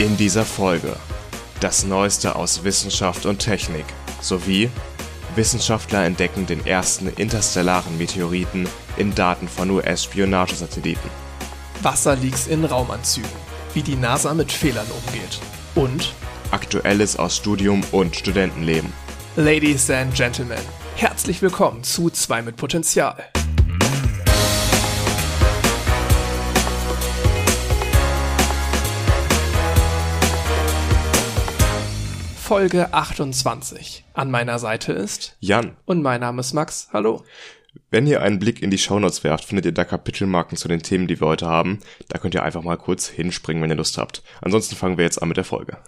In dieser Folge das Neueste aus Wissenschaft und Technik sowie Wissenschaftler entdecken den ersten interstellaren Meteoriten in Daten von US-Spionagesatelliten. Wasserleaks in Raumanzügen, wie die NASA mit Fehlern umgeht. Und Aktuelles aus Studium und Studentenleben. Ladies and Gentlemen, herzlich willkommen zu 2 mit Potenzial. Folge 28. An meiner Seite ist Jan, und mein Name ist Max. Hallo. wenn ihr einen Blick in die Shownotes werft, findet ihr da Kapitelmarken zu den Themen, die wir heute haben. Da könnt ihr einfach mal kurz hinspringen, wenn ihr Lust habt. Ansonsten fangen wir jetzt an mit der Folge.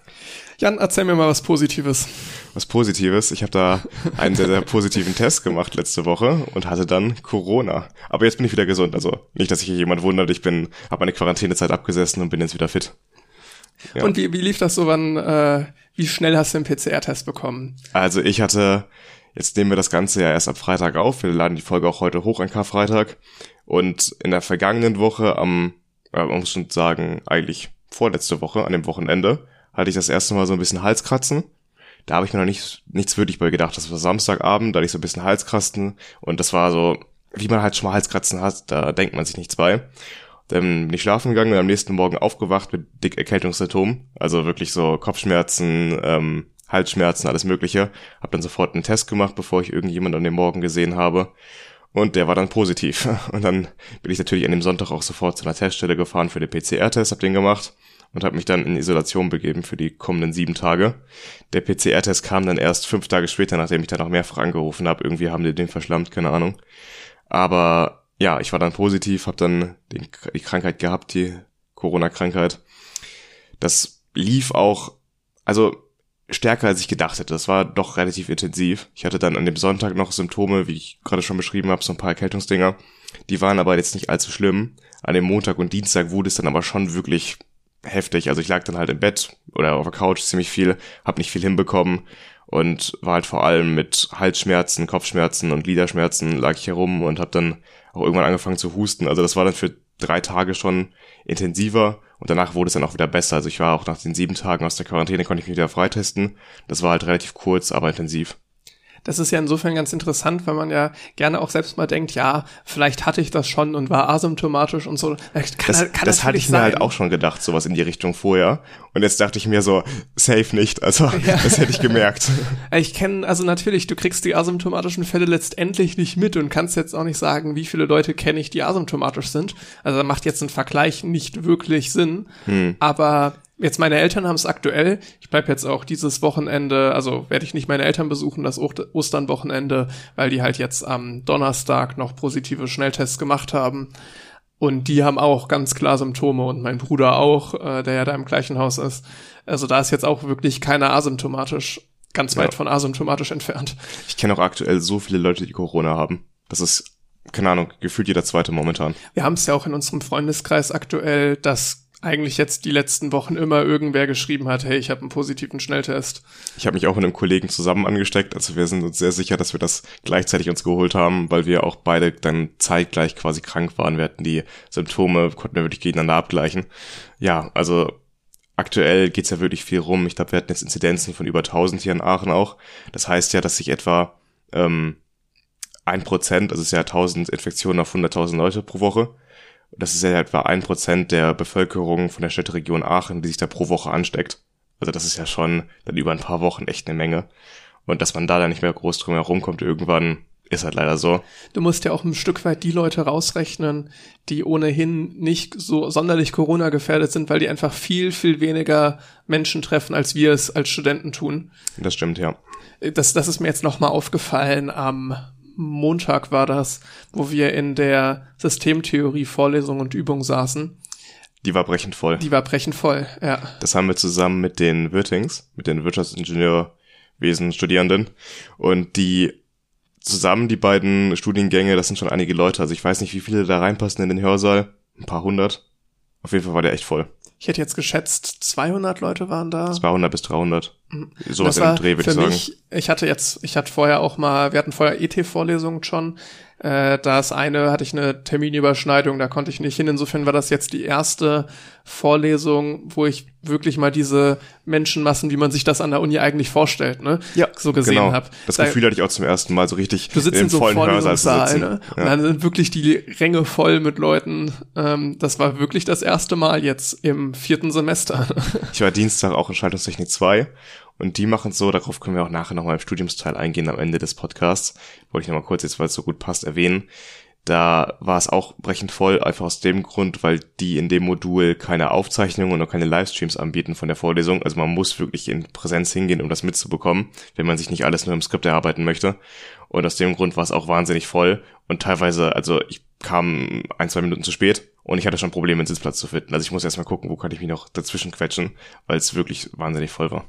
Jan, erzähl mir mal was Positives. Was Positives, ich habe da einen sehr, sehr positiven Test gemacht letzte Woche und hatte dann Corona. Aber jetzt bin ich wieder gesund, also nicht, dass sich hier jemand wundert, ich bin, habe meine Quarantänezeit abgesessen und bin jetzt wieder fit. Ja. Und wie, wie lief das so, wann, äh, wie schnell hast du den PCR-Test bekommen? Also ich hatte, jetzt nehmen wir das Ganze ja erst ab Freitag auf, wir laden die Folge auch heute hoch an Karfreitag und in der vergangenen Woche am, äh, man muss schon sagen, eigentlich vorletzte Woche, an dem Wochenende, hatte ich das erste Mal so ein bisschen Halskratzen. Da habe ich mir noch nicht, nichts wirklich bei gedacht. Das war Samstagabend, da hatte ich so ein bisschen Halskratzen und das war so, wie man halt schon mal Halskratzen hat, da denkt man sich nichts bei. Dann bin ich schlafen gegangen und am nächsten Morgen aufgewacht mit dick Erkältungssymptomen. Also wirklich so Kopfschmerzen, ähm, Halsschmerzen, alles mögliche. Hab dann sofort einen Test gemacht, bevor ich irgendjemand an dem Morgen gesehen habe. Und der war dann positiv. Und dann bin ich natürlich an dem Sonntag auch sofort zu einer Teststelle gefahren für den PCR-Test, hab den gemacht und habe mich dann in Isolation begeben für die kommenden sieben Tage. Der PCR-Test kam dann erst fünf Tage später, nachdem ich dann noch mehrfach angerufen habe. Irgendwie haben die den verschlammt, keine Ahnung. Aber ja, ich war dann positiv, habe dann den, die Krankheit gehabt, die Corona-Krankheit. Das lief auch, also stärker als ich gedacht hätte. Das war doch relativ intensiv. Ich hatte dann an dem Sonntag noch Symptome, wie ich gerade schon beschrieben habe, so ein paar Erkältungsdinger. Die waren aber jetzt nicht allzu schlimm. An dem Montag und Dienstag wurde es dann aber schon wirklich heftig. Also ich lag dann halt im Bett oder auf der Couch ziemlich viel, hab nicht viel hinbekommen und war halt vor allem mit Halsschmerzen, Kopfschmerzen und Gliederschmerzen lag ich herum und hab dann auch irgendwann angefangen zu husten. Also das war dann für drei Tage schon intensiver und danach wurde es dann auch wieder besser. Also ich war auch nach den sieben Tagen aus der Quarantäne, konnte ich mich wieder freitesten. Das war halt relativ kurz, aber intensiv. Das ist ja insofern ganz interessant, weil man ja gerne auch selbst mal denkt, ja, vielleicht hatte ich das schon und war asymptomatisch und so. Kann, das kann das hatte ich mir halt auch schon gedacht, sowas in die Richtung vorher. Und jetzt dachte ich mir so, safe nicht. Also ja. das hätte ich gemerkt. Ich kenne, also natürlich, du kriegst die asymptomatischen Fälle letztendlich nicht mit und kannst jetzt auch nicht sagen, wie viele Leute kenne ich, die asymptomatisch sind. Also da macht jetzt ein Vergleich nicht wirklich Sinn. Hm. Aber Jetzt meine Eltern haben es aktuell. Ich bleib jetzt auch dieses Wochenende, also werde ich nicht meine Eltern besuchen, das Osternwochenende, weil die halt jetzt am Donnerstag noch positive Schnelltests gemacht haben. Und die haben auch ganz klar Symptome und mein Bruder auch, äh, der ja da im gleichen Haus ist. Also da ist jetzt auch wirklich keiner asymptomatisch, ganz weit ja. von asymptomatisch entfernt. Ich kenne auch aktuell so viele Leute, die Corona haben. Das ist, keine Ahnung, gefühlt jeder zweite momentan. Wir haben es ja auch in unserem Freundeskreis aktuell, dass eigentlich jetzt die letzten Wochen immer irgendwer geschrieben hat, hey, ich habe einen positiven Schnelltest. Ich habe mich auch mit einem Kollegen zusammen angesteckt, also wir sind uns sehr sicher, dass wir das gleichzeitig uns geholt haben, weil wir auch beide dann zeitgleich quasi krank waren. Wir hatten die Symptome, konnten wir wirklich gegeneinander abgleichen. Ja, also aktuell geht's ja wirklich viel rum. Ich glaube, wir hatten jetzt Inzidenzen von über 1000 hier in Aachen auch. Das heißt ja, dass sich etwa ähm, ein Prozent, also es ist ja 1000 Infektionen auf 100.000 Leute pro Woche, das ist ja etwa ein Prozent der Bevölkerung von der Städteregion Aachen, die sich da pro Woche ansteckt. Also das ist ja schon dann über ein paar Wochen echt eine Menge. Und dass man da dann nicht mehr groß drum herum kommt irgendwann, ist halt leider so. Du musst ja auch ein Stück weit die Leute rausrechnen, die ohnehin nicht so sonderlich Corona gefährdet sind, weil die einfach viel, viel weniger Menschen treffen, als wir es als Studenten tun. Das stimmt, ja. Das, das ist mir jetzt nochmal aufgefallen am Montag war das, wo wir in der Systemtheorie Vorlesung und Übung saßen. Die war brechend voll. Die war brechend voll, ja. Das haben wir zusammen mit den Wirtings, mit den Wirtschaftsingenieurwesen Studierenden und die zusammen die beiden Studiengänge, das sind schon einige Leute, also ich weiß nicht, wie viele da reinpassen in den Hörsaal, ein paar hundert. Auf jeden Fall war der echt voll. Ich hätte jetzt geschätzt, 200 Leute waren da. 200 bis 300. Sowas in dem Dreh, würde ich sagen. Mich, ich hatte jetzt, ich hatte vorher auch mal, wir hatten vorher ET-Vorlesungen schon. Äh, das eine hatte ich eine Terminüberschneidung, da konnte ich nicht hin. Insofern war das jetzt die erste Vorlesung, wo ich wirklich mal diese Menschenmassen, wie man sich das an der Uni eigentlich vorstellt, ne? Ja, so gesehen genau. habe. Das Gefühl hatte ich auch zum ersten Mal so richtig Du sitzt in, im so vollen Vorlesungssaal, ne? Und Ja. dann sind wirklich die Ränge voll mit Leuten. Ähm, das war wirklich das erste Mal jetzt im vierten Semester. Ich war Dienstag auch in Schaltungstechnik 2 und die machen es so, darauf können wir auch nachher nochmal im Studiumsteil eingehen am Ende des Podcasts. Wollte ich nochmal kurz jetzt, weil es so gut passt, erwähnen. Da war es auch brechend voll, einfach aus dem Grund, weil die in dem Modul keine Aufzeichnungen und auch keine Livestreams anbieten von der Vorlesung. Also man muss wirklich in Präsenz hingehen, um das mitzubekommen, wenn man sich nicht alles nur im Skript erarbeiten möchte. Und aus dem Grund war es auch wahnsinnig voll. Und teilweise, also ich kam ein, zwei Minuten zu spät und ich hatte schon Probleme, einen Sitzplatz zu finden. Also ich muss erstmal gucken, wo kann ich mich noch dazwischen quetschen, weil es wirklich wahnsinnig voll war.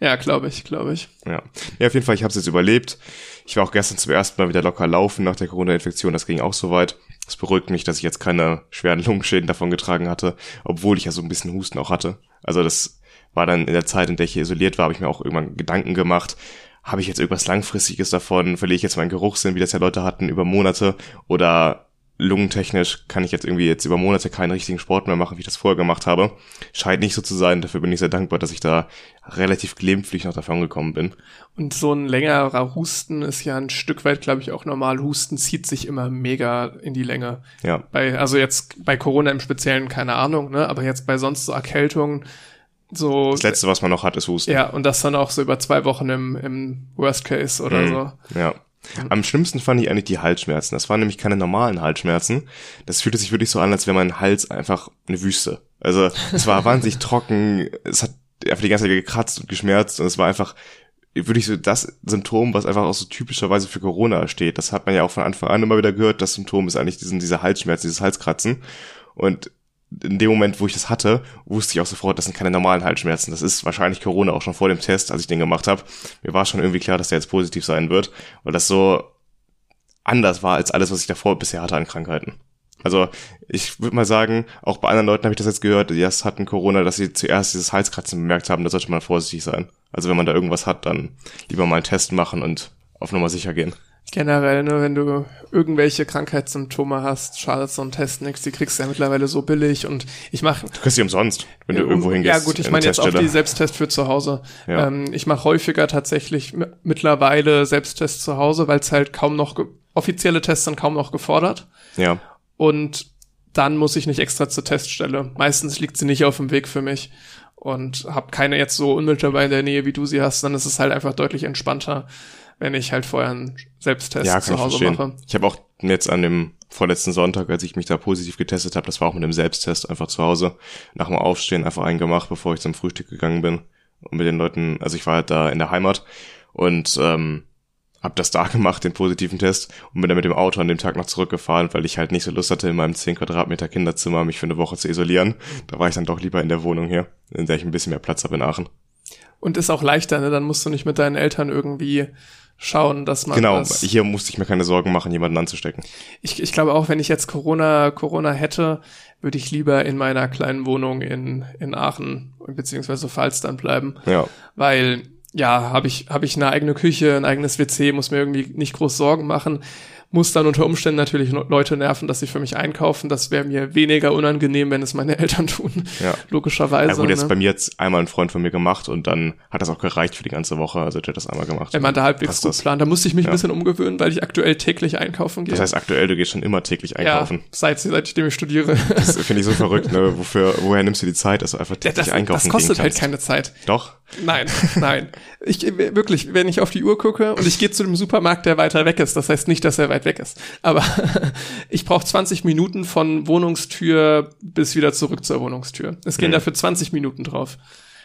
Ja, glaube ich, glaube ich. Ja. ja, auf jeden Fall, ich habe es jetzt überlebt. Ich war auch gestern zum ersten Mal wieder locker laufen nach der Corona-Infektion. Das ging auch soweit. Es beruhigt mich, dass ich jetzt keine schweren Lungenschäden davon getragen hatte, obwohl ich ja so ein bisschen Husten auch hatte. Also das war dann in der Zeit, in der ich hier isoliert war, habe ich mir auch irgendwann Gedanken gemacht. Habe ich jetzt irgendwas Langfristiges davon? Verliere ich jetzt meinen Geruchssinn, wie das ja Leute hatten, über Monate? Oder lungentechnisch kann ich jetzt irgendwie jetzt über Monate keinen richtigen Sport mehr machen, wie ich das vorher gemacht habe. Scheint nicht so zu sein. Dafür bin ich sehr dankbar, dass ich da relativ glimpflich noch davon gekommen bin. Und so ein längerer Husten ist ja ein Stück weit, glaube ich, auch normal. Husten zieht sich immer mega in die Länge. Ja. Bei, also jetzt bei Corona im Speziellen keine Ahnung, ne? Aber jetzt bei sonst so Erkältungen, so. Das letzte, was man noch hat, ist Husten. Ja, und das dann auch so über zwei Wochen im, im Worst Case oder Mhm. so. Ja. Am schlimmsten fand ich eigentlich die Halsschmerzen. Das waren nämlich keine normalen Halsschmerzen. Das fühlte sich wirklich so an, als wäre mein Hals einfach eine Wüste. Also es war wahnsinnig trocken, es hat einfach die ganze Zeit gekratzt und geschmerzt und es war einfach wirklich so das Symptom, was einfach auch so typischerweise für Corona steht. Das hat man ja auch von Anfang an immer wieder gehört. Das Symptom ist eigentlich diesen, diese Halsschmerzen, dieses Halskratzen. Und in dem Moment, wo ich das hatte, wusste ich auch sofort, das sind keine normalen Halsschmerzen. Das ist wahrscheinlich Corona auch schon vor dem Test, als ich den gemacht habe. Mir war schon irgendwie klar, dass der jetzt positiv sein wird, weil das so anders war als alles, was ich davor bisher hatte an Krankheiten. Also ich würde mal sagen, auch bei anderen Leuten habe ich das jetzt gehört, die erst hatten Corona, dass sie zuerst dieses Halskratzen bemerkt haben, da sollte man vorsichtig sein. Also wenn man da irgendwas hat, dann lieber mal einen Test machen und auf Nummer sicher gehen. Generell, ne, wenn du irgendwelche Krankheitssymptome hast, schadet so ein Test nix. Die kriegst du ja mittlerweile so billig und ich mache Du kriegst sie umsonst, wenn du irgendwo hingehst. Ja gut, ich in meine eine jetzt auch die Selbsttest für zu Hause. Ja. Ähm, ich mache häufiger tatsächlich mittlerweile Selbsttests zu Hause, weil es halt kaum noch offizielle Tests sind kaum noch gefordert Ja, und dann muss ich nicht extra zur Teststelle. Meistens liegt sie nicht auf dem Weg für mich und habe keine jetzt so unmittelbar in der Nähe, wie du sie hast, dann ist es halt einfach deutlich entspannter, wenn ich halt vorher einen Selbsttest ja, zu ich Hause verstehen. mache. Ich habe auch jetzt an dem vorletzten Sonntag, als ich mich da positiv getestet habe, das war auch mit dem Selbsttest einfach zu Hause, nach dem Aufstehen einfach einen gemacht, bevor ich zum Frühstück gegangen bin. Und mit den Leuten, also ich war halt da in der Heimat und ähm, hab das da gemacht, den positiven Test, und bin dann mit dem Auto an dem Tag noch zurückgefahren, weil ich halt nicht so Lust hatte, in meinem 10 Quadratmeter Kinderzimmer mich für eine Woche zu isolieren. Da war ich dann doch lieber in der Wohnung hier, in der ich ein bisschen mehr Platz habe in Aachen. Und ist auch leichter, ne? Dann musst du nicht mit deinen Eltern irgendwie schauen, dass man Genau, das hier musste ich mir keine Sorgen machen, jemanden anzustecken. Ich, ich glaube auch, wenn ich jetzt Corona, Corona hätte, würde ich lieber in meiner kleinen Wohnung in, in Aachen beziehungsweise Pfalz dann bleiben. Ja, Weil, ja, habe ich, hab ich eine eigene Küche, ein eigenes WC, muss mir irgendwie nicht groß Sorgen machen. Muss dann unter Umständen natürlich Leute nerven, dass sie für mich einkaufen. Das wäre mir weniger unangenehm, wenn es meine Eltern tun. Ja. Logischerweise. Ja gut, jetzt ne? bei mir jetzt einmal ein Freund von mir gemacht und dann hat das auch gereicht für die ganze Woche. Also der hat das einmal gemacht. Wenn man da halbwegs gut das. plant. Da musste ich mich Ja. ein bisschen umgewöhnen, weil ich aktuell täglich einkaufen gehe. Das heißt aktuell, du gehst schon immer täglich einkaufen. Ja, seit, seitdem ich studiere. Das finde ich so verrückt, ne? Wofür, woher nimmst du die Zeit, dass du einfach Ja, täglich das, einkaufen das kostet halt keine Zeit. Doch. Nein, nein. Ich wirklich, wenn ich auf die Uhr gucke und ich gehe zu dem Supermarkt, der weiter weg ist, das heißt nicht, dass er weit weg ist, aber ich brauche 20 Minuten von Wohnungstür bis wieder zurück zur Wohnungstür. Es gehen Mhm. dafür 20 Minuten drauf.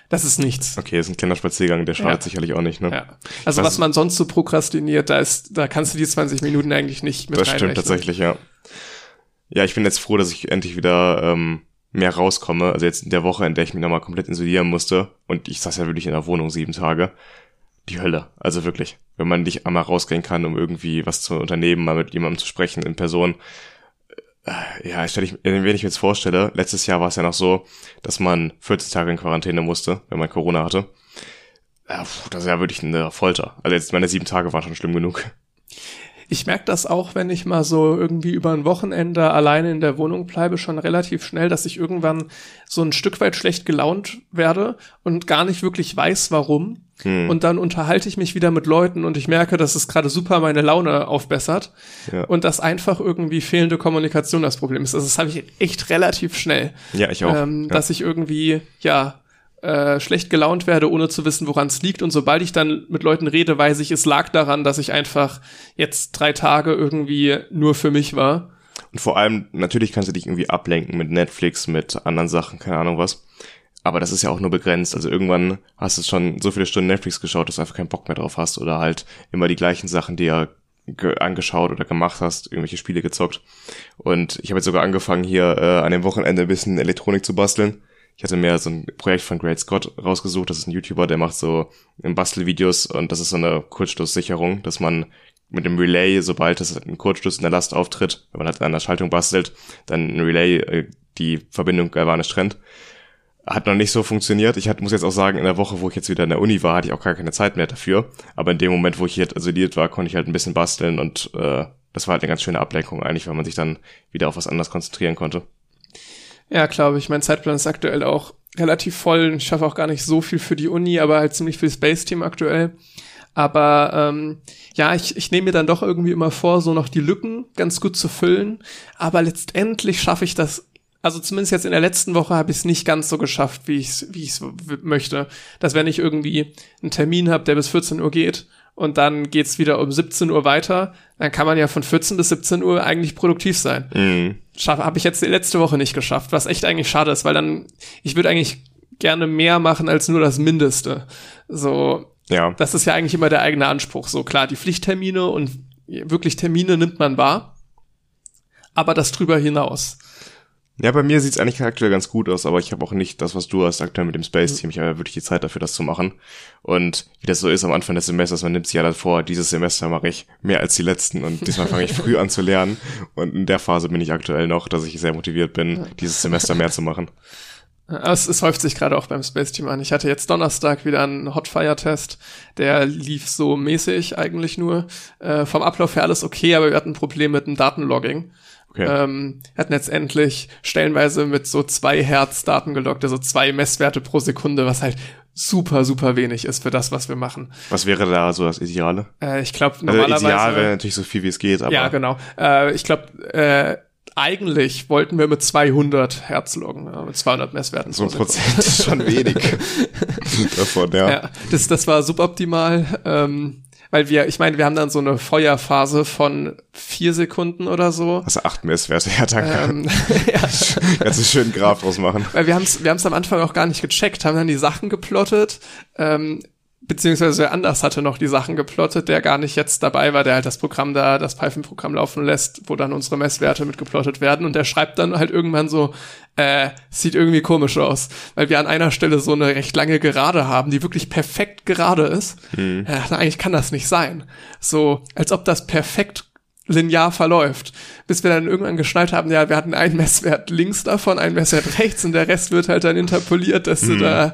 Das ist nichts. Okay, ist ein kleiner Spaziergang, der schadet Ja. sicherlich auch nicht, ne? Ja. Also Das- was man sonst so prokrastiniert, da ist, da kannst du die 20 Minuten eigentlich nicht mit Das stimmt tatsächlich, ja. Ja, ich bin jetzt froh, dass ich endlich wieder ähm, mehr rauskomme. Also jetzt in der Woche, in der ich mich nochmal komplett isolieren musste. Und ich saß ja wirklich in der Wohnung sieben Tage. Die Hölle. Also wirklich. Wenn man nicht einmal rausgehen kann, um irgendwie was zu unternehmen, mal mit jemandem zu sprechen in Person. Äh, Ja, stell ich, wenn ich mir jetzt vorstelle, letztes Jahr war es ja noch so, dass man 14 Tage in Quarantäne musste, wenn man Corona hatte. Ja, das ist ja wirklich eine Folter. Also jetzt meine sieben Tage waren schon schlimm genug. Ich merke das auch, wenn ich mal so irgendwie über ein Wochenende alleine in der Wohnung bleibe, schon relativ schnell, dass ich irgendwann so ein Stück weit schlecht gelaunt werde und gar nicht wirklich weiß, warum. Hm. Und dann unterhalte ich mich wieder mit Leuten und ich merke, dass es gerade super meine Laune aufbessert ja. und dass einfach irgendwie fehlende Kommunikation das Problem ist. Also das habe ich echt relativ schnell. Ja, ich auch. Ähm, ja. Dass ich irgendwie, ja, äh, schlecht gelaunt werde, ohne zu wissen, woran es liegt. Und sobald ich dann mit Leuten rede, weiß ich, es lag daran, dass ich einfach jetzt drei Tage irgendwie nur für mich war. Und vor allem, natürlich kannst du dich irgendwie ablenken mit Netflix, mit anderen Sachen, keine Ahnung was. Aber das ist ja auch nur begrenzt. Also irgendwann hast du schon so viele Stunden Netflix geschaut, dass du einfach keinen Bock mehr drauf hast oder halt immer die gleichen Sachen dir angeschaut oder gemacht hast, irgendwelche Spiele gezockt. Und ich habe jetzt sogar angefangen, hier äh, an dem Wochenende ein bisschen Elektronik zu basteln ich hatte mehr so ein Projekt von Great Scott rausgesucht. Das ist ein YouTuber, der macht so Bastelvideos und das ist so eine Kurzschlusssicherung, dass man mit dem Relay, sobald es ein Kurzschluss in der Last auftritt, wenn man halt an der Schaltung bastelt, dann ein Relay äh, die Verbindung galvanisch trennt. Hat noch nicht so funktioniert. Ich muss jetzt auch sagen, in der Woche, wo ich jetzt wieder in der Uni war, hatte ich auch gar keine Zeit mehr dafür. Aber in dem Moment, wo ich jetzt isoliert war, konnte ich halt ein bisschen basteln und äh, das war halt eine ganz schöne Ablenkung eigentlich, weil man sich dann wieder auf was anderes konzentrieren konnte. Ja, glaube ich. Mein Zeitplan ist aktuell auch relativ voll. Ich schaffe auch gar nicht so viel für die Uni, aber halt ziemlich viel Space Team aktuell. Aber ähm, ja, ich, ich nehme mir dann doch irgendwie immer vor, so noch die Lücken ganz gut zu füllen. Aber letztendlich schaffe ich das. Also zumindest jetzt in der letzten Woche habe ich es nicht ganz so geschafft, wie ich es wie ich's möchte. Dass wenn ich irgendwie einen Termin habe, der bis 14 Uhr geht und dann geht's wieder um 17 Uhr weiter, dann kann man ja von 14 bis 17 Uhr eigentlich produktiv sein. Mhm. Habe ich jetzt die letzte Woche nicht geschafft, was echt eigentlich schade ist, weil dann, ich würde eigentlich gerne mehr machen als nur das Mindeste. So, ja. das ist ja eigentlich immer der eigene Anspruch. So klar, die Pflichttermine und wirklich Termine nimmt man wahr, aber das drüber hinaus. Ja, bei mir sieht's eigentlich aktuell ganz gut aus, aber ich habe auch nicht das, was du hast aktuell mit dem Space Team. Ich habe ja wirklich die Zeit dafür, das zu machen. Und wie das so ist am Anfang des Semesters, man nimmt sich ja dann vor, dieses Semester mache ich mehr als die letzten und diesmal fange ich früh an zu lernen. Und in der Phase bin ich aktuell noch, dass ich sehr motiviert bin, dieses Semester mehr zu machen. Es, es häuft sich gerade auch beim Space Team an. Ich hatte jetzt Donnerstag wieder einen Hotfire-Test. Der lief so mäßig eigentlich nur. Äh, vom Ablauf her alles okay, aber wir hatten ein Problem mit dem Datenlogging. Okay. Ähm, hatten letztendlich stellenweise mit so zwei Hertz Daten gelockt, also zwei Messwerte pro Sekunde, was halt super, super wenig ist für das, was wir machen. Was wäre da so das Ideale? Äh, ich glaube, normalerweise... Also ideal wäre natürlich so viel, wie es geht, aber... Ja, genau. Äh, ich glaube, äh, eigentlich wollten wir mit 200 Hertz loggen, ja, mit 200 Messwerten. So ein Prozent ist schon wenig davon, ja. ja. das, das war suboptimal. Ähm, weil wir, ich meine, wir haben dann so eine Feuerphase von vier Sekunden oder so. Also acht Messwerte, ja, danke. Ähm, ja. Kannst du schön Graph ausmachen. Weil wir haben es wir haben's am Anfang auch gar nicht gecheckt, haben dann die Sachen geplottet, ähm, beziehungsweise anders hatte noch die Sachen geplottet, der gar nicht jetzt dabei war, der halt das Programm da, das Python-Programm laufen lässt, wo dann unsere Messwerte mit geplottet werden und der schreibt dann halt irgendwann so, äh, sieht irgendwie komisch aus, weil wir an einer Stelle so eine recht lange Gerade haben, die wirklich perfekt gerade ist. Hm. Ja, eigentlich kann das nicht sein. So, als ob das perfekt linear verläuft, bis wir dann irgendwann geschnallt haben, ja, wir hatten einen Messwert links davon, einen Messwert rechts und der Rest wird halt dann interpoliert, dass du hm. da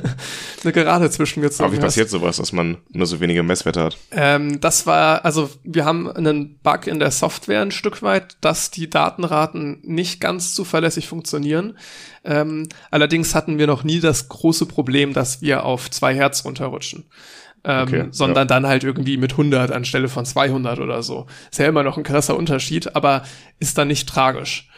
eine Gerade zwischengezogen hast. Aber wie passiert sowas, dass man nur so wenige Messwerte hat? Ähm, das war, also wir haben einen Bug in der Software ein Stück weit, dass die Datenraten nicht ganz zuverlässig funktionieren. Ähm, allerdings hatten wir noch nie das große Problem, dass wir auf zwei Hertz runterrutschen ähm, okay, sondern ja. dann halt irgendwie mit 100 anstelle von 200 oder so. Ist ja immer noch ein krasser Unterschied, aber ist dann nicht tragisch.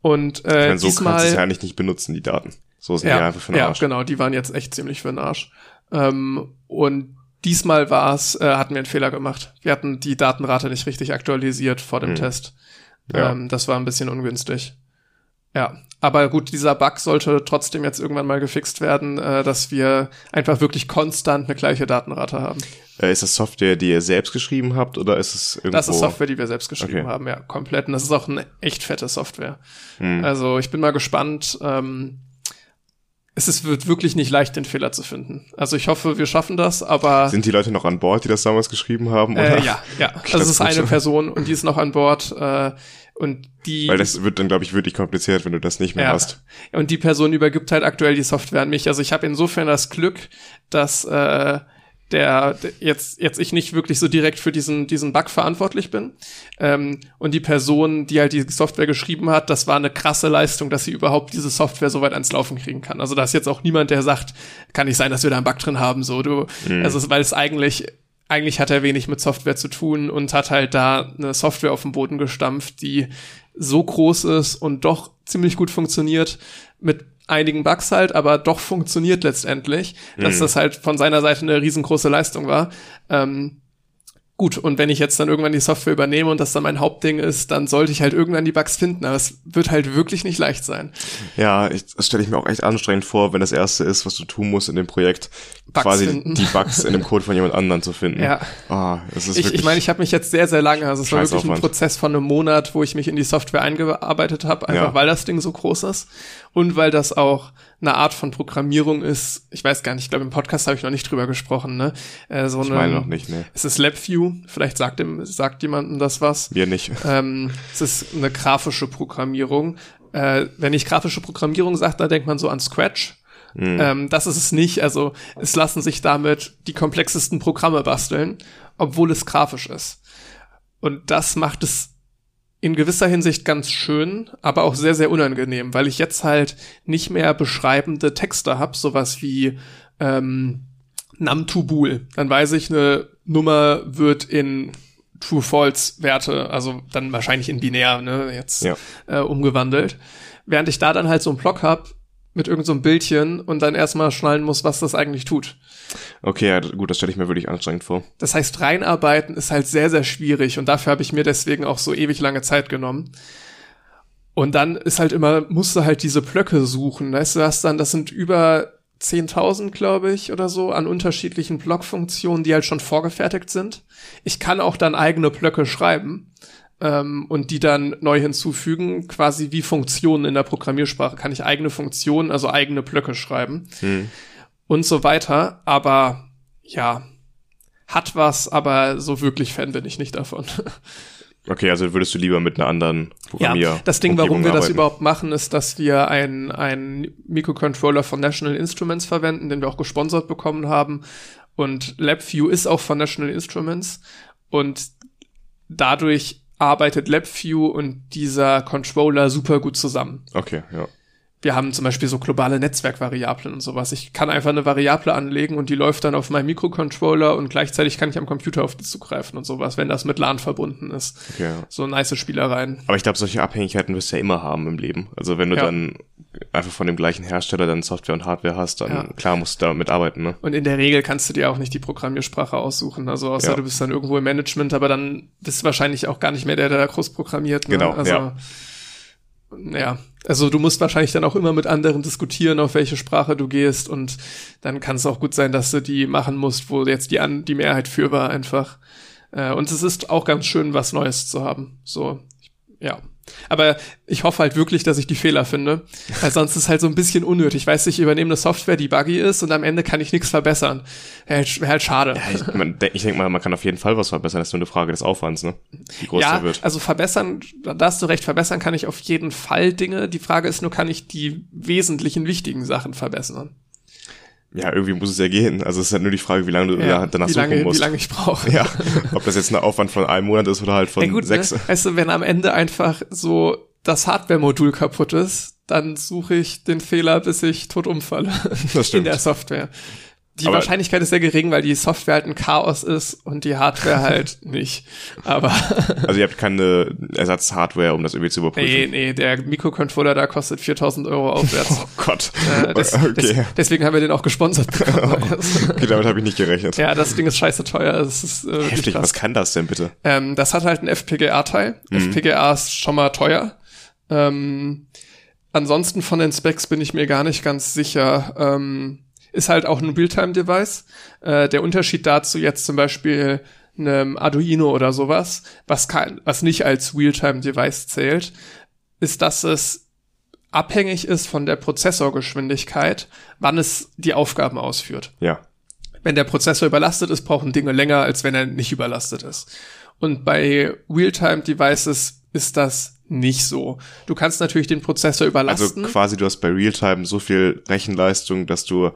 Und äh, ich meine, so diesmal, kannst du es ja eigentlich nicht benutzen, die Daten. So sind ja, die einfach für den Arsch. Ja, genau, die waren jetzt echt ziemlich für den Arsch. Ähm, und diesmal war es, äh, hatten wir einen Fehler gemacht. Wir hatten die Datenrate nicht richtig aktualisiert vor dem hm. Test. Ja. Ähm, das war ein bisschen ungünstig. Ja, aber gut, dieser Bug sollte trotzdem jetzt irgendwann mal gefixt werden, äh, dass wir einfach wirklich konstant eine gleiche Datenrate haben. Äh, ist das Software, die ihr selbst geschrieben habt oder ist es irgendwo? Das ist Software, die wir selbst geschrieben okay. haben, ja, komplett. Und das ist auch eine echt fette Software. Hm. Also ich bin mal gespannt. Ähm, es ist, wird wirklich nicht leicht, den Fehler zu finden. Also ich hoffe, wir schaffen das, aber. Sind die Leute noch an Bord, die das damals geschrieben haben? Oder? Äh, ja, ja. Okay, also es ist eine Person und die ist noch an Bord. Äh, und die. Weil das wird dann, glaube ich, wirklich kompliziert, wenn du das nicht mehr ja. hast. Und die Person übergibt halt aktuell die Software an mich. Also ich habe insofern das Glück, dass äh, der, jetzt jetzt ich nicht wirklich so direkt für diesen diesen Bug verantwortlich bin ähm, und die Person, die halt die Software geschrieben hat, das war eine krasse Leistung, dass sie überhaupt diese Software so weit ans Laufen kriegen kann. Also da ist jetzt auch niemand, der sagt, kann nicht sein, dass wir da einen Bug drin haben, so du, mhm. also weil es eigentlich eigentlich hat er wenig mit Software zu tun und hat halt da eine Software auf den Boden gestampft, die so groß ist und doch ziemlich gut funktioniert mit einigen Bugs halt, aber doch funktioniert letztendlich, dass mhm. das halt von seiner Seite eine riesengroße Leistung war. Ähm, Gut, und wenn ich jetzt dann irgendwann die Software übernehme und das dann mein Hauptding ist, dann sollte ich halt irgendwann die Bugs finden. Aber es wird halt wirklich nicht leicht sein. Ja, ich, das stelle ich mir auch echt anstrengend vor, wenn das erste ist, was du tun musst in dem Projekt, Bugs quasi finden. die Bugs in dem Code von jemand anderem zu finden. Ja. Oh, das ist ich ich meine, ich habe mich jetzt sehr, sehr lange, also es war wirklich ein Prozess von einem Monat, wo ich mich in die Software eingearbeitet habe, einfach ja. weil das Ding so groß ist und weil das auch eine Art von Programmierung ist, ich weiß gar nicht, ich glaube im Podcast habe ich noch nicht drüber gesprochen, ne? Äh, so ich meine noch nicht, ne? Es ist LabVIEW, vielleicht sagt dem, sagt jemandem das was. Wir nicht. Ähm, es ist eine grafische Programmierung. Äh, wenn ich grafische Programmierung sage, da denkt man so an Scratch. Mhm. Ähm, das ist es nicht. Also es lassen sich damit die komplexesten Programme basteln, obwohl es grafisch ist. Und das macht es in gewisser Hinsicht ganz schön, aber auch sehr, sehr unangenehm, weil ich jetzt halt nicht mehr beschreibende Texte hab, sowas wie ähm, Namtubul. Dann weiß ich, eine Nummer wird in True-False-Werte, also dann wahrscheinlich in binär, ne, jetzt ja. äh, umgewandelt. Während ich da dann halt so einen Block hab mit irgendeinem so Bildchen und dann erstmal schnallen muss, was das eigentlich tut. Okay, ja, gut, das stelle ich mir wirklich anstrengend vor. Das heißt, reinarbeiten ist halt sehr, sehr schwierig und dafür habe ich mir deswegen auch so ewig lange Zeit genommen. Und dann ist halt immer, musst du halt diese Blöcke suchen. Weißt du, hast dann, das sind über 10.000, glaube ich, oder so, an unterschiedlichen Blockfunktionen, die halt schon vorgefertigt sind. Ich kann auch dann eigene Blöcke schreiben ähm, und die dann neu hinzufügen, quasi wie Funktionen in der Programmiersprache. Kann ich eigene Funktionen, also eigene Blöcke schreiben. Hm und so weiter. Aber ja, hat was, aber so wirklich Fan bin ich nicht davon. Okay, also würdest du lieber mit einer anderen Programmier Ja, das Ding, warum wir arbeiten. das überhaupt machen, ist, dass wir einen, einen Microcontroller von National Instruments verwenden, den wir auch gesponsert bekommen haben. Und LabVIEW ist auch von National Instruments. Und dadurch arbeitet LabVIEW und dieser Controller super gut zusammen. Okay, ja wir haben zum Beispiel so globale Netzwerkvariablen und sowas. Ich kann einfach eine Variable anlegen und die läuft dann auf meinem Mikrocontroller und gleichzeitig kann ich am Computer auf die zugreifen und sowas, wenn das mit LAN verbunden ist. Okay. So nice Spielereien. Aber ich glaube, solche Abhängigkeiten wirst du ja immer haben im Leben. Also wenn du ja. dann einfach von dem gleichen Hersteller dann Software und Hardware hast, dann ja. klar musst du damit arbeiten, ne? Und in der Regel kannst du dir auch nicht die Programmiersprache aussuchen. Also außer ja. du bist dann irgendwo im Management, aber dann bist du wahrscheinlich auch gar nicht mehr der, der da groß programmiert. Ne? Genau, also, ja ja, also du musst wahrscheinlich dann auch immer mit anderen diskutieren, auf welche Sprache du gehst und dann kann es auch gut sein, dass du die machen musst, wo jetzt die, an, die Mehrheit für war einfach. Äh, und es ist auch ganz schön, was Neues zu haben. So, ja. Aber ich hoffe halt wirklich, dass ich die Fehler finde, weil sonst ist halt so ein bisschen unnötig. Weißt du, ich übernehme eine Software, die buggy ist und am Ende kann ich nichts verbessern. Wäre halt, wär halt schade. Ja, ich, man, ich denke mal, man kann auf jeden Fall was verbessern. Das ist nur eine Frage des Aufwands, ne? Wie groß ja, der wird. also verbessern, da hast du recht, verbessern kann ich auf jeden Fall Dinge. Die Frage ist nur, kann ich die wesentlichen, wichtigen Sachen verbessern? Ja, irgendwie muss es ja gehen. Also es ist halt nur die Frage, wie lange du ja, danach wie lange, suchen musst. Wie lange ich brauche. Ja, ob das jetzt ein Aufwand von einem Monat ist oder halt von ja, gut, ne? sechs. Ne? Weißt du, wenn am Ende einfach so das Hardware-Modul kaputt ist, dann suche ich den Fehler, bis ich tot umfalle das stimmt. in der Software. Die aber Wahrscheinlichkeit ist sehr gering, weil die Software halt ein Chaos ist und die Hardware halt nicht. Aber also ihr habt keine Ersatz-Hardware, um das irgendwie zu überprüfen? Nee, nee, der Mikrocontroller da kostet 4000 Euro aufwärts. Oh Gott. Äh, des, okay. des, deswegen haben wir den auch gesponsert bekommen. okay, damit habe ich nicht gerechnet. Ja, das Ding ist scheiße teuer. Das ist, äh, Heftig, was kann das denn bitte? Ähm, das hat halt einen FPGA-Teil. Mhm. FPGA ist schon mal teuer. Ähm, ansonsten von den Specs bin ich mir gar nicht ganz sicher. Ähm, ist halt auch ein Realtime-Device. Äh, der Unterschied dazu jetzt zum Beispiel einem Arduino oder sowas, was, kann, was nicht als Realtime-Device zählt, ist, dass es abhängig ist von der Prozessorgeschwindigkeit, wann es die Aufgaben ausführt. Ja. Wenn der Prozessor überlastet ist, brauchen Dinge länger, als wenn er nicht überlastet ist. Und bei Realtime-Devices ist das nicht so. Du kannst natürlich den Prozessor überlasten. Also quasi du hast bei Realtime so viel Rechenleistung, dass du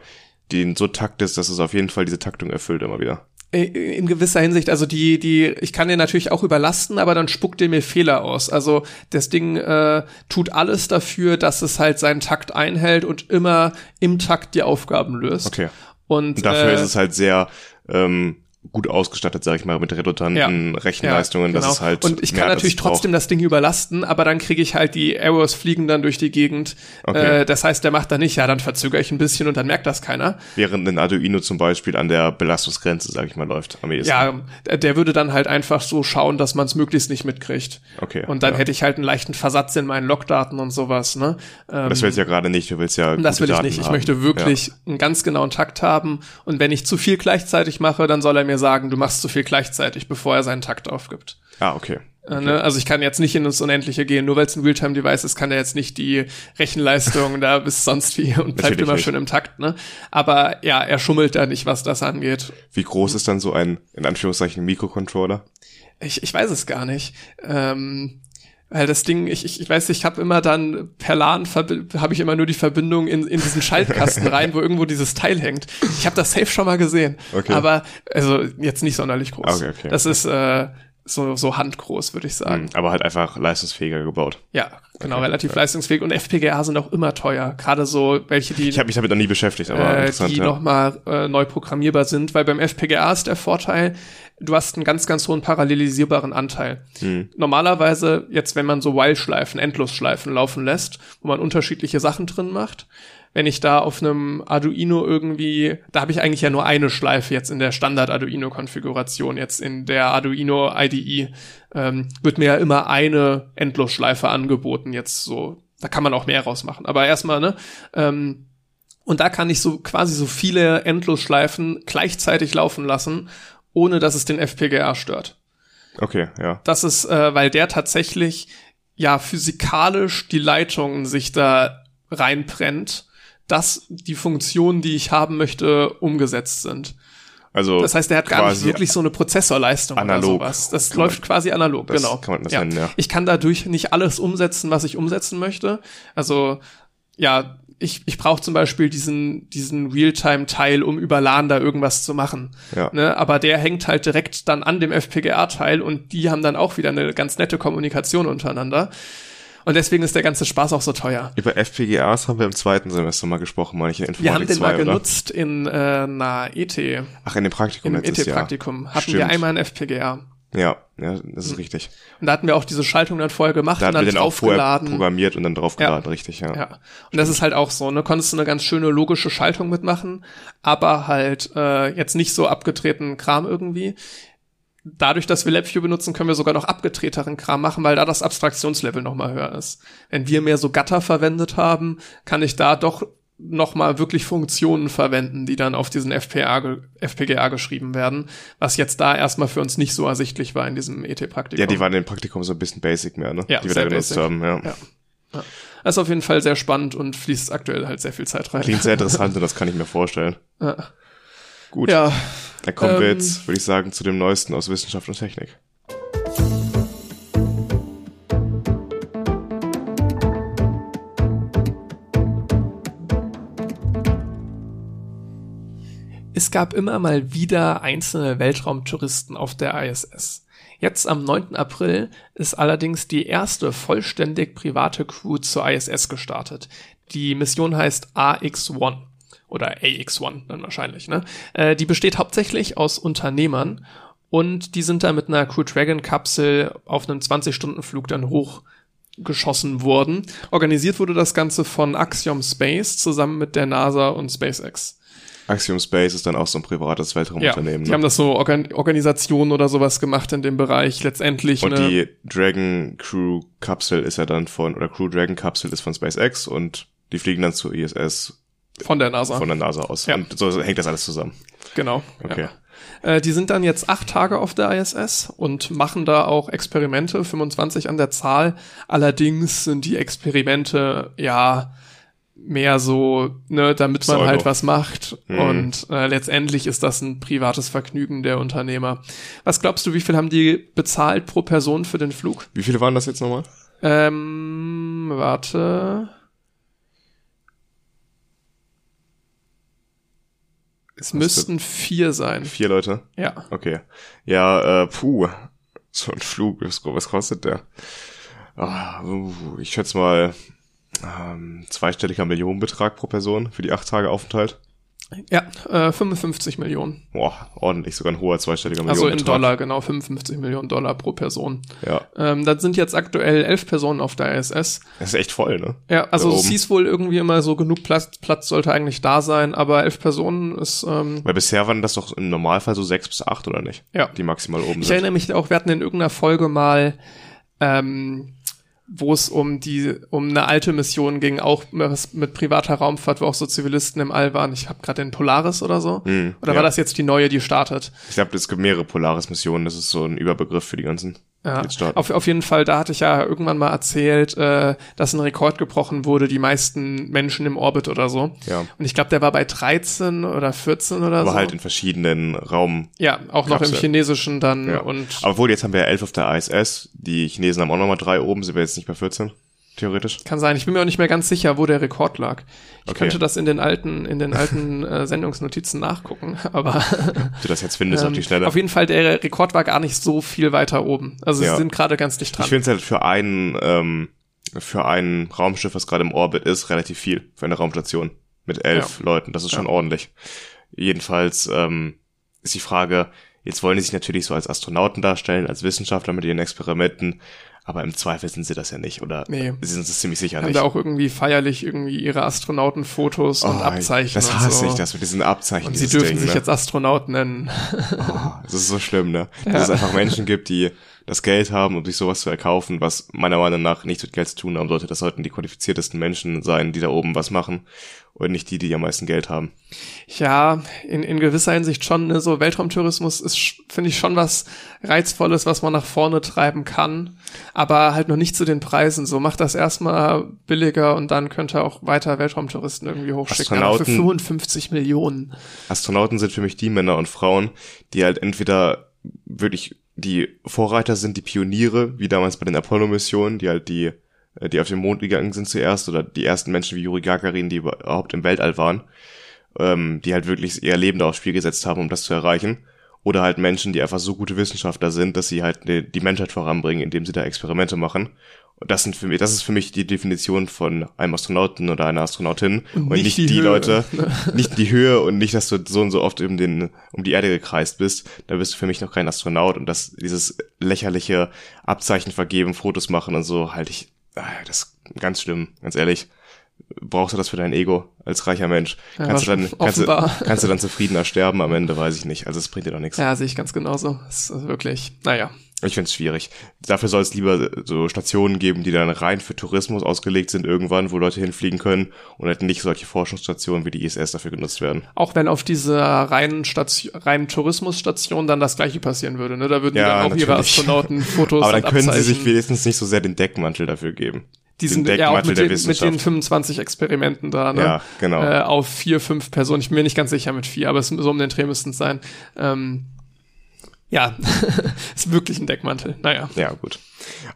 den so taktest, dass es auf jeden Fall diese Taktung erfüllt immer wieder. In gewisser Hinsicht, also die, die, ich kann den natürlich auch überlasten, aber dann spuckt der mir Fehler aus. Also das Ding äh, tut alles dafür, dass es halt seinen Takt einhält und immer im Takt die Aufgaben löst. Okay. Und, Und dafür äh, ist es halt sehr ähm, gut ausgestattet, sag ich mal, mit redundanten Rechenleistungen. Ja, genau. Das ist halt und ich kann natürlich braucht. trotzdem das Ding überlasten, aber dann kriege ich halt die Errors fliegen dann durch die Gegend. Okay. Äh, das heißt, der macht dann nicht, ja, dann verzögere ich ein bisschen und dann merkt das keiner. Während ein Arduino zum Beispiel an der Belastungsgrenze, sag ich mal, läuft am ehesten. Ja, der- der würde dann halt einfach so schauen, dass man es möglichst nicht mitkriegt. Okay, Und dann ja. hätte ich halt einen leichten Versatz in meinen Logdaten und sowas, ne? Ähm, Das willst du ja gerade nicht, du willst ja das will ich Daten nicht. Ich haben. möchte wirklich einen ganz genauen Takt haben. Und wenn ich zu viel gleichzeitig mache, dann soll er mir sagen, du machst zu viel gleichzeitig, bevor er seinen Takt aufgibt. Ah, okay. Äh, Ne? Also ich kann jetzt nicht in ins Unendliche gehen. Nur weil es ein Realtime-Device ist, kann er jetzt nicht die Rechenleistung da bis sonst wie und bleibt Natürlich immer nicht. schön im Takt. Ne? Aber ja, er schummelt da nicht, was das angeht. Wie groß ist dann so ein, in Anführungszeichen, Mikrocontroller? Ich, ich weiß es gar nicht. Ähm, weil das Ding, ich, ich, ich weiß, ich habe immer dann per LAN habe ich immer nur die Verbindung in, in diesen Schaltkasten rein, wo irgendwo dieses Teil hängt. Ich habe das safe schon mal gesehen, Okay. aber also jetzt nicht sonderlich groß. Okay, okay, das ist äh, so so handgroß, würde ich sagen. Hm, Aber halt einfach leistungsfähiger gebaut. Ja, genau, relativ leistungsfähig und FPGA sind auch immer teuer, gerade so welche die Ich habe mich damit noch nie beschäftigt, aber äh, interessant, die ja. nochmal äh, neu programmierbar sind, weil beim FPGA ist der Vorteil, du hast einen ganz, ganz hohen parallelisierbaren Anteil. Hm. Normalerweise, jetzt wenn man so While-Schleifen, Endlosschleifen laufen lässt, wo man unterschiedliche Sachen drin macht, wenn ich da auf einem Arduino irgendwie, da habe ich eigentlich ja nur eine Schleife jetzt in der Standard-Arduino-Konfiguration, jetzt in der Arduino IDE, ähm, wird mir ja immer eine Endlosschleife angeboten, jetzt so, da kann man auch mehr rausmachen. Aber erstmal, ne, ähm, und da kann ich so quasi so viele Endlosschleifen gleichzeitig laufen lassen, ohne dass es den FPGA stört. Okay, ja. Das ist, äh, weil der tatsächlich ja physikalisch die Leitungen sich da reinbrennt, dass die Funktionen, die ich haben möchte, umgesetzt sind. Also Das heißt, der hat gar nicht wirklich so eine Prozessorleistung analog. oder sowas. Das Kann läuft man- quasi analog, das genau. kann man das nennen, ja. Ich kann dadurch nicht alles umsetzen, was ich umsetzen möchte. Also, ja, ich, ich brauche zum Beispiel diesen, diesen Realtime-Teil, um über LAN da irgendwas zu machen. Ja. Ne? Aber der hängt halt direkt dann an dem FPGA-Teil und die haben dann auch wieder eine ganz nette Kommunikation untereinander. Und deswegen ist der ganze Spaß auch so teuer. Über FPGAs haben wir im zweiten Semester mal gesprochen, meine ich, in Informatik Wir haben den 2, mal oder? genutzt in äh, einer ET, Ach, in dem Praktikum Jahr. ET-Praktikum. Hatten Stimmt. wir einmal ein FPGA. Ja, ja, das ist richtig. Und da hatten wir auch diese Schaltung dann vorher gemacht Da und dann wir den auch draufgeladen. programmiert und dann draufgeladen, richtig, ja. Ja. Und das ist halt auch so, ne? Konntest du eine ganz schöne logische Schaltung mitmachen, aber halt äh, jetzt nicht so abgedrehten Kram irgendwie. Dadurch, dass wir LabVIEW benutzen, können wir sogar noch abgedrehteren Kram machen, weil da das Abstraktionslevel noch mal höher ist. Wenn wir mehr so Gatter verwendet haben, kann ich da doch noch mal wirklich Funktionen verwenden, die dann auf diesen FPGA, ge- FPGA geschrieben werden, was jetzt da erstmal für uns nicht so ersichtlich war in diesem ET-Praktikum. Ja, die waren im Praktikum so ein bisschen basic mehr, ne? Ja, die wir da sehr genutzt basic. haben, ja. Ja. Ja. Das ist auf jeden Fall sehr spannend und fließt aktuell halt sehr viel Zeit rein. Klingt sehr interessant und das kann ich mir vorstellen. Ja. Gut, Ja, dann kommen wir ähm, jetzt, würde ich sagen, zu dem Neuesten aus Wissenschaft und Technik. Es gab immer mal wieder einzelne Weltraumtouristen auf der ISS. Jetzt am 9. April ist allerdings die erste vollständig private Crew zur ISS gestartet. Die Mission heißt AX-1 oder AX-1 dann wahrscheinlich. Ne? Äh, die besteht hauptsächlich aus Unternehmern und die sind da mit einer Crew Dragon Kapsel auf einem 20-Stunden-Flug dann hochgeschossen worden. Organisiert wurde das Ganze von Axiom Space zusammen mit der NASA und SpaceX. Axiom Space ist dann auch so ein privates Weltraumunternehmen. die ne? haben das so Organ Organisationen oder sowas gemacht in dem Bereich. Letztendlich Und eine, die Dragon Crew Kapsel ist ja dann von, oder Crew Dragon Kapsel ist von SpaceX und die fliegen dann zur ISS von der NASA. von der NASA aus. Ja. Und so hängt das alles zusammen. genau. Okay. Ja. Äh, die sind dann jetzt acht Tage auf der ISS und machen da auch Experimente, 25 an der Zahl. Allerdings sind die Experimente ja mehr so, ne, damit man Pseudo. halt was macht. Mhm. Und äh, letztendlich ist das ein privates Vergnügen der Unternehmer. Was glaubst du, wie viel haben die bezahlt pro Person für den Flug? Wie viele waren das jetzt nochmal? Ähm, warte. Es müssten vier sein. Vier Leute? Ja. Okay. Ja, äh, puh. So ein Flug, was kostet der? Oh, ich schätze mal ähm, zweistelliger Millionenbetrag pro Person für die acht Tage Aufenthalt. Ja, äh, 55 Millionen. Boah, ordentlich, sogar ein hoher zweistelliger Also in Dollar, genau, 55 Millionen Dollar pro Person. Ja. Ähm, dann sind jetzt aktuell elf Personen auf der ISS. Das ist echt voll, ne? Ja, also es hieß wohl irgendwie immer so, genug Platz, Platz sollte eigentlich da sein, aber elf Personen ist... Ähm, Weil bisher waren das doch im Normalfall so sechs bis acht, oder nicht? Ja. Die maximal oben ich sind. erinnere mich auch, wir hatten in irgendeiner Folge mal... Ähm, wo es um die um eine alte Mission ging, auch mit, mit privater Raumfahrt, wo auch so Zivilisten im All waren. Ich habe gerade den Polaris oder so. Hm, oder ja. war das jetzt die neue, die startet? Ich glaube, es gibt mehrere Polaris-Missionen, das ist so ein Überbegriff für die ganzen. Ja, auf, auf jeden Fall, da hatte ich ja irgendwann mal erzählt, äh, dass ein Rekord gebrochen wurde, die meisten Menschen im Orbit oder so. Ja. Und ich glaube, der war bei 13 oder 14 oder Aber so. halt in verschiedenen Raum. ja, auch noch im. Chinesischen dann Ja. und Aber wohl, jetzt haben wir ja elf auf der ISS. Die Chinesen haben auch nochmal drei oben, sind wir jetzt nicht bei 14, theoretisch. kann sein. Ich bin mir auch nicht mehr ganz sicher, wo der Rekord lag. Ich Okay. könnte das in den alten, in den alten äh, Sendungsnotizen nachgucken, aber du das jetzt findest auf ähm, die Schnelle. auf jeden Fall der Rekord war gar nicht so viel weiter oben. Also Ja. sie sind gerade ganz dicht Ich dran. finde es halt für einen, ähm, für ein Raumschiff, was gerade im Orbit ist, relativ viel. Für eine Raumstation. Mit elf Leuten. Das ist schon Ja. ordentlich. Jedenfalls ähm, ist die Frage, jetzt wollen die sich natürlich so als Astronauten darstellen, als Wissenschaftler mit ihren Experimenten, aber im Zweifel sind sie das ja nicht. Oder Nee. sie sind es ziemlich sicher haben nicht. da auch irgendwie feierlich irgendwie ihre Astronautenfotos und Oh, Abzeichen Das und hasse so. ich, das mit diesen Abzeichen. Und sie dürfen Ding, sich ne? jetzt Astronaut nennen. Oh, das ist so schlimm, ne? Dass Ja. es einfach Menschen gibt, die das Geld haben, um sich sowas zu erkaufen, was meiner Meinung nach nichts mit Geld zu tun haben sollte. Das sollten die qualifiziertesten Menschen sein, die da oben was machen und nicht die, die am meisten Geld haben. Ja, in, in gewisser Hinsicht schon. Ne? So Weltraumtourismus ist, finde ich, schon was Reizvolles, was man nach vorne treiben kann. Aber halt noch nicht zu den Preisen. So macht das erstmal billiger und dann könnt ihr auch weiter Weltraumtouristen irgendwie hochschicken. Für Astronauten- 55 Millionen. Astronauten sind für mich die Männer und Frauen, die halt entweder wirklich die Vorreiter sind, die Pioniere, wie damals bei den Apollo-Missionen, die halt die, äh, die auf den Mond gegangen sind zuerst, oder die ersten Menschen wie Yuri Gagarin, die überhaupt im Weltall waren, ähm, die halt wirklich ihr Leben da aufs Spiel gesetzt haben, um das zu erreichen. Oder halt Menschen, die einfach so gute Wissenschaftler sind, dass sie halt die, die Menschheit voranbringen, indem sie da Experimente machen. Und das sind für mich, das ist für mich die Definition von einem Astronauten oder einer Astronautin Und und, nicht nicht, die die. Leute, nicht die Höhe und nicht, dass du so und so oft um den, um die Erde gekreist bist. Da bist du für mich noch kein Astronaut und das, dieses lächerliche Abzeichen vergeben, Fotos machen und so, halte ich, ah, das ist ganz schlimm, ganz ehrlich. Brauchst du das für dein Ego als reicher Mensch? Ja, kannst, du dann, kannst, du, kannst du dann zufriedener sterben am Ende, weiß ich nicht. Also es bringt dir doch nichts. Ja, sehe ich ganz genauso. Das ist wirklich, naja. Ich find's schwierig. Dafür soll es lieber so Stationen geben, die dann rein für Tourismus ausgelegt sind irgendwann, wo Leute hinfliegen können und halt nicht solche Forschungsstationen wie die ISS dafür genutzt werden. Auch wenn auf dieser reinen, Station, reinen Tourismusstation dann das gleiche passieren würde. Ne? Da würden Ja, dann auch ihre natürlich. Astronauten Fotos Aber dann können sie Abzeichen. sich wenigstens nicht so sehr den Deckmantel dafür geben. Die sind ja auch Deckmantel mit der den, mit den Wissenschaft. 25 Experimenten da, ne? Ja, genau. Äh, auf vier, fünf Personen. Ich bin mir nicht ganz sicher mit vier, aber es so um den Dreh müssten es sein. Ähm, ja, ist wirklich ein Deckmantel. Naja. Ja, gut.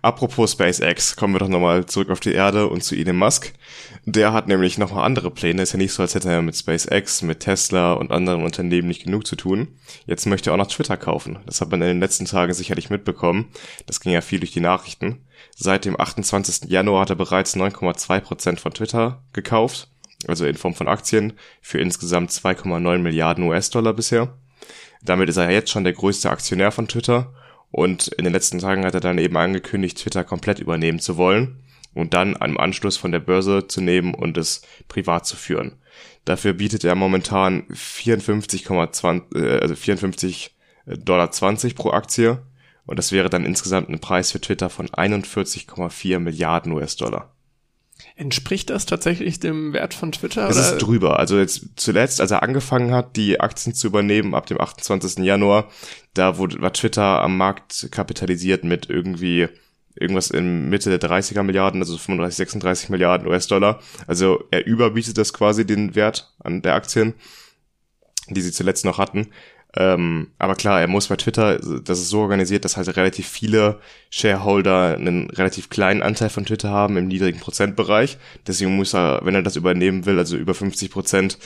Apropos SpaceX, kommen wir doch nochmal zurück auf die Erde und zu Elon Musk. Der hat nämlich nochmal andere Pläne. Ist ja nicht so, als hätte er mit SpaceX, mit Tesla und anderen Unternehmen nicht genug zu tun. Jetzt möchte er auch noch Twitter kaufen. Das hat man in den letzten Tagen sicherlich mitbekommen. Das ging ja viel durch die Nachrichten. Seit dem 28. Januar hat er bereits 9,2 Prozent von Twitter gekauft. Also in Form von Aktien für insgesamt 2,9 Milliarden US-Dollar bisher. Damit ist er jetzt schon der größte Aktionär von Twitter und in den letzten Tagen hat er dann eben angekündigt, Twitter komplett übernehmen zu wollen und dann einen Anschluss von der Börse zu nehmen und es privat zu führen. Dafür bietet er momentan 54,20, äh, also 54 Dollar 20 pro Aktie und das wäre dann insgesamt ein Preis für Twitter von 41,4 Milliarden US-Dollar. Entspricht das tatsächlich dem Wert von Twitter? Es oder? ist drüber. Also jetzt zuletzt, als er angefangen hat, die Aktien zu übernehmen ab dem 28. Januar, da wurde, war Twitter am Markt kapitalisiert mit irgendwie irgendwas in Mitte der 30er Milliarden, also 35, 36 Milliarden US-Dollar. Also er überbietet das quasi den Wert an der Aktien, die sie zuletzt noch hatten. Ähm, aber klar, er muss bei Twitter, das ist so organisiert, dass halt relativ viele Shareholder einen relativ kleinen Anteil von Twitter haben im niedrigen Prozentbereich. Deswegen muss er, wenn er das übernehmen will, also über 50 Prozent,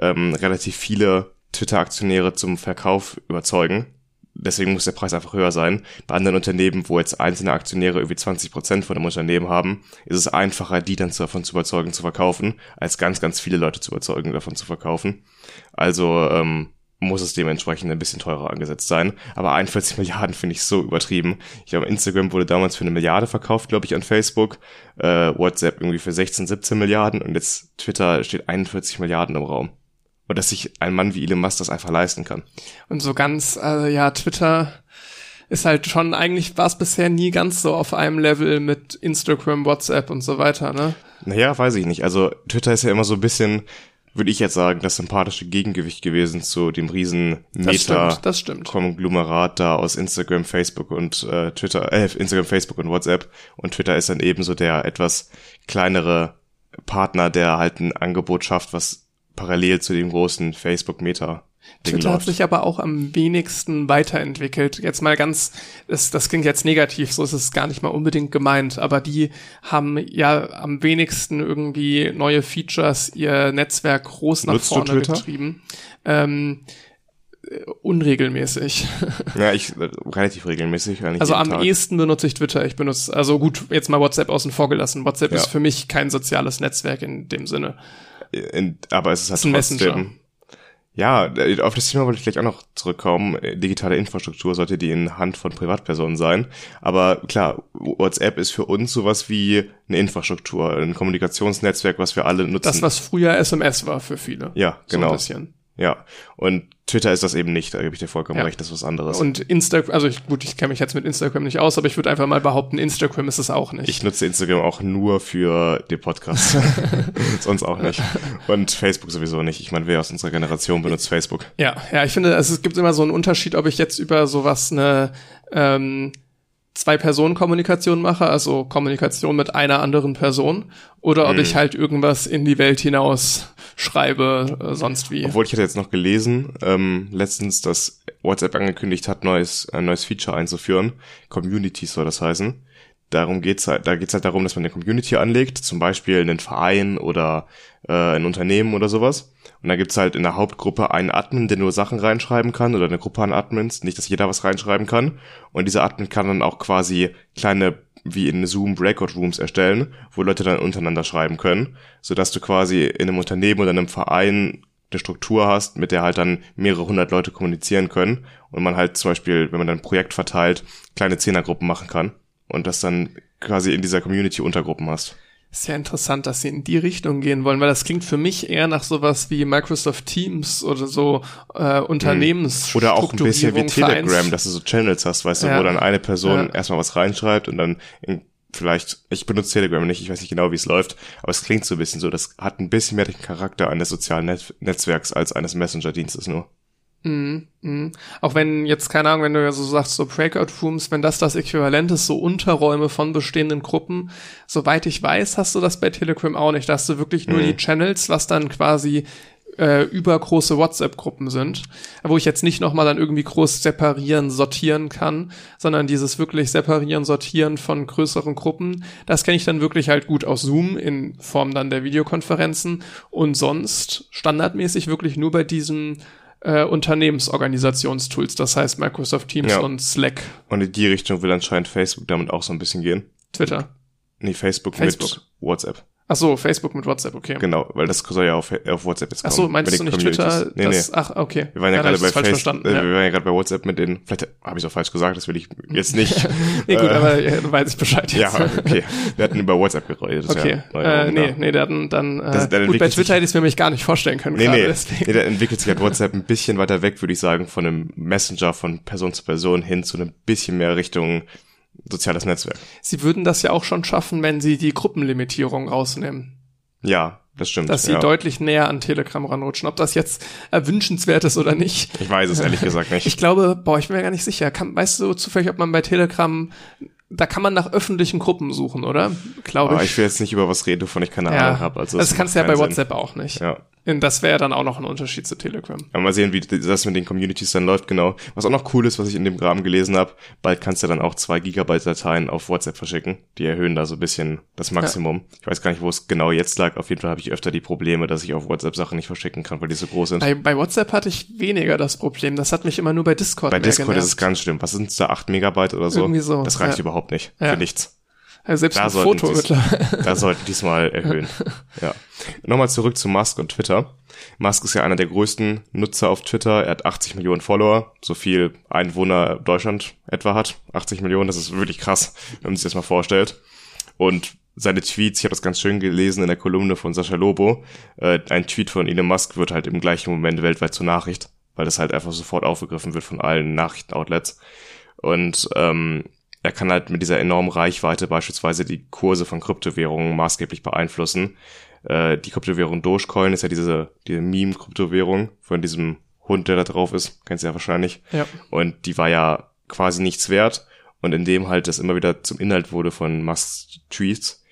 ähm, relativ viele Twitter-Aktionäre zum Verkauf überzeugen. Deswegen muss der Preis einfach höher sein. Bei anderen Unternehmen, wo jetzt einzelne Aktionäre irgendwie 20 Prozent von dem Unternehmen haben, ist es einfacher, die dann davon zu überzeugen, zu verkaufen, als ganz, ganz viele Leute zu überzeugen, davon zu verkaufen. Also ähm, muss es dementsprechend ein bisschen teurer angesetzt sein. Aber 41 Milliarden finde ich so übertrieben. Ich glaube, Instagram wurde damals für eine Milliarde verkauft, glaube ich, an Facebook. Äh, WhatsApp irgendwie für 16, 17 Milliarden und jetzt Twitter steht 41 Milliarden im Raum und dass sich ein Mann wie Elon Musk das einfach leisten kann. Und so ganz, also ja, Twitter ist halt schon, eigentlich war es bisher nie ganz so auf einem Level mit Instagram, WhatsApp und so weiter, ne? Naja, weiß ich nicht. Also Twitter ist ja immer so ein bisschen, würde ich jetzt sagen, das sympathische Gegengewicht gewesen zu dem riesen Meta-Konglomerat da aus Instagram, Facebook und äh, Twitter, äh, Instagram, Facebook und WhatsApp. Und Twitter ist dann ebenso der etwas kleinere Partner, der halt ein Angebot schafft, was parallel zu dem großen Facebook-Meta. Twitter hat sich aber auch am wenigsten weiterentwickelt. Jetzt mal ganz, das, das klingt jetzt negativ, so ist es gar nicht mal unbedingt gemeint, aber die haben ja am wenigsten irgendwie neue Features, ihr Netzwerk groß nach Nutzt vorne getrieben. Ähm, unregelmäßig. Ja, ich äh, relativ regelmäßig. Also am Tag. ehesten benutze ich Twitter. Ich benutze, also gut, jetzt mal WhatsApp außen vor gelassen. WhatsApp ja. ist für mich kein soziales Netzwerk in dem Sinne in, aber es ist halt ist trotzdem. Ja, auf das Thema wollte ich gleich auch noch zurückkommen. Digitale Infrastruktur sollte die in Hand von Privatpersonen sein. Aber klar, WhatsApp ist für uns sowas wie eine Infrastruktur, ein Kommunikationsnetzwerk, was wir alle nutzen. Das, was früher SMS war für viele. Ja, genau. So ja, und Twitter ist das eben nicht, da gebe ich dir vollkommen ja. recht, das ist was anderes. Und Instagram, also ich, gut, ich kenne mich jetzt mit Instagram nicht aus, aber ich würde einfach mal behaupten, Instagram ist es auch nicht. Ich nutze Instagram auch nur für die Podcasts, sonst auch nicht. Und Facebook sowieso nicht. Ich meine, wer aus unserer Generation benutzt Facebook? Ja, ja, ich finde, es gibt immer so einen Unterschied, ob ich jetzt über sowas eine ähm, Zwei-Personen-Kommunikation mache, also Kommunikation mit einer anderen Person, oder ob hm. ich halt irgendwas in die Welt hinaus schreibe, äh, sonst wie. Obwohl ich hatte jetzt noch gelesen, ähm, letztens, dass WhatsApp angekündigt hat, neues, ein neues Feature einzuführen. Community soll das heißen. Darum geht's halt, da geht's halt darum, dass man eine Community anlegt, zum Beispiel einen Verein oder äh, ein Unternehmen oder sowas. Und dann gibt's halt in der Hauptgruppe einen Admin, der nur Sachen reinschreiben kann oder eine Gruppe an Admins, nicht, dass jeder was reinschreiben kann. Und dieser Admin kann dann auch quasi kleine wie in Zoom Breakout Rooms erstellen, wo Leute dann untereinander schreiben können, so dass du quasi in einem Unternehmen oder einem Verein eine Struktur hast, mit der halt dann mehrere hundert Leute kommunizieren können und man halt zum Beispiel, wenn man dann ein Projekt verteilt, kleine Zehnergruppen machen kann und das dann quasi in dieser Community Untergruppen hast. Ist ja interessant, dass sie in die Richtung gehen wollen, weil das klingt für mich eher nach sowas wie Microsoft Teams oder so äh, Unternehmens Oder auch ein bisschen wie Telegram, Vereins. dass du so Channels hast, weißt du, ja. wo dann eine Person ja. erstmal was reinschreibt und dann in, vielleicht, ich benutze Telegram nicht, ich weiß nicht genau, wie es läuft, aber es klingt so ein bisschen so, das hat ein bisschen mehr den Charakter eines sozialen Net Netzwerks als eines Messenger-Dienstes nur. Mhm, mhm. Auch wenn jetzt, keine Ahnung, wenn du ja so sagst, so Breakout-Rooms, wenn das das Äquivalent ist, so Unterräume von bestehenden Gruppen, soweit ich weiß, hast du das bei Telegram auch nicht. Da hast du wirklich nur mhm. die Channels, was dann quasi äh, übergroße WhatsApp-Gruppen sind, wo ich jetzt nicht nochmal dann irgendwie groß separieren, sortieren kann, sondern dieses wirklich separieren, sortieren von größeren Gruppen, das kenne ich dann wirklich halt gut aus Zoom in Form dann der Videokonferenzen und sonst standardmäßig wirklich nur bei diesen äh, Unternehmensorganisationstools, das heißt Microsoft Teams ja. und Slack. Und in die Richtung will anscheinend Facebook damit auch so ein bisschen gehen. Twitter. Nee, Facebook, Facebook. mit WhatsApp. Ach so, Facebook mit WhatsApp, okay. Genau, weil das soll ja auf, auf WhatsApp jetzt kommen. Ach so, meinst du nicht Twitter? Nee, das, nee. Ach, okay. Wir waren ja, ja gerade bei Facebook, äh, ja. wir waren ja gerade bei WhatsApp mit den, vielleicht habe ich es auch falsch gesagt, das will ich jetzt nicht. nee, gut, äh, aber ja, du weißt Bescheid jetzt. Ja, okay. Wir hatten über WhatsApp geredet. Okay. Ja äh, nee, nee, der hatten dann, äh, das, gut, bei Twitter hätte ich es mir nämlich gar nicht vorstellen können. Nee, nee, deswegen. nee, da entwickelt sich halt WhatsApp ein bisschen weiter weg, würde ich sagen, von einem Messenger von Person zu Person hin zu einem bisschen mehr Richtung soziales Netzwerk. Sie würden das ja auch schon schaffen, wenn sie die Gruppenlimitierung rausnehmen. Ja, das stimmt. Dass sie ja. deutlich näher an Telegram ranrutschen. Ob das jetzt erwünschenswert ist oder nicht. Ich weiß es ehrlich gesagt nicht. Ich glaube, boah, ich bin mir gar nicht sicher. Kann, weißt du zufällig, ob man bei Telegram, da kann man nach öffentlichen Gruppen suchen, oder? Glaube ich. ich will jetzt nicht über was reden, wovon ich keine ja. Ahnung habe. Also das kannst du ja bei WhatsApp Sinn. auch nicht. Ja. Das wäre dann auch noch ein Unterschied zu Telegram. Ja, mal sehen, wie das mit den Communities dann läuft, genau. Was auch noch cool ist, was ich in dem Rahmen gelesen habe, bald kannst du dann auch zwei Gigabyte Dateien auf WhatsApp verschicken. Die erhöhen da so ein bisschen das Maximum. Ja. Ich weiß gar nicht, wo es genau jetzt lag. Auf jeden Fall habe ich öfter die Probleme, dass ich auf WhatsApp Sachen nicht verschicken kann, weil die so groß sind. Bei, bei WhatsApp hatte ich weniger das Problem. Das hat mich immer nur bei Discord Bei Discord genervt. ist es ganz schlimm. Was sind da? acht Megabyte oder so? Irgendwie so. Das reicht ja. überhaupt nicht. Ja. Für nichts. Also selbst da ein Foto dies, Da sollten diesmal erhöhen. ja. Nochmal zurück zu Musk und Twitter. Musk ist ja einer der größten Nutzer auf Twitter. Er hat 80 Millionen Follower, so viel Einwohner Deutschland etwa hat. 80 Millionen, das ist wirklich krass, wenn man sich das mal vorstellt. Und seine Tweets, ich habe das ganz schön gelesen in der Kolumne von Sascha Lobo, äh, ein Tweet von Elon Musk wird halt im gleichen Moment weltweit zur Nachricht, weil das halt einfach sofort aufgegriffen wird von allen Nachrichtenoutlets. Und ähm, er kann halt mit dieser enormen Reichweite beispielsweise die Kurse von Kryptowährungen maßgeblich beeinflussen. Äh, die Kryptowährung Dogecoin ist ja diese, diese Meme-Kryptowährung von diesem Hund, der da drauf ist. Kennst du ja wahrscheinlich. Ja. Und die war ja quasi nichts wert. Und indem halt das immer wieder zum Inhalt wurde von Musks Tweets,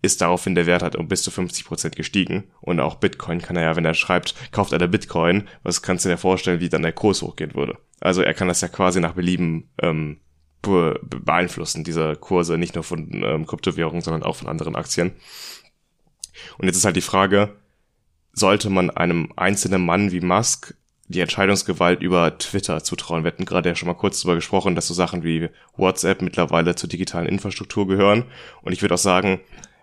ist daraufhin der Wert halt um bis zu 50 Prozent gestiegen. Und auch Bitcoin kann er ja, wenn er schreibt, kauft einer Bitcoin, was kannst du dir vorstellen, wie dann der Kurs hochgehen würde. Also er kann das ja quasi nach Belieben ähm, be beeinflussen, diese Kurse, nicht nur von ähm, Kryptowährungen, sondern auch von anderen Aktien. Und jetzt ist halt die Frage, sollte man einem einzelnen Mann wie Musk die Entscheidungsgewalt über Twitter zutrauen. Wir hatten gerade ja schon mal kurz darüber gesprochen, dass so Sachen wie WhatsApp mittlerweile zur digitalen Infrastruktur gehören. Und ich würde auch sagen,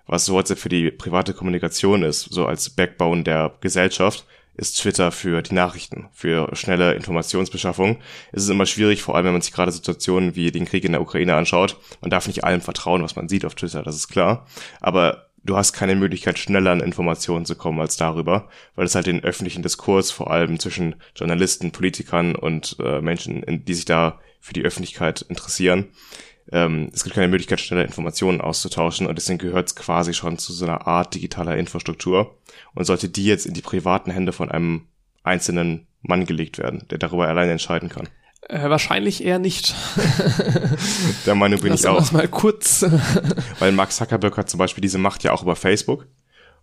was WhatsApp für die private Kommunikation ist, so als Backbone der Gesellschaft, ist Twitter für die Nachrichten, für schnelle Informationsbeschaffung. Es ist immer schwierig, vor allem wenn man sich gerade Situationen wie den Krieg in der Ukraine anschaut. Man darf nicht allem vertrauen, was man sieht auf Twitter, das ist klar. Aber du hast keine Möglichkeit, schneller an Informationen zu kommen als darüber, weil es halt den öffentlichen Diskurs vor allem zwischen Journalisten, Politikern und äh, Menschen, die sich da für die Öffentlichkeit interessieren, ähm, es gibt keine Möglichkeit, schneller Informationen auszutauschen und deswegen gehört es quasi schon zu so einer Art digitaler Infrastruktur und sollte die jetzt in die privaten Hände von einem einzelnen Mann gelegt werden, der darüber alleine entscheiden kann. Äh, wahrscheinlich eher nicht. Der Meinung bin Lass ich auch. mal kurz. Weil Mark Zuckerberg hat zum Beispiel diese Macht ja auch über Facebook.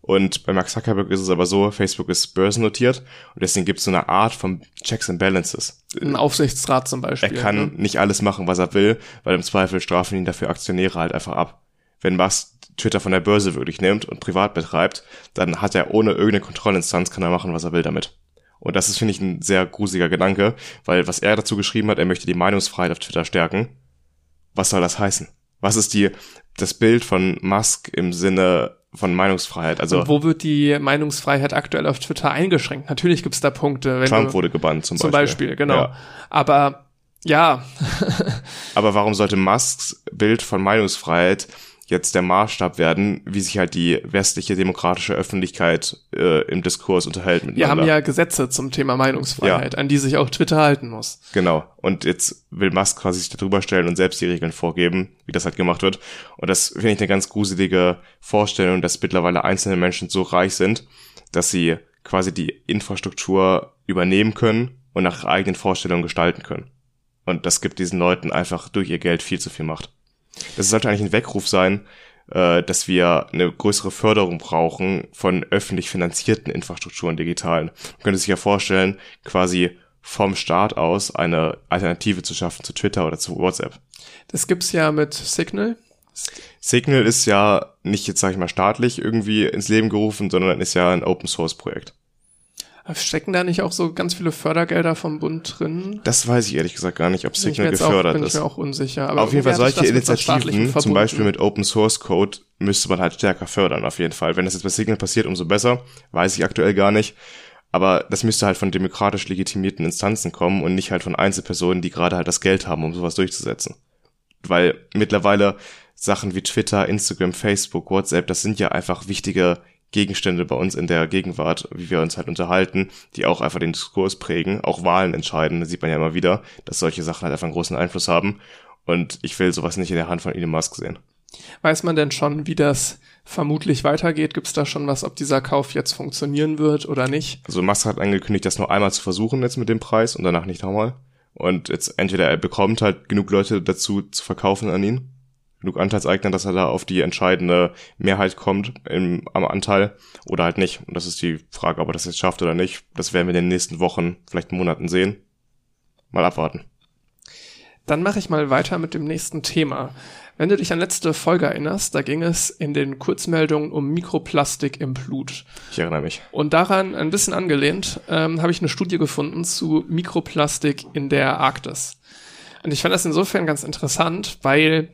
Und bei Mark Zuckerberg ist es aber so, Facebook ist börsennotiert und deswegen gibt es so eine Art von Checks and Balances. Ein Aufsichtsrat zum Beispiel. Er kann ne? nicht alles machen, was er will, weil im Zweifel strafen ihn dafür Aktionäre halt einfach ab. Wenn Musk Twitter von der Börse wirklich nimmt und privat betreibt, dann hat er ohne irgendeine Kontrollinstanz, kann er machen, was er will damit. Und das ist, finde ich, ein sehr gruseliger Gedanke, weil was er dazu geschrieben hat, er möchte die Meinungsfreiheit auf Twitter stärken. Was soll das heißen? Was ist die, das Bild von Musk im Sinne von Meinungsfreiheit. Also Und wo wird die Meinungsfreiheit aktuell auf Twitter eingeschränkt? Natürlich gibt's da Punkte. Trump du, wurde gebannt zum, zum Beispiel. Beispiel genau. Ja. Aber ja. Aber warum sollte Musks Bild von Meinungsfreiheit jetzt der Maßstab werden, wie sich halt die westliche demokratische Öffentlichkeit äh, im Diskurs unterhält miteinander. Wir haben ja Gesetze zum Thema Meinungsfreiheit, ja. an die sich auch Twitter halten muss. Genau. Und jetzt will Musk quasi sich darüber stellen und selbst die Regeln vorgeben, wie das halt gemacht wird. Und das finde ich eine ganz gruselige Vorstellung, dass mittlerweile einzelne Menschen so reich sind, dass sie quasi die Infrastruktur übernehmen können und nach eigenen Vorstellungen gestalten können. Und das gibt diesen Leuten einfach durch ihr Geld viel zu viel Macht. Das sollte eigentlich ein Weckruf sein, äh, dass wir eine größere Förderung brauchen von öffentlich finanzierten Infrastrukturen digitalen. Man könnte sich ja vorstellen, quasi vom Staat aus eine Alternative zu schaffen zu Twitter oder zu WhatsApp. Das gibt's ja mit Signal. Signal ist ja nicht jetzt, sag ich mal, staatlich irgendwie ins Leben gerufen, sondern ist ja ein Open Source Projekt. Stecken da nicht auch so ganz viele Fördergelder vom Bund drin? Das weiß ich ehrlich gesagt gar nicht, ob Signal gefördert auch, bin ist. Bin ich mir auch unsicher. Aber auf jeden Fall solche Initiativen, zum Beispiel mit Open Source Code, müsste man halt stärker fördern, auf jeden Fall. Wenn das jetzt bei Signal passiert, umso besser. Weiß ich aktuell gar nicht. Aber das müsste halt von demokratisch legitimierten Instanzen kommen und nicht halt von Einzelpersonen, die gerade halt das Geld haben, um sowas durchzusetzen. Weil mittlerweile Sachen wie Twitter, Instagram, Facebook, WhatsApp, das sind ja einfach wichtige Gegenstände bei uns in der Gegenwart, wie wir uns halt unterhalten, die auch einfach den Diskurs prägen, auch Wahlen entscheiden. Da sieht man ja immer wieder, dass solche Sachen halt einfach einen großen Einfluss haben. Und ich will sowas nicht in der Hand von Elon Musk sehen. Weiß man denn schon, wie das vermutlich weitergeht? Gibt es da schon was, ob dieser Kauf jetzt funktionieren wird oder nicht? Also Musk hat angekündigt, das nur einmal zu versuchen jetzt mit dem Preis und danach nicht nochmal. Und jetzt entweder er bekommt halt genug Leute dazu zu verkaufen an ihn, genug Anteilseignern, dass er da auf die entscheidende Mehrheit kommt im, am Anteil oder halt nicht. Und das ist die Frage, ob er das jetzt schafft oder nicht. Das werden wir in den nächsten Wochen, vielleicht Monaten sehen. Mal abwarten. Dann mache ich mal weiter mit dem nächsten Thema. Wenn du dich an letzte Folge erinnerst, da ging es in den Kurzmeldungen um Mikroplastik im Blut. Ich erinnere mich. Und daran ein bisschen angelehnt ähm, habe ich eine Studie gefunden zu Mikroplastik in der Arktis. Und ich fand das insofern ganz interessant, weil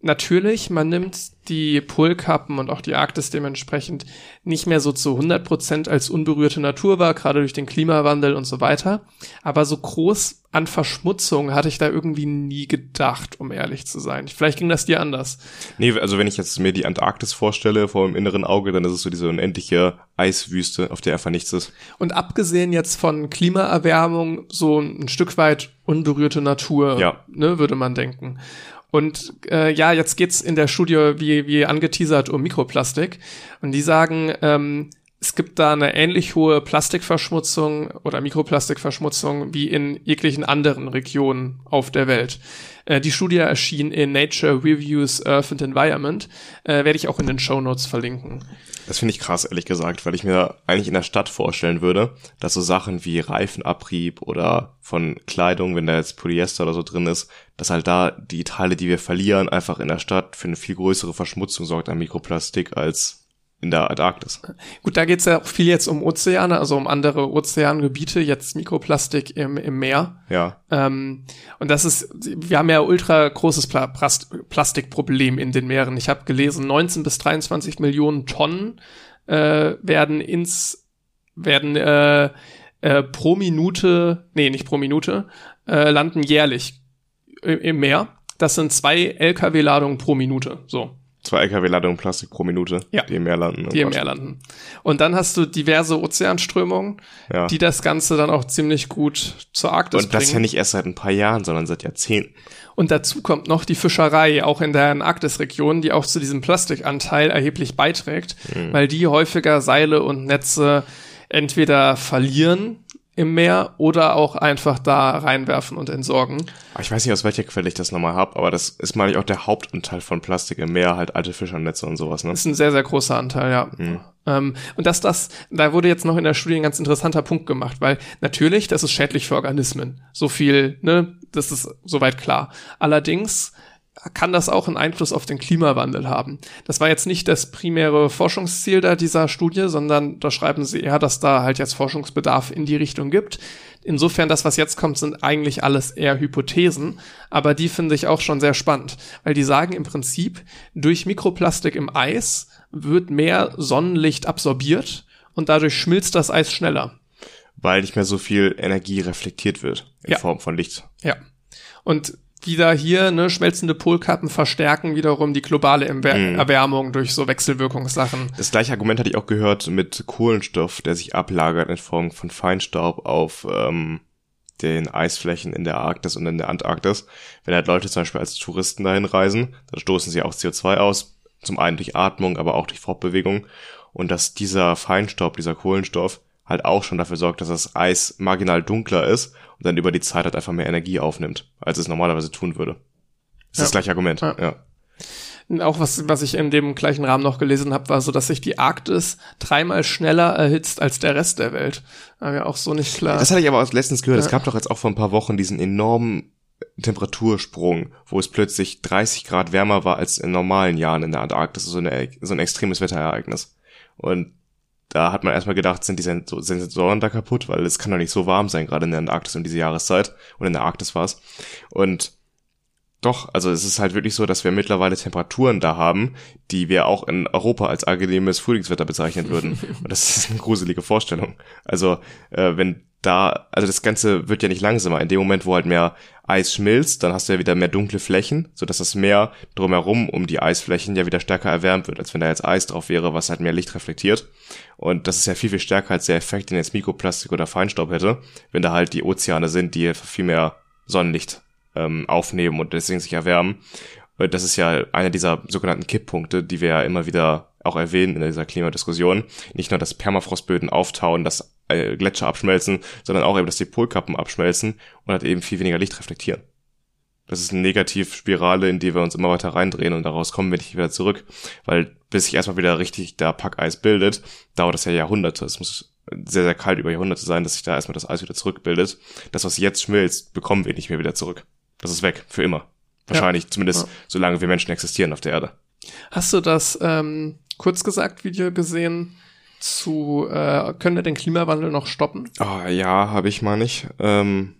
natürlich, man nimmt die Polkappen und auch die Arktis dementsprechend nicht mehr so zu 100 Prozent als unberührte Natur wahr, gerade durch den Klimawandel und so weiter. Aber so groß an Verschmutzung hatte ich da irgendwie nie gedacht, um ehrlich zu sein. Vielleicht ging das dir anders. Nee, also wenn ich jetzt mir die Antarktis vorstelle vor dem inneren Auge, dann ist es so diese unendliche Eiswüste, auf der einfach nichts ist. Und abgesehen jetzt von Klimaerwärmung, so ein Stück weit unberührte Natur, ja. ne, würde man denken. Und äh, ja, jetzt geht's in der Studie, wie, wie angeteasert, um Mikroplastik. Und die sagen, ähm, es gibt da eine ähnlich hohe Plastikverschmutzung oder Mikroplastikverschmutzung wie in jeglichen anderen Regionen auf der Welt. Äh, die Studie erschien in Nature Reviews Earth and Environment, äh, werde ich auch in den Show Notes verlinken. Das finde ich krass, ehrlich gesagt, weil ich mir eigentlich in der Stadt vorstellen würde, dass so Sachen wie Reifenabrieb oder von Kleidung, wenn da jetzt Polyester oder so drin ist, dass halt da die Teile, die wir verlieren, einfach in der Stadt für eine viel größere Verschmutzung sorgt an Mikroplastik als in der Antarktis. Gut, da geht's ja auch viel jetzt um Ozeane, also um andere Ozeangebiete, jetzt Mikroplastik im, im Meer. Ja. Ähm, und das ist, wir haben ja ultra großes Pla Plastikproblem in den Meeren. Ich habe gelesen, 19 bis 23 Millionen Tonnen äh, werden ins werden äh, äh, pro Minute, nee, nicht pro Minute, äh, landen jährlich im, im Meer. Das sind zwei LKW-Ladungen pro Minute. So zwei LKW-Ladungen Plastik pro Minute, ja. die im Meer landen. Die im Meer landen. Und dann hast du diverse Ozeanströmungen, ja. die das Ganze dann auch ziemlich gut zur Arktis Und das bringen. ja nicht erst seit ein paar Jahren, sondern seit Jahrzehnten. Und dazu kommt noch die Fischerei, auch in der Arktisregion, die auch zu diesem Plastikanteil erheblich beiträgt, mhm. weil die häufiger Seile und Netze entweder verlieren im Meer oder auch einfach da reinwerfen und entsorgen. Ich weiß nicht, aus welcher Quelle ich das nochmal habe, aber das ist, meine ich, auch der Hauptanteil von Plastik im Meer, halt alte Fischernetze und sowas, ne? Das ist ein sehr, sehr großer Anteil, ja. Mhm. Ähm, und dass das, da wurde jetzt noch in der Studie ein ganz interessanter Punkt gemacht, weil natürlich, das ist schädlich für Organismen. So viel, ne, das ist soweit klar. Allerdings kann das auch einen Einfluss auf den Klimawandel haben. Das war jetzt nicht das primäre Forschungsziel da dieser Studie, sondern da schreiben sie eher, dass da halt jetzt Forschungsbedarf in die Richtung gibt. Insofern, das, was jetzt kommt, sind eigentlich alles eher Hypothesen, aber die finde ich auch schon sehr spannend, weil die sagen im Prinzip, durch Mikroplastik im Eis wird mehr Sonnenlicht absorbiert und dadurch schmilzt das Eis schneller. Weil nicht mehr so viel Energie reflektiert wird in ja. Form von Licht. Ja. Und wieder hier, ne, schmelzende Polkappen verstärken wiederum die globale mhm. Erwärmung durch so Wechselwirkungssachen. Das gleiche Argument hatte ich auch gehört mit Kohlenstoff, der sich ablagert in Form von Feinstaub auf ähm, den Eisflächen in der Arktis und in der Antarktis. Wenn halt Leute zum Beispiel als Touristen dahin reisen, dann stoßen sie auch CO2 aus, zum einen durch Atmung, aber auch durch Fortbewegung. Und dass dieser Feinstaub, dieser Kohlenstoff halt auch schon dafür sorgt, dass das Eis marginal dunkler ist und dann über die Zeit halt einfach mehr Energie aufnimmt, als es normalerweise tun würde. Das ist das gleiche Argument, ja. ja. Auch was, was ich in dem gleichen Rahmen noch gelesen habe, war so, dass sich die Arktis dreimal schneller erhitzt als der Rest der Welt. War mir auch so nicht klar. Das hatte ich aber auch letztens gehört. Ja. Es gab doch jetzt auch vor ein paar Wochen diesen enormen Temperatursprung, wo es plötzlich 30 Grad wärmer war als in normalen Jahren in der Antarktis. So, eine, so ein extremes Wetterereignis. Und da hat man erstmal gedacht, sind die Sensoren da kaputt, weil es kann doch nicht so warm sein, gerade in der Antarktis um diese Jahreszeit. Und in der Arktis war's. Und doch, also es ist halt wirklich so, dass wir mittlerweile Temperaturen da haben, die wir auch in Europa als angenehmes Frühlingswetter bezeichnen würden. Und das ist eine gruselige Vorstellung. Also äh, wenn da, also das Ganze wird ja nicht langsamer. In dem Moment, wo halt mehr Eis schmilzt, dann hast du ja wieder mehr dunkle Flächen, so dass das Meer drumherum um die Eisflächen ja wieder stärker erwärmt wird, als wenn da jetzt Eis drauf wäre, was halt mehr Licht reflektiert. Und das ist ja viel, viel stärker als der Effekt, den jetzt Mikroplastik oder Feinstaub hätte, wenn da halt die Ozeane sind, die viel mehr Sonnenlicht ähm, aufnehmen und deswegen sich erwärmen. Das ist ja einer dieser sogenannten Kipppunkte, die wir ja immer wieder auch erwähnen in dieser Klimadiskussion. Nicht nur, dass Permafrostböden auftauen, dass äh, Gletscher abschmelzen, sondern auch eben, dass die Polkappen abschmelzen und halt eben viel weniger Licht reflektieren. Das ist eine Negativspirale, in die wir uns immer weiter reindrehen und daraus kommen wir nicht wieder zurück. Weil bis sich erstmal wieder richtig der Packeis bildet, dauert das ja Jahrhunderte. Es muss sehr, sehr kalt über Jahrhunderte sein, dass sich da erstmal das Eis wieder zurückbildet. Das, was jetzt schmilzt, bekommen wir nicht mehr wieder zurück. Das ist weg, für immer. Wahrscheinlich, ja. zumindest ja. solange wir Menschen existieren auf der Erde. Hast du das ähm, kurz gesagt Video gesehen zu äh, können wir den Klimawandel noch stoppen? Oh, ja, habe ich mal nicht. Ähm,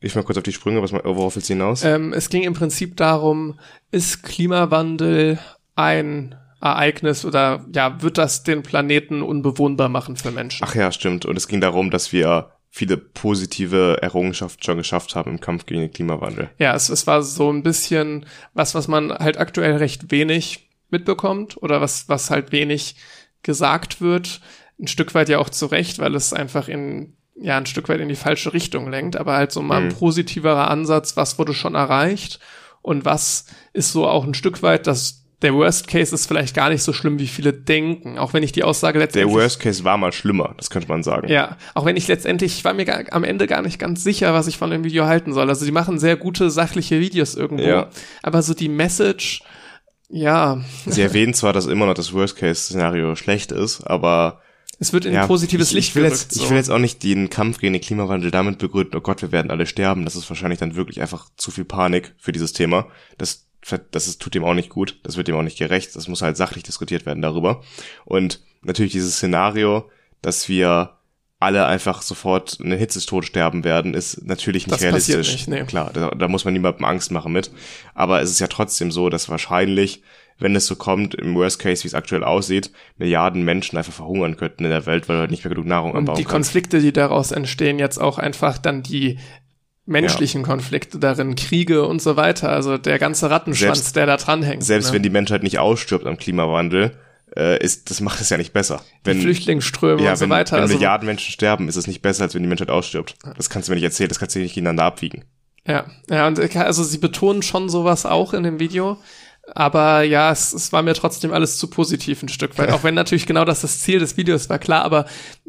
ich mal kurz auf die Sprünge, was worauf willst du hinaus? Ähm, es ging im Prinzip darum, ist Klimawandel ein Ereignis oder ja, wird das den Planeten unbewohnbar machen für Menschen? Ach ja, stimmt. Und es ging darum, dass wir viele positive Errungenschaften schon geschafft haben im Kampf gegen den Klimawandel. Ja, es, es war so ein bisschen was, was man halt aktuell recht wenig mitbekommt oder was, was halt wenig gesagt wird. Ein Stück weit ja auch zu Recht, weil es einfach in, ja, ein Stück weit in die falsche Richtung lenkt, aber halt so mal mhm. ein positiverer Ansatz, was wurde schon erreicht und was ist so auch ein Stück weit das der Worst Case ist vielleicht gar nicht so schlimm, wie viele denken. Auch wenn ich die Aussage letztendlich. Der Worst Case war mal schlimmer, das könnte man sagen. Ja, auch wenn ich letztendlich, ich war mir gar, am Ende gar nicht ganz sicher, was ich von dem Video halten soll. Also die machen sehr gute, sachliche Videos irgendwo. Ja. Aber so die Message, ja. Sie erwähnen zwar, dass immer noch das Worst Case Szenario schlecht ist, aber es wird in ja, positives ich, Licht ich will, gerückt, jetzt, so. ich will jetzt auch nicht den Kampf gegen den Klimawandel damit begründen, oh Gott, wir werden alle sterben. Das ist wahrscheinlich dann wirklich einfach zu viel Panik für dieses Thema. Das das ist, tut dem auch nicht gut, das wird dem auch nicht gerecht, das muss halt sachlich diskutiert werden darüber. Und natürlich dieses Szenario, dass wir alle einfach sofort einen Hitzestod sterben werden, ist natürlich nicht das realistisch. Nicht, nee. Klar, da, da muss man niemandem Angst machen mit. Aber es ist ja trotzdem so, dass wahrscheinlich, wenn es so kommt, im Worst Case, wie es aktuell aussieht, Milliarden Menschen einfach verhungern könnten in der Welt, weil wir nicht mehr genug Nahrung Und die Konflikte, die daraus entstehen, jetzt auch einfach dann die menschlichen ja. Konflikte darin, Kriege und so weiter. Also der ganze Rattenschwanz, selbst, der da dranhängt. Selbst ne? wenn die Menschheit nicht ausstirbt am Klimawandel, äh, ist, das macht es ja nicht besser. Wenn, die Flüchtlingsströme ja, und so wenn, weiter. Wenn also, Milliarden Menschen sterben, ist es nicht besser, als wenn die Menschheit ausstirbt. Das kannst du mir nicht erzählen, das kannst du nicht gegeneinander abwiegen. Ja, ja, und äh, also sie betonen schon sowas auch in dem Video. Aber ja, es, es war mir trotzdem alles zu positiv ein Stück weit. Auch wenn natürlich genau das das Ziel des Videos war, klar. Aber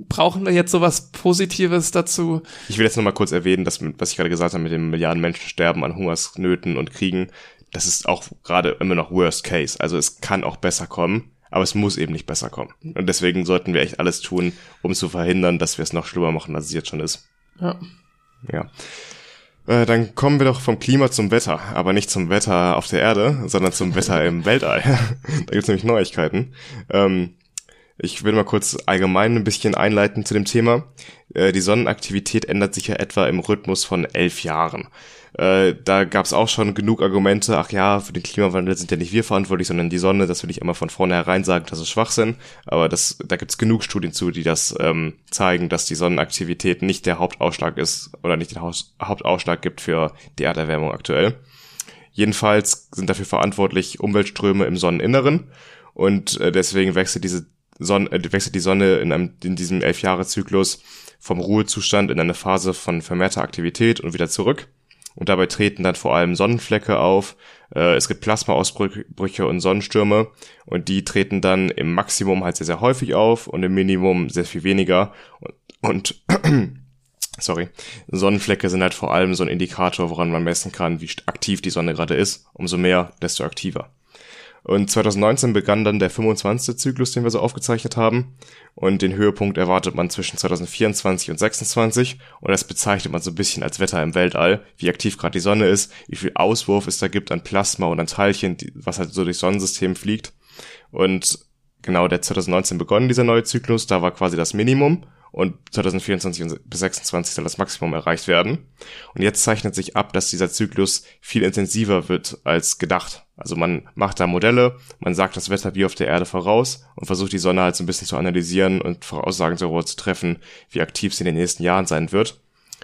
brauchen wir jetzt sowas Positives dazu? Ich will jetzt noch mal kurz erwähnen, dass, was ich gerade gesagt habe mit den Milliarden Menschen sterben an Hungersnöten und Kriegen. Das ist auch gerade immer noch Worst Case. Also es kann auch besser kommen. Aber es muss eben nicht besser kommen. Und deswegen sollten wir echt alles tun, um zu verhindern, dass wir es noch schlimmer machen, als es jetzt schon ist. Ja. Ja. Äh, dann kommen wir doch vom Klima zum Wetter, aber nicht zum Wetter auf der Erde, sondern zum Wetter im Weltall. da gibt's nämlich Neuigkeiten. Ähm, ich will mal kurz allgemein ein bisschen einleiten zu dem Thema. Äh, die Sonnenaktivität ändert sich ja etwa im Rhythmus von elf Jahren. Äh, da gab es auch schon genug Argumente, ach ja, für den Klimawandel sind ja nicht wir verantwortlich, sondern die Sonne, das will ich immer von vornherein sagen, das ist Schwachsinn. Aber das, da gibt es genug Studien zu, die das ähm, zeigen, dass die Sonnenaktivität nicht der Hauptausschlag ist oder nicht den Haus Hauptausschlag gibt für die Erderwärmung aktuell. Jedenfalls sind dafür verantwortlich Umweltströme im Sonneninneren und äh, deswegen wechselt diese Sonne, äh, wechselt die Sonne in, einem, in diesem Elfjahre-Zyklus vom Ruhezustand in eine Phase von vermehrter Aktivität und wieder zurück und dabei treten dann vor allem Sonnenflecke auf. Äh, es gibt Plasmaausbrüche und Sonnenstürme und die treten dann im Maximum halt sehr, sehr häufig auf und im Minimum sehr viel weniger. Und, und sorry, Sonnenflecke sind halt vor allem so ein Indikator, woran man messen kann, wie aktiv die Sonne gerade ist. Umso mehr, desto aktiver. Und 2019 begann dann der 25. Zyklus, den wir so aufgezeichnet haben. Und den Höhepunkt erwartet man zwischen 2024 und 2026. Und das bezeichnet man so ein bisschen als Wetter im Weltall, wie aktiv gerade die Sonne ist, wie viel Auswurf es da gibt an Plasma und an Teilchen, was halt so durchs Sonnensystem fliegt. Und genau, der 2019 begonnen, dieser neue Zyklus, da war quasi das Minimum und 2024 bis 2026 soll das Maximum erreicht werden. Und jetzt zeichnet sich ab, dass dieser Zyklus viel intensiver wird als gedacht. Also man macht da Modelle, man sagt das Wetter wie auf der Erde voraus und versucht die Sonne halt so ein bisschen zu analysieren und Voraussagen darüber zu treffen, wie aktiv sie in den nächsten Jahren sein wird.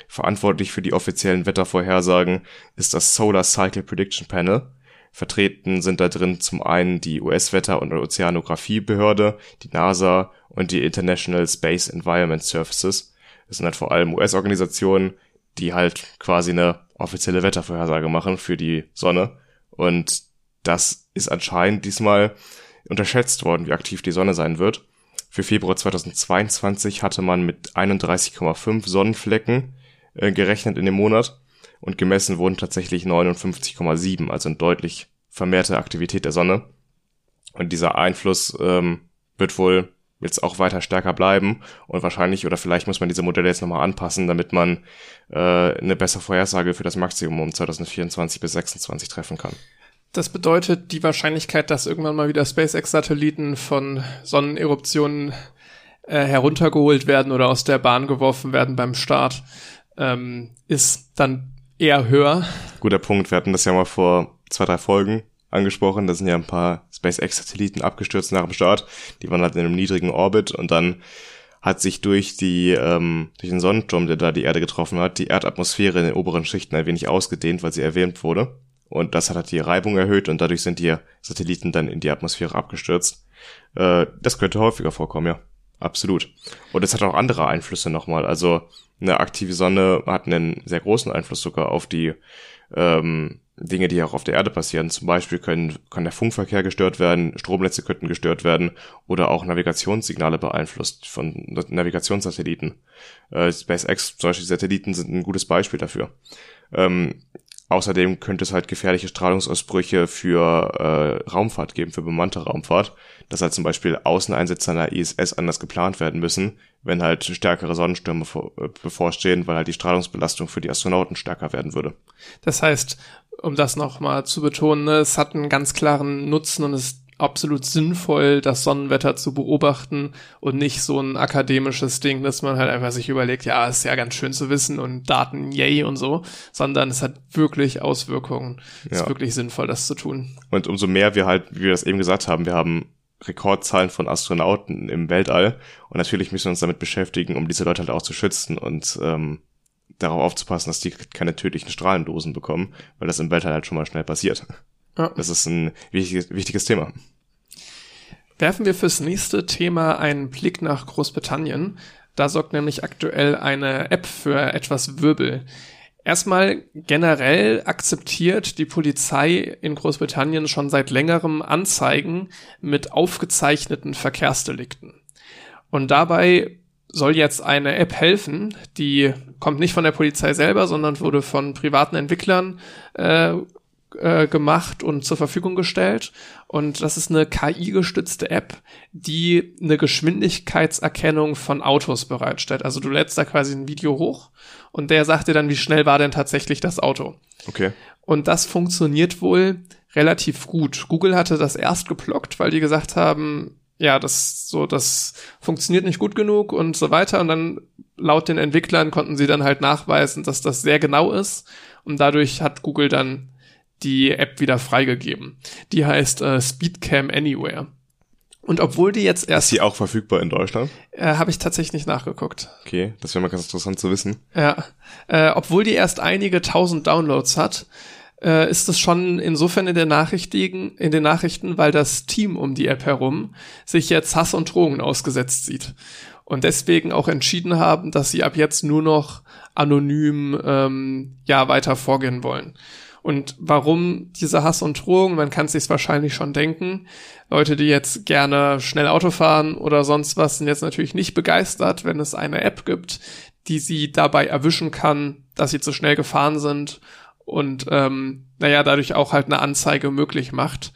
Verantwortlich für die offiziellen Wettervorhersagen ist das Solar Cycle Prediction Panel. Vertreten sind da drin zum einen die US-Wetter- und Ozeanographie-Behörde, die NASA und die International Space Environment Services. Das sind halt vor allem US-Organisationen, die halt quasi eine offizielle Wettervorhersage machen für die Sonne. Und das ist anscheinend diesmal unterschätzt worden, wie aktiv die Sonne sein wird. Für Februar 2022 hatte man mit 31,5 Sonnenflecken äh, gerechnet in dem Monat und gemessen wurden tatsächlich 59,7, also eine deutlich vermehrte Aktivität der Sonne. Und dieser Einfluss ähm, wird wohl jetzt auch weiter stärker bleiben und wahrscheinlich oder vielleicht muss man diese Modelle jetzt nochmal anpassen, damit man äh, eine bessere Vorhersage für das Maximum 2024 bis 2026 treffen kann. Das bedeutet, die Wahrscheinlichkeit, dass irgendwann mal wieder SpaceX-Satelliten von Sonneneruptionen äh, heruntergeholt werden oder aus der Bahn geworfen werden beim Start, ähm, ist dann eher höher. Guter Punkt. Wir hatten das ja mal vor zwei, drei Folgen angesprochen. Da sind ja ein paar SpaceX-Satelliten abgestürzt nach dem Start. Die waren halt in einem niedrigen Orbit und dann hat sich durch die ähm, durch den Sonnensturm, der da die Erde getroffen hat, die Erdatmosphäre in den oberen Schichten ein wenig ausgedehnt, weil sie erwärmt wurde. Und das hat halt die Reibung erhöht und dadurch sind die Satelliten dann in die Atmosphäre abgestürzt. Äh, das könnte häufiger vorkommen, ja. Absolut. Und es hat auch andere Einflüsse nochmal. Also eine aktive Sonne hat einen sehr großen Einfluss sogar auf die ähm, Dinge, die auch auf der Erde passieren. Zum Beispiel können, kann der Funkverkehr gestört werden, Stromnetze könnten gestört werden oder auch Navigationssignale beeinflusst von Navigationssatelliten. Äh, SpaceX, zum Beispiel Satelliten sind ein gutes Beispiel dafür. Ähm, Außerdem könnte es halt gefährliche Strahlungsausbrüche für äh, Raumfahrt geben, für bemannte Raumfahrt, dass halt zum Beispiel Außeneinsätze an der ISS anders geplant werden müssen, wenn halt stärkere Sonnenstürme vor, äh, bevorstehen, weil halt die Strahlungsbelastung für die Astronauten stärker werden würde. Das heißt, um das nochmal zu betonen, ne, es hat einen ganz klaren Nutzen und es absolut sinnvoll, das Sonnenwetter zu beobachten und nicht so ein akademisches Ding, dass man halt einfach sich überlegt, ja, ist ja ganz schön zu wissen und Daten, yay und so, sondern es hat wirklich Auswirkungen. Es ja. ist wirklich sinnvoll, das zu tun. Und umso mehr wir halt, wie wir das eben gesagt haben, wir haben Rekordzahlen von Astronauten im Weltall und natürlich müssen wir uns damit beschäftigen, um diese Leute halt auch zu schützen und ähm, darauf aufzupassen, dass die keine tödlichen Strahlendosen bekommen, weil das im Weltall halt schon mal schnell passiert. Ja. Das ist ein wichtiges, wichtiges Thema. Werfen wir fürs nächste Thema einen Blick nach Großbritannien. Da sorgt nämlich aktuell eine App für etwas Wirbel. Erstmal generell akzeptiert die Polizei in Großbritannien schon seit längerem Anzeigen mit aufgezeichneten Verkehrsdelikten. Und dabei soll jetzt eine App helfen, die kommt nicht von der Polizei selber, sondern wurde von privaten Entwicklern äh, äh, gemacht und zur Verfügung gestellt. Und das ist eine KI-gestützte App, die eine Geschwindigkeitserkennung von Autos bereitstellt. Also du lädst da quasi ein Video hoch und der sagt dir dann, wie schnell war denn tatsächlich das Auto. Okay. Und das funktioniert wohl relativ gut. Google hatte das erst geblockt, weil die gesagt haben, ja, das so, das funktioniert nicht gut genug und so weiter. Und dann laut den Entwicklern konnten sie dann halt nachweisen, dass das sehr genau ist. Und dadurch hat Google dann die App wieder freigegeben. Die heißt äh, Speedcam Anywhere. Und obwohl die jetzt erst. Ist sie auch verfügbar in Deutschland? Äh, Habe ich tatsächlich nicht nachgeguckt. Okay, das wäre mal ganz interessant zu wissen. Ja. Äh, obwohl die erst einige tausend Downloads hat, äh, ist es schon insofern in, der Nachrichten, in den Nachrichten, weil das Team um die App herum sich jetzt Hass und Drohungen ausgesetzt sieht. Und deswegen auch entschieden haben, dass sie ab jetzt nur noch anonym ähm, ja weiter vorgehen wollen. Und warum dieser Hass und Drohung? Man kann es sich wahrscheinlich schon denken. Leute, die jetzt gerne schnell Auto fahren oder sonst was, sind jetzt natürlich nicht begeistert, wenn es eine App gibt, die sie dabei erwischen kann, dass sie zu schnell gefahren sind und ähm, naja, dadurch auch halt eine Anzeige möglich macht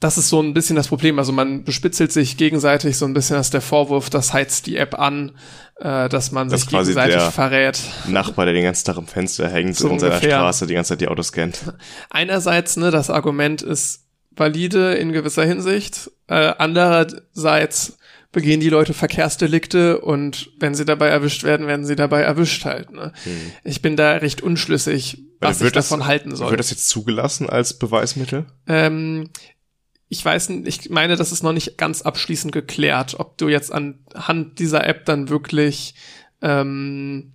das ist so ein bisschen das Problem. Also man bespitzelt sich gegenseitig so ein bisschen als der Vorwurf, das heizt die App an, äh, dass man das sich gegenseitig verrät. Nachbar, der den ganzen Tag im Fenster hängt so und in seiner Straße die ganze Zeit die Autos scannt. Einerseits, ne, das Argument ist valide in gewisser Hinsicht. Äh, andererseits begehen die Leute Verkehrsdelikte und wenn sie dabei erwischt werden, werden sie dabei erwischt halt. Ne? Hm. Ich bin da recht unschlüssig, was ich davon das, halten soll. Wird das jetzt zugelassen als Beweismittel? Ähm, ich weiß nicht, ich meine, das ist noch nicht ganz abschließend geklärt, ob du jetzt anhand dieser App dann wirklich ähm,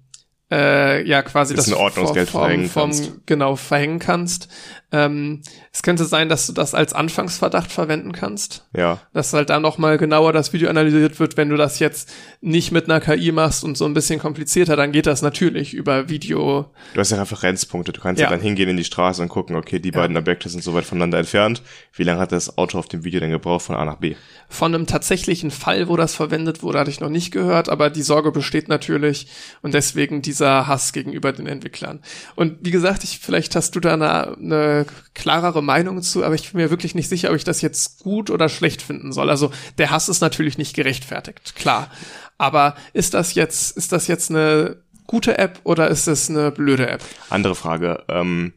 äh, ja quasi das Ordnungsgeld vom, verhängen vom, kannst. genau verhängen kannst. Ähm, es könnte sein, dass du das als Anfangsverdacht verwenden kannst. Ja. Dass halt dann nochmal genauer das Video analysiert wird, wenn du das jetzt nicht mit einer KI machst und so ein bisschen komplizierter, dann geht das natürlich über Video. Du hast ja Referenzpunkte. Du kannst ja, Ja. dann hingehen in die Straße und gucken, okay, die beiden Objekte sind so weit voneinander entfernt. Wie lange hat das Auto auf dem Video denn gebraucht von A nach B? Von einem tatsächlichen Fall, wo das verwendet wurde, hatte ich noch nicht gehört, aber die Sorge besteht natürlich und deswegen dieser Hass gegenüber den Entwicklern. Und wie gesagt, ich, vielleicht hast du da eine, eine klarere Meinung zu, aber ich bin mir wirklich nicht sicher, ob ich das jetzt gut oder schlecht finden soll. Also der Hass ist natürlich nicht gerechtfertigt, klar. Aber ist das jetzt, ist das jetzt eine gute App oder ist es eine blöde App? Andere Frage. Ähm,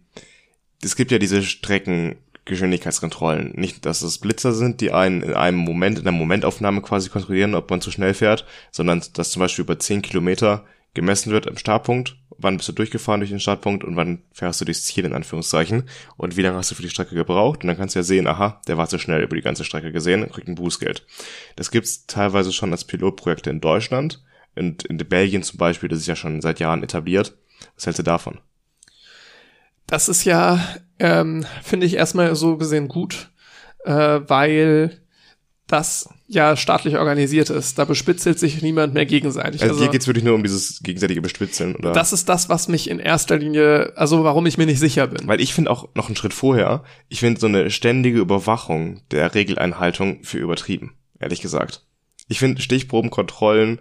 es gibt ja diese Streckengeschwindigkeitskontrollen. Nicht, dass es Blitzer sind, die einen in einem Moment, in einer Momentaufnahme quasi kontrollieren, ob man zu schnell fährt, sondern dass zum Beispiel über 10 Kilometer gemessen wird im Startpunkt. Wann bist du durchgefahren durch den Startpunkt und wann fährst du durchs Ziel in Anführungszeichen und wie lange hast du für die Strecke gebraucht und dann kannst du ja sehen, aha, der war zu schnell über die ganze Strecke gesehen und kriegt ein Bußgeld. Das gibt's teilweise schon als Pilotprojekte in Deutschland und in Belgien zum Beispiel, das ist ja schon seit Jahren etabliert. Was hältst du davon? Das ist ja, ähm, finde ich erstmal so gesehen gut, äh, weil das ja staatlich organisiert ist. Da bespitzelt sich niemand mehr gegenseitig. Also, hier geht's wirklich nur um dieses gegenseitige Bespitzeln, oder? das ist das, was mich in erster Linie, also warum ich mir nicht sicher bin. Weil ich finde auch noch einen Schritt vorher, ich finde so eine ständige Überwachung der Regeleinhaltung für übertrieben, ehrlich gesagt. Ich finde Stichprobenkontrollen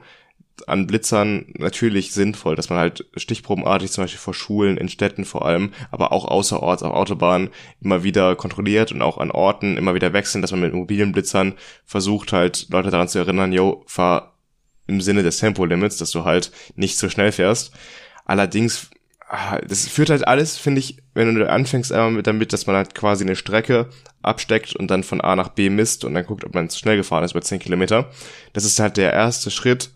an Blitzern natürlich sinnvoll, dass man halt stichprobenartig zum Beispiel vor Schulen, in Städten vor allem, aber auch außerorts auf Autobahnen immer wieder kontrolliert und auch an Orten immer wieder wechseln, dass man mit mobilen Blitzern versucht halt Leute daran zu erinnern, yo, fahr im Sinne des Tempolimits, dass du halt nicht zu schnell fährst. Allerdings, ah, das führt halt alles, finde ich, wenn du anfängst einmal mit damit, dass man halt quasi eine Strecke absteckt und dann von A nach B misst und dann guckt, ob man zu schnell gefahren ist über 10 Kilometer. Das ist halt der erste Schritt,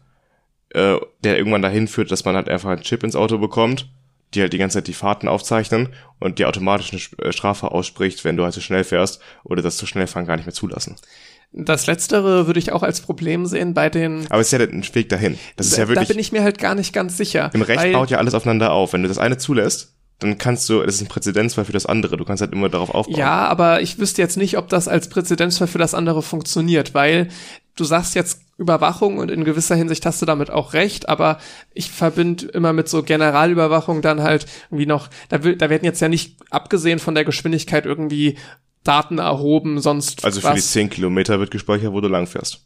äh, der irgendwann dahin führt, dass man halt einfach einen Chip ins Auto bekommt, die halt die ganze Zeit die Fahrten aufzeichnen und die automatisch eine äh, Strafe ausspricht, wenn du halt zu schnell fährst oder das zu schnell fahren gar nicht mehr zulassen. Das Letztere würde ich auch als Problem sehen bei den. Aber es ist ja ein Weg dahin. Das ist ja da wirklich, bin ich mir halt gar nicht ganz sicher. im Recht baut ja alles aufeinander auf. Wenn du das eine zulässt, dann kannst du, das ist ein Präzedenzfall für das andere. Du kannst halt immer darauf aufbauen. Ja, aber ich wüsste jetzt nicht, ob das als Präzedenzfall für das andere funktioniert, weil du sagst jetzt Überwachung und in gewisser Hinsicht hast du damit auch recht, aber ich verbinde immer mit so Generalüberwachung dann halt irgendwie noch, da, will, da werden jetzt ja nicht abgesehen von der Geschwindigkeit irgendwie Daten erhoben, sonst Also für was. die 10 Kilometer wird gespeichert, wo du lang fährst.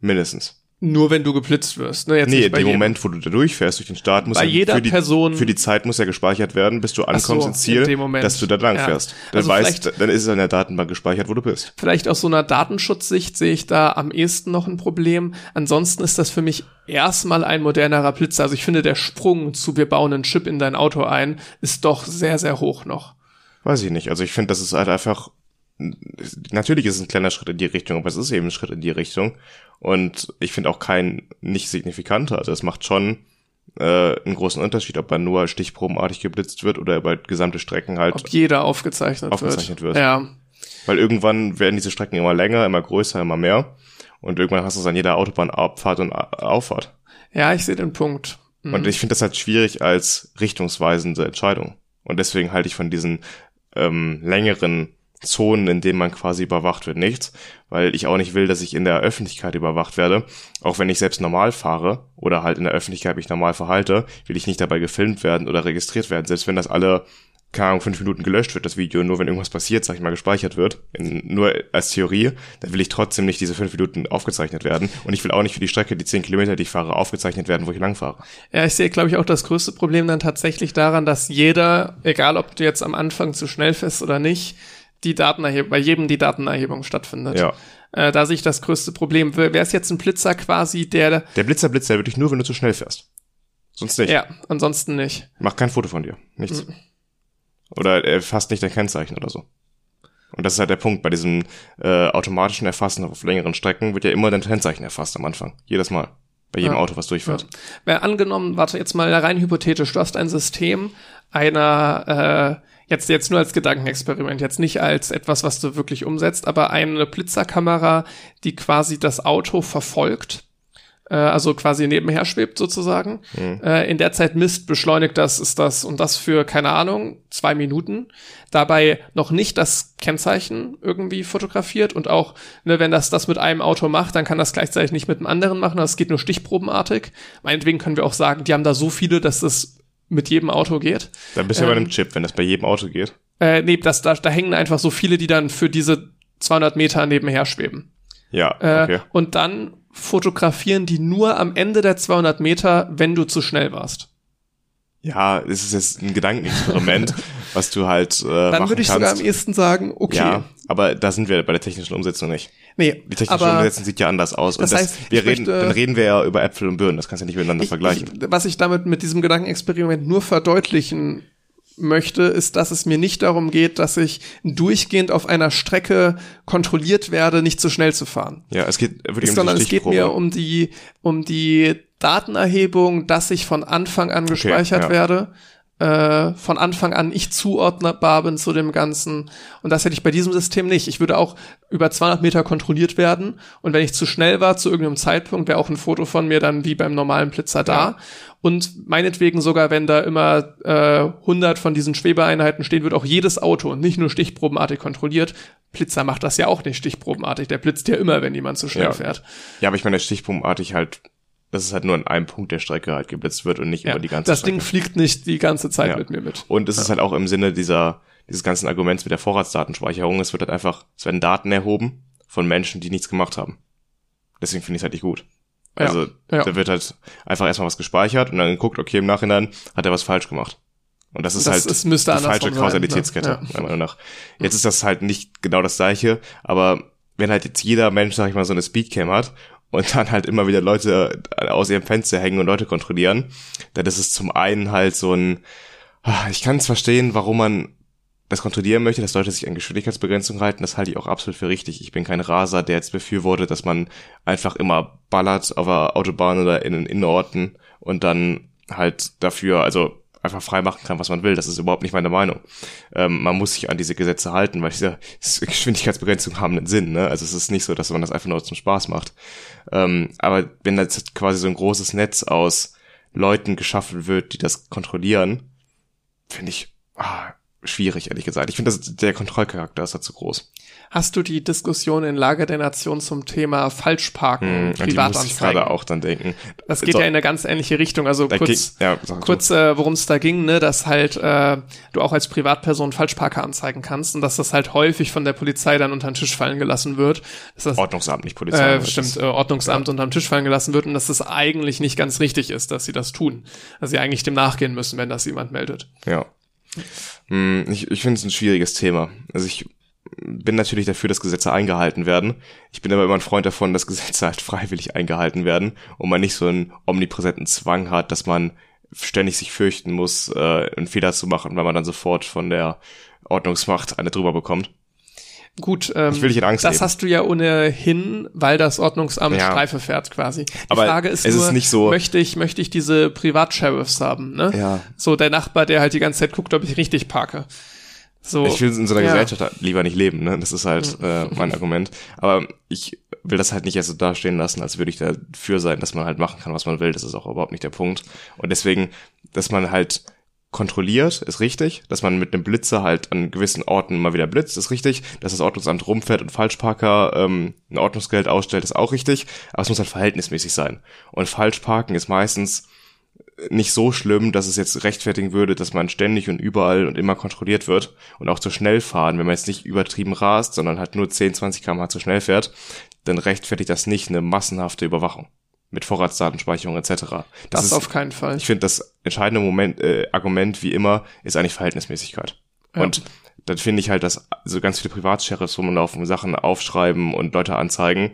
Mindestens. Nur wenn du geblitzt wirst. Ne? Jetzt Nee, in bei dem jedem. Moment, wo du da durchfährst durch den Start, muss Bei ja jeder für die, Person- für die Zeit muss ja gespeichert werden, bis du ankommst so, ins Ziel, in dass du da lang Ja. fährst. Dann Also weißt, dann ist es in der Datenbank gespeichert, wo du bist. Vielleicht aus so einer Datenschutzsicht sehe ich da am ehesten noch ein Problem. Ansonsten ist das für mich erstmal ein modernerer Blitzer. Also ich finde, der Sprung zu wir bauen einen Chip in dein Auto ein, ist doch sehr, sehr hoch noch. Weiß ich nicht. Also ich finde, das ist halt einfach, natürlich ist es ein kleiner Schritt in die Richtung, aber es ist eben ein Schritt in die Richtung. Und ich finde auch kein nicht signifikanter. Also es macht schon äh, einen großen Unterschied, ob man nur stichprobenartig geblitzt wird oder über gesamte Strecken halt Ob jeder aufgezeichnet, Aufgezeichnet wird. Ja. Weil irgendwann werden diese Strecken immer länger, immer größer, immer mehr. Und irgendwann hast du es an jeder Autobahnabfahrt und Auffahrt. Ja, ich sehe den Punkt. Mhm. Und ich finde das halt schwierig als richtungsweisende Entscheidung. Und deswegen halte ich von diesen ähm, längeren Zonen, in denen man quasi überwacht wird, nichts, weil ich auch nicht will, dass ich in der Öffentlichkeit überwacht werde. Auch wenn ich selbst normal fahre oder halt in der Öffentlichkeit mich normal verhalte, will ich nicht dabei gefilmt werden oder registriert werden, selbst wenn das alle keine Ahnung, fünf Minuten gelöscht wird, das Video, nur wenn irgendwas passiert, sag ich mal, gespeichert wird, in, nur als Theorie, dann will ich trotzdem nicht diese fünf Minuten aufgezeichnet werden. Und ich will auch nicht für die Strecke, die zehn Kilometer, die ich fahre, aufgezeichnet werden, wo ich lang fahre. Ja, ich sehe, glaube ich, auch das größte Problem dann tatsächlich daran, dass jeder, egal ob du jetzt am Anfang zu schnell fährst oder nicht, die Datenerhebung, bei jedem die Datenerhebung stattfindet. Ja. Äh, da sehe ich das größte Problem. Wäre es jetzt ein Blitzer quasi, der, Der Blitzer blitzt ja wirklich nur, wenn du zu schnell fährst. Sonst nicht. ja, ansonsten nicht. Mach kein Foto von dir. Nichts. Mhm. Oder er fasst nicht dein Kennzeichen oder so. Und das ist halt der Punkt. Bei diesem äh, automatischen Erfassen auf längeren Strecken wird ja immer dein Kennzeichen erfasst am Anfang. Jedes Mal. Bei jedem Ja. Auto, was durchfährt. Wäre angenommen, warte jetzt mal rein hypothetisch, du hast ein System einer, äh, jetzt, jetzt nur als Gedankenexperiment, jetzt nicht als etwas, was du wirklich umsetzt, aber eine Blitzerkamera, die quasi das Auto verfolgt, äh, also quasi nebenher schwebt sozusagen. Mhm. Äh, in der Zeit misst, beschleunigt das, ist das und das für, keine Ahnung, zwei Minuten. Dabei noch nicht das Kennzeichen irgendwie fotografiert und auch, ne, wenn das das mit einem Auto macht, dann kann das gleichzeitig nicht mit dem anderen machen, das geht nur stichprobenartig. Meinetwegen können wir auch sagen, die haben da so viele, dass das mit jedem Auto geht. Dann bist du ähm, bei einem Chip, wenn das bei jedem Auto geht. Äh, nee, das, da, da hängen einfach so viele, die dann für diese 200 Meter nebenher schweben. Ja, äh, okay. Äh, und dann fotografieren die nur am Ende der 200 Meter, wenn du zu schnell warst. Ja, es ist jetzt ein Gedankenexperiment, was du halt äh, Dann würde ich kannst. sogar am ehesten sagen, okay. Ja, aber da sind wir bei der technischen Umsetzung nicht. Nee, die technische Umsetzung sieht ja anders aus. Das und heißt, wir reden, möchte, dann reden wir ja über Äpfel und Birnen. Das kannst du ja nicht miteinander ich, vergleichen. Ich, was ich damit mit diesem Gedankenexperiment nur verdeutlichen möchte, ist, dass es mir nicht darum geht, dass ich durchgehend auf einer Strecke kontrolliert werde, nicht zu schnell zu fahren. Ja, es geht wirklich um Sondern es geht mir um die, um die Datenerhebung, dass ich von Anfang an gespeichert okay, ja. werde äh, von Anfang an ich zuordnerbar bin zu dem Ganzen. Und das hätte ich bei diesem System nicht. Ich würde auch über 200 Meter kontrolliert werden. Und wenn ich zu schnell war zu irgendeinem Zeitpunkt, wäre auch ein Foto von mir dann wie beim normalen Blitzer da. Ja. Und meinetwegen sogar, wenn da immer äh, 100 von diesen Schwebeeinheiten stehen, wird auch jedes Auto und nicht nur stichprobenartig kontrolliert. Blitzer macht das ja auch nicht stichprobenartig. Der blitzt ja immer, wenn jemand zu schnell ja. fährt. Ja, aber ich meine, stichprobenartig halt dass es halt nur an einem Punkt der Strecke halt geblitzt wird und nicht ja, über die ganze das Strecke. Das Ding fliegt nicht die ganze Zeit ja. mit mir mit. Und es ja. ist halt auch im Sinne dieser, dieses ganzen Arguments mit der Vorratsdatenspeicherung, es wird halt einfach, es werden Daten erhoben von Menschen, die nichts gemacht haben. Deswegen finde ich es halt nicht gut. Also, da wird halt einfach erstmal was gespeichert und dann geguckt, okay, im Nachhinein hat er was falsch gemacht. Und das ist das halt ist, die falsche Kausalitätskette, sein, ne? meiner Meinung nach. Jetzt ist das halt nicht genau das gleiche, aber wenn halt jetzt jeder Mensch, sag ich mal, so eine Speedcam hat und dann halt immer wieder Leute aus ihrem Fenster hängen und Leute kontrollieren, dann ist es zum einen halt so ein, ah, ich kann es verstehen, warum man das kontrollieren möchte, dass Leute sich an Geschwindigkeitsbegrenzung halten, das halte ich auch absolut für richtig. Ich bin kein Raser, der jetzt befürwortet, dass man einfach immer ballert auf der Autobahn oder in den Innenorten und dann halt dafür, also einfach frei machen kann, was man will. Das ist überhaupt nicht meine Meinung. Ähm, man muss sich an diese Gesetze halten, weil diese Geschwindigkeitsbegrenzungen haben einen Sinn. Ne? Also es ist nicht so, dass man das einfach nur zum Spaß macht. Ähm, aber wenn jetzt quasi so ein großes Netz aus Leuten geschaffen wird, die das kontrollieren, finde ich ah, schwierig, ehrlich gesagt. Ich finde, der Kontrollcharakter ist da zu groß. Hast du die Diskussion in Lage der Nation zum Thema Falschparken, hm, Privatanzeigen? Die muss ich gerade auch dann denken. Das geht so, ja in eine ganz ähnliche Richtung. Also kurz, ja, kurz äh, worum es da ging, ne, dass halt äh, du auch als Privatperson Falschparker anzeigen kannst und dass das halt häufig von der Polizei dann unter den Tisch fallen gelassen wird. Dass das, Ordnungsamt, nicht Polizei. Äh, stimmt, äh, Ordnungsamt ja. unter den Tisch fallen gelassen wird und dass das eigentlich nicht ganz richtig ist, dass sie das tun. Dass sie eigentlich dem nachgehen müssen, wenn das jemand meldet. Ja. Hm, ich, ich finde es ein schwieriges Thema. Also ich bin natürlich dafür, dass Gesetze eingehalten werden. Ich bin aber immer ein Freund davon, dass Gesetze halt freiwillig eingehalten werden und man nicht so einen omnipräsenten Zwang hat, dass man ständig sich fürchten muss, äh, einen Fehler zu machen, weil man dann sofort von der Ordnungsmacht eine drüber bekommt. Gut, ähm, ich will dich in Angst das nehmen. hast du ja ohnehin, weil das Ordnungsamt ja. Streife fährt quasi. Die Aber Frage ist, nur, ist nicht so möchte ich, möchte ich diese Privatsheriffs haben, ne? Ja. So der Nachbar, der halt die ganze Zeit guckt, ob ich richtig parke. So, ich will in so einer ja. Gesellschaft lieber nicht leben, ne? Das ist halt äh, mein Argument. Aber ich will das halt nicht erst so dastehen lassen, als würde ich dafür sein, dass man halt machen kann, was man will. Das ist auch überhaupt nicht der Punkt. Und deswegen, dass man halt kontrolliert, ist richtig. Dass man mit einem Blitzer halt an gewissen Orten mal wieder blitzt, ist richtig. Dass das Ordnungsamt rumfährt und Falschparker ähm, ein Ordnungsgeld ausstellt, ist auch richtig. Aber es muss halt verhältnismäßig sein. Und Falschparken ist meistens nicht so schlimm, dass es jetzt rechtfertigen würde, dass man ständig und überall und immer kontrolliert wird und auch zu schnell fahren, wenn man jetzt nicht übertrieben rast, sondern halt nur 10, 20 km zu schnell fährt, dann rechtfertigt das nicht eine massenhafte Überwachung mit Vorratsdatenspeicherung etc. Das, das ist, auf keinen Fall. Ich finde, das entscheidende Moment, äh, Argument wie immer ist eigentlich Verhältnismäßigkeit. Ja. Und dann finde ich halt, dass so ganz viele Privatsheriffs rumlaufen, Sachen aufschreiben und Leute anzeigen,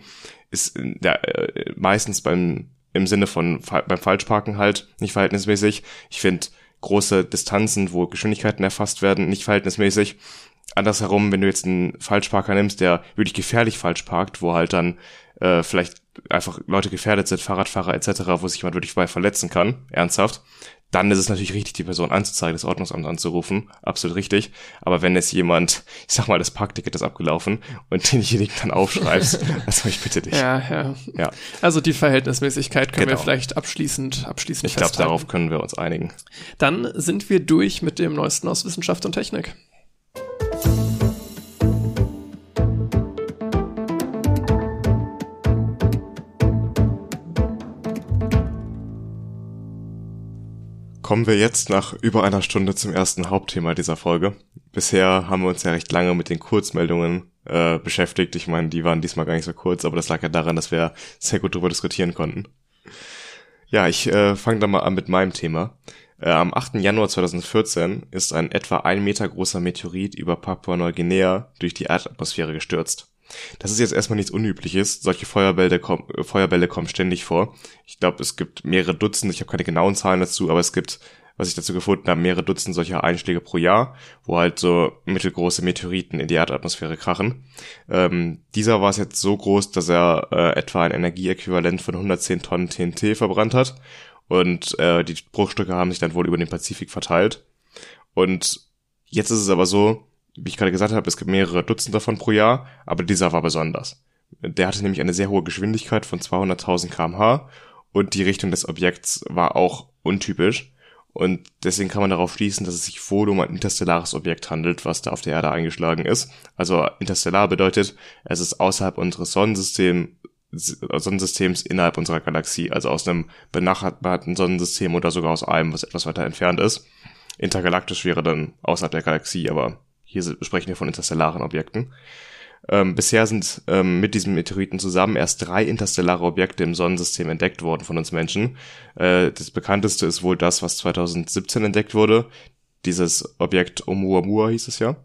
ist ja, äh, meistens beim im Sinne von beim Falschparken halt nicht verhältnismäßig. Ich finde große Distanzen, wo Geschwindigkeiten erfasst werden, nicht verhältnismäßig. Andersherum, wenn du jetzt einen Falschparker nimmst, der wirklich gefährlich falsch parkt, wo halt dann äh, vielleicht einfach Leute gefährdet sind, Fahrradfahrer etc., wo sich jemand wirklich bei verletzen kann, ernsthaft, dann ist es natürlich richtig, die Person anzuzeigen, das Ordnungsamt anzurufen. Absolut richtig. Aber wenn jetzt jemand, ich sag mal, das Parkticket ist abgelaufen und denjenigen dann aufschreibst, soll ich bitte dich. Ja, ja. ja. Also die Verhältnismäßigkeit können genau. wir vielleicht abschließend, abschließend Ich glaube, darauf können wir uns einigen. Dann sind wir durch mit dem Neuesten aus Wissenschaft und Technik. Kommen wir jetzt nach über einer Stunde zum ersten Hauptthema dieser Folge. Bisher haben wir uns ja recht lange mit den Kurzmeldungen äh, beschäftigt. Ich meine, die waren diesmal gar nicht so kurz, aber das lag ja daran, dass wir sehr gut darüber diskutieren konnten. Ja, ich äh, fange da mal an mit meinem Thema. Äh, am 8. Januar 2014 ist ein etwa ein Meter großer Meteorit über Papua-Neuguinea durch die Erdatmosphäre gestürzt. Das ist jetzt erstmal nichts Unübliches. Solche Feuerbälle, kommen, Feuerbälle kommen ständig vor. Ich glaube, es gibt mehrere Dutzend, ich habe keine genauen Zahlen dazu, aber es gibt, was ich dazu gefunden habe, mehrere Dutzend solcher Einschläge pro Jahr, wo halt so mittelgroße Meteoriten in die Erdatmosphäre krachen. Ähm, dieser war es jetzt so groß, dass er äh, etwa ein Energieäquivalent von 110 Tonnen TNT verbrannt hat. Und äh, die Bruchstücke haben sich dann wohl über den Pazifik verteilt. Und jetzt ist es aber so, wie ich gerade gesagt habe, es gibt mehrere Dutzend davon pro Jahr, aber dieser war besonders. Der hatte nämlich eine sehr hohe Geschwindigkeit von 200.000 kmh und die Richtung des Objekts war auch untypisch. Und deswegen kann man darauf schließen, dass es sich wohl um ein interstellares Objekt handelt, was da auf der Erde eingeschlagen ist. Also interstellar bedeutet, es ist außerhalb unseres Sonnensystems, Sonnensystems innerhalb unserer Galaxie, also aus einem benachbarten Sonnensystem oder sogar aus einem, was etwas weiter entfernt ist. Intergalaktisch wäre dann außerhalb der Galaxie, aber hier sprechen wir von interstellaren Objekten. Ähm, bisher sind ähm, mit diesem Meteoriten zusammen erst drei interstellare Objekte im Sonnensystem entdeckt worden von uns Menschen. Äh, das bekannteste ist wohl das, was 2017 entdeckt wurde. Dieses Objekt Oumuamua hieß es ja.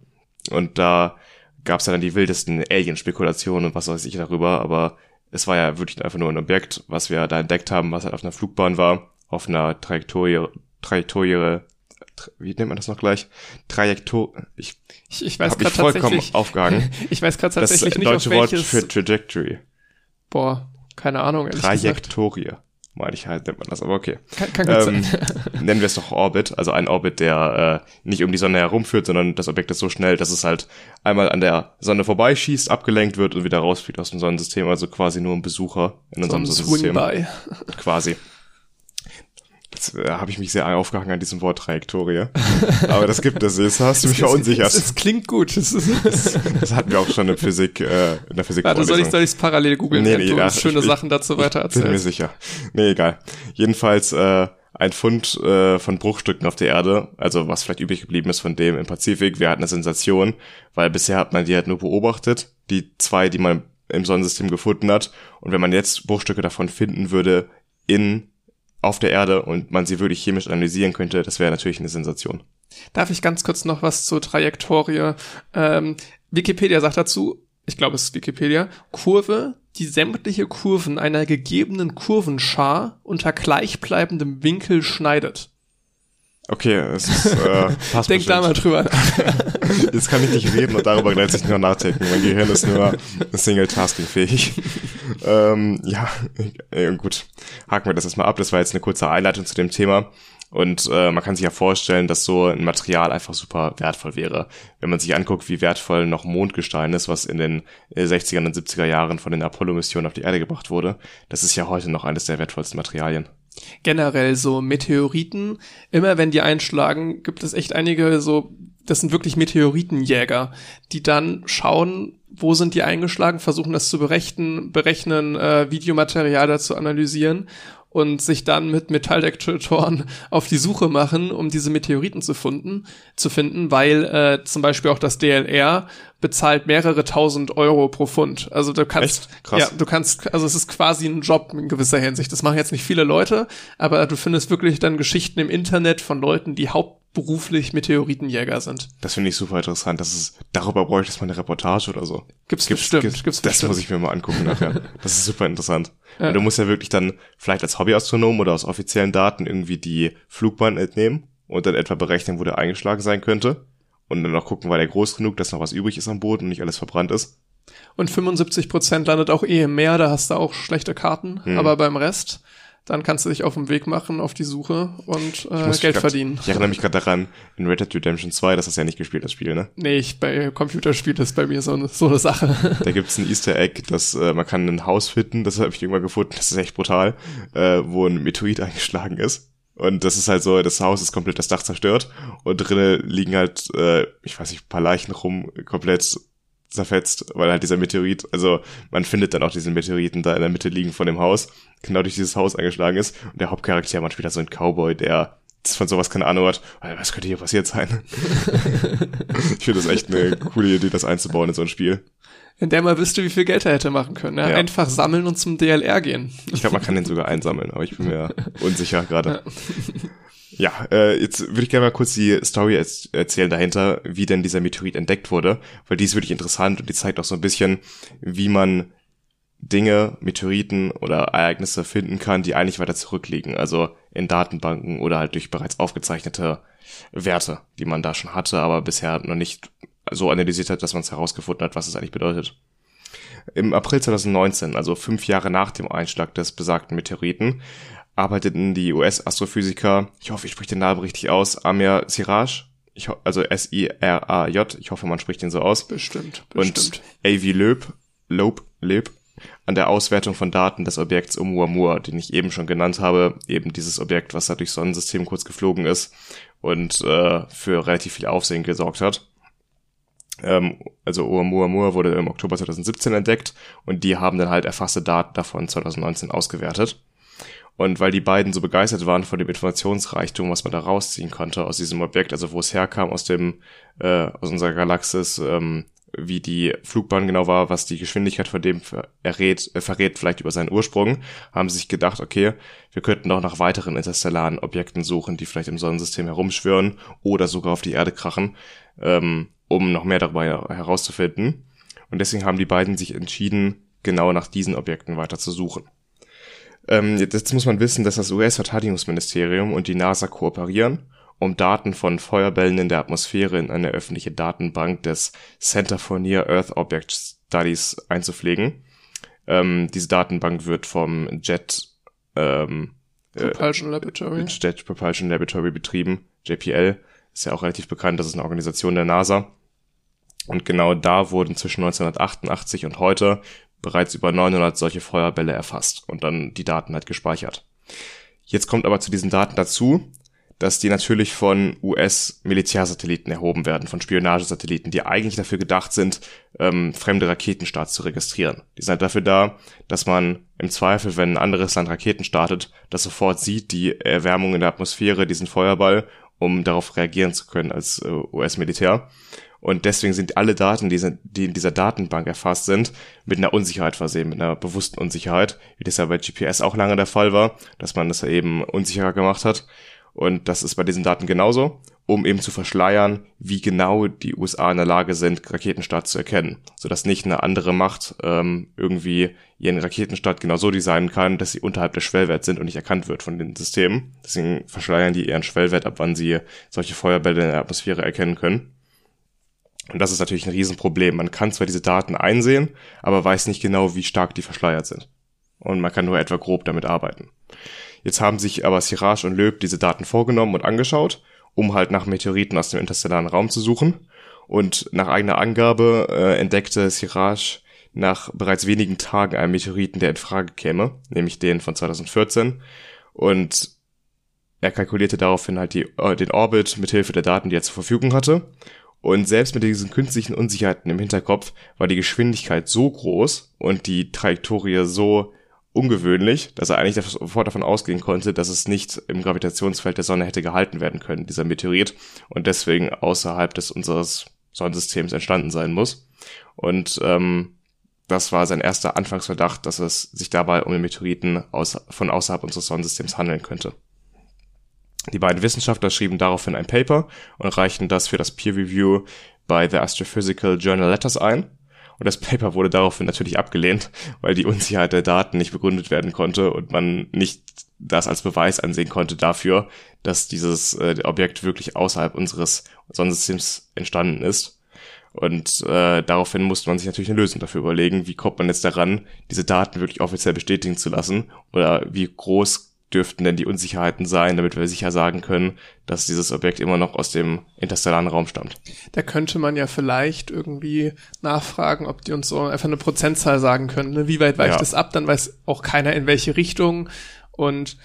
Und da gab es ja dann die wildesten Alien-Spekulationen und was weiß ich darüber, aber es war ja wirklich einfach nur ein Objekt, was wir da entdeckt haben, was halt auf einer Flugbahn war, auf einer Trajektorie, Trajektorie wie nennt man das noch gleich? Trajektor. Ich, ich, ich weiß gerade tatsächlich aufgehangen. ich weiß gerade tatsächlich das nicht, deutsche auf welches, Wort für Trajectory. Boah, keine Ahnung. Trajektorie. Meine ich halt, nennt man das, aber okay. Kann, kann gut ähm, sein. nennen wir es doch Orbit, also ein Orbit, der äh, nicht um die Sonne herumführt, sondern das Objekt ist so schnell, dass es halt einmal an der Sonne vorbeischießt, abgelenkt wird und wieder rausfliegt aus dem Sonnensystem, also quasi nur ein Besucher in unserem so Sonnensystem. Quasi. Jetzt äh, habe ich mich sehr aufgehangen an diesem Wort Trajektorie. Aber das gibt es. Jetzt hast du mich verunsichert. Es, es, klingt gut. Das, das, hatten wir auch schon in Physik, äh, in der Physik. Warte, soll ich soll ich's parallel googeln, nee, nee, ja, schöne ich, Sachen dazu weiter erzählen? Bin mir sicher. Nee, egal. Jedenfalls äh, ein Fund äh, von Bruchstücken auf der Erde, also was vielleicht übrig geblieben ist von dem im Pazifik. Wir hatten eine Sensation, weil bisher hat man die halt nur beobachtet, die zwei, die man im Sonnensystem gefunden hat. Und wenn man jetzt Bruchstücke davon finden würde in auf der Erde und man sie wirklich chemisch analysieren könnte, das wäre natürlich eine Sensation. Darf ich ganz kurz noch was zur Trajektorie? Ähm, Wikipedia sagt dazu, ich glaube es ist Wikipedia, Kurve, die sämtliche Kurven einer gegebenen Kurvenschar unter gleichbleibendem Winkel schneidet. Okay, es ist, äh, passt Denk da mal drüber nach. Jetzt kann ich nicht reden und darüber gleichzeitig nur nachdenken. Mein Gehirn ist nur Single-Tasking-fähig. ähm, ja, äh, gut. Haken wir das erstmal ab. Das war jetzt eine kurze Einleitung zu dem Thema. Und äh, man kann sich ja vorstellen, dass so ein Material einfach super wertvoll wäre. Wenn man sich anguckt, wie wertvoll noch Mondgestein ist, was in den 60er und 70er Jahren von den Apollo-Missionen auf die Erde gebracht wurde. Das ist ja heute noch eines der wertvollsten Materialien generell so Meteoriten, immer wenn die einschlagen, gibt es echt einige so, das sind wirklich Meteoritenjäger, die dann schauen, wo sind die eingeschlagen, versuchen das zu berechnen, berechnen, äh, Videomaterial dazu analysieren und sich dann mit Metalldetektoren auf die Suche machen, um diese Meteoriten zu finden, zu finden, weil äh, zum Beispiel auch das DLR bezahlt mehrere tausend Euro pro Pfund. Also du kannst, ja, du kannst, also es ist quasi ein Job in gewisser Hinsicht. Das machen jetzt nicht viele Leute, aber du findest wirklich dann Geschichten im Internet von Leuten, die hauptberuflich Meteoritenjäger sind. Das finde ich super interessant. Das ist, darüber bräuchte es mal eine Reportage oder so. Gibt's, gibt's bestimmt. Gibt's, gibt's das bestimmt. muss ich mir mal angucken nachher. Das ist super interessant. Ja. Und du musst ja wirklich dann vielleicht als Hobbyastronom oder aus offiziellen Daten irgendwie die Flugbahn entnehmen und dann etwa berechnen, wo der eingeschlagen sein könnte und dann noch gucken, war der groß genug, dass noch was übrig ist am Boden und nicht alles verbrannt ist. Und 75 Prozent landet auch eh im Meer, da hast du auch schlechte Karten, hm. aber beim Rest dann kannst du dich auf den Weg machen, auf die Suche und äh, Geld grad, verdienen. Ich erinnere mich gerade daran, in Red Dead Redemption 2, das hast du ja nicht gespielt, das Spiel, ne? Nee, ich, bei Computerspielen ist bei mir so, eine so eine Sache. Da gibt's ein Easter Egg, dass äh, man kann ein Haus finden, das habe ich irgendwann gefunden, das ist echt brutal, äh, wo ein Meteorit eingeschlagen ist. Und das ist halt so, das Haus ist komplett das Dach zerstört und drinnen liegen halt, äh, ich weiß nicht, ein paar Leichen rum, komplett zerfetzt, weil halt dieser Meteorit, also man findet dann auch diesen Meteoriten da in der Mitte liegen von dem Haus, genau durch dieses Haus eingeschlagen ist und der Hauptcharakter macht wieder so ein Cowboy, der von sowas keine Ahnung hat, was könnte hier passiert sein? ich finde das echt eine coole Idee, das einzubauen in so ein Spiel. In der man wüsste, wie viel Geld er hätte machen können. Ja? Ja. Einfach sammeln und zum DLR gehen. Ich glaube, man kann den sogar einsammeln, aber ich bin mir unsicher gerade. Ja. Ja, äh, jetzt würde ich gerne mal kurz die Story erzählen dahinter, wie denn dieser Meteorit entdeckt wurde, weil die ist wirklich interessant und die zeigt auch so ein bisschen, wie man Dinge, Meteoriten oder Ereignisse finden kann, die eigentlich weiter zurückliegen, also in Datenbanken oder halt durch bereits aufgezeichnete Werte, die man da schon hatte, aber bisher noch nicht so analysiert hat, dass man es herausgefunden hat, was es eigentlich bedeutet. Im April 2019, also fünf Jahre nach dem Einschlag des besagten Meteoriten, arbeiteten die US-Astrophysiker, ich hoffe, ich spreche den Namen richtig aus, Amir Siraj, ich, also S-I-R-A-J, ich hoffe, man spricht ihn so aus. Bestimmt, bestimmt. Und A.V. Loeb, Loeb, Loeb, an der Auswertung von Daten des Objekts Oumuamua, den ich eben schon genannt habe, eben dieses Objekt, was da durchs Sonnensystem kurz geflogen ist und äh, für relativ viel Aufsehen gesorgt hat. Ähm, also Oumuamua wurde im Oktober 2017 entdeckt und die haben dann halt erfasste Daten davon 2019 ausgewertet. Und weil die beiden so begeistert waren von dem Informationsreichtum, was man da rausziehen konnte aus diesem Objekt, also wo es herkam aus dem, äh, aus unserer Galaxis, ähm, wie die Flugbahn genau war, was die Geschwindigkeit von dem verrät, äh, verrät vielleicht über seinen Ursprung, haben sie sich gedacht, okay, wir könnten auch nach weiteren interstellaren Objekten suchen, die vielleicht im Sonnensystem herumschwirren oder sogar auf die Erde krachen, ähm, um noch mehr darüber herauszufinden. Und deswegen haben die beiden sich entschieden, genau nach diesen Objekten weiter zu suchen. Ähm, jetzt muss man wissen, dass das US-Verteidigungsministerium und die NASA kooperieren, um Daten von Feuerbällen in der Atmosphäre in eine öffentliche Datenbank des Center for Near Earth Object Studies einzupflegen. Ähm, diese Datenbank wird vom Jet ähm, äh, Propulsion Laboratory. Jet Propulsion Laboratory betrieben. JPL ist ja auch relativ bekannt, das ist eine Organisation der NASA. Und genau da wurden zwischen 1988 und heute bereits über 900 solche Feuerbälle erfasst und dann die Daten halt gespeichert. Jetzt kommt aber zu diesen Daten dazu, dass die natürlich von US-Militärsatelliten erhoben werden, von Spionagesatelliten, die eigentlich dafür gedacht sind, ähm, fremde Raketenstarts zu registrieren. Die sind halt dafür da, dass man im Zweifel, wenn ein anderes Land Raketen startet, das sofort sieht, die Erwärmung in der Atmosphäre, diesen Feuerball, um darauf reagieren zu können als äh, US-Militär. Und deswegen sind alle Daten, die, die in dieser Datenbank erfasst sind, mit einer Unsicherheit versehen, mit einer bewussten Unsicherheit, wie das ja bei GPS auch lange der Fall war, dass man das eben unsicherer gemacht hat. Und das ist bei diesen Daten genauso, um eben zu verschleiern, wie genau die USA in der Lage sind, Raketenstarts zu erkennen, sodass nicht eine andere Macht ähm, irgendwie ihren Raketenstart genau so designen kann, dass sie unterhalb des Schwellwerts sind und nicht erkannt wird von den Systemen. Deswegen verschleiern die ihren Schwellwert, ab wann sie solche Feuerbälle in der Atmosphäre erkennen können. Und das ist natürlich ein Riesenproblem. Man kann zwar diese Daten einsehen, aber weiß nicht genau, wie stark die verschleiert sind. Und man kann nur etwa grob damit arbeiten. Jetzt haben sich aber Siraj und Löb diese Daten vorgenommen und angeschaut, um halt nach Meteoriten aus dem interstellaren Raum zu suchen. Und nach eigener Angabe äh, entdeckte Siraj nach bereits wenigen Tagen einen Meteoriten, der in Frage käme, nämlich den von 2014. Und er kalkulierte daraufhin halt die, äh, den Orbit mithilfe der Daten, die er zur Verfügung hatte und selbst mit diesen künstlichen Unsicherheiten im Hinterkopf war die Geschwindigkeit so groß und die Trajektorie so ungewöhnlich, dass er eigentlich sofort davon ausgehen konnte, dass es nicht im Gravitationsfeld der Sonne hätte gehalten werden können, dieser Meteorit, und deswegen außerhalb des unseres Sonnensystems entstanden sein muss. Und ähm, das war sein erster Anfangsverdacht, dass es sich dabei um den Meteoriten aus, von außerhalb unseres Sonnensystems handeln könnte. Die beiden Wissenschaftler schrieben daraufhin ein Paper und reichten das für das Peer Review bei The Astrophysical Journal Letters ein. Und das Paper wurde daraufhin natürlich abgelehnt, weil die Unsicherheit der Daten nicht begründet werden konnte und man nicht das als Beweis ansehen konnte dafür, dass dieses äh, Objekt wirklich außerhalb unseres Sonnensystems entstanden ist. Und äh, daraufhin musste man sich natürlich eine Lösung dafür überlegen, wie kommt man jetzt daran, diese Daten wirklich offiziell bestätigen zu lassen oder wie groß dürften denn die Unsicherheiten sein, damit wir sicher sagen können, dass dieses Objekt immer noch aus dem interstellaren Raum stammt? Da könnte man ja vielleicht irgendwie nachfragen, ob die uns so einfach eine Prozentzahl sagen können. Ne? Wie weit weicht ja. es ab? Dann weiß auch keiner in welche Richtung. Und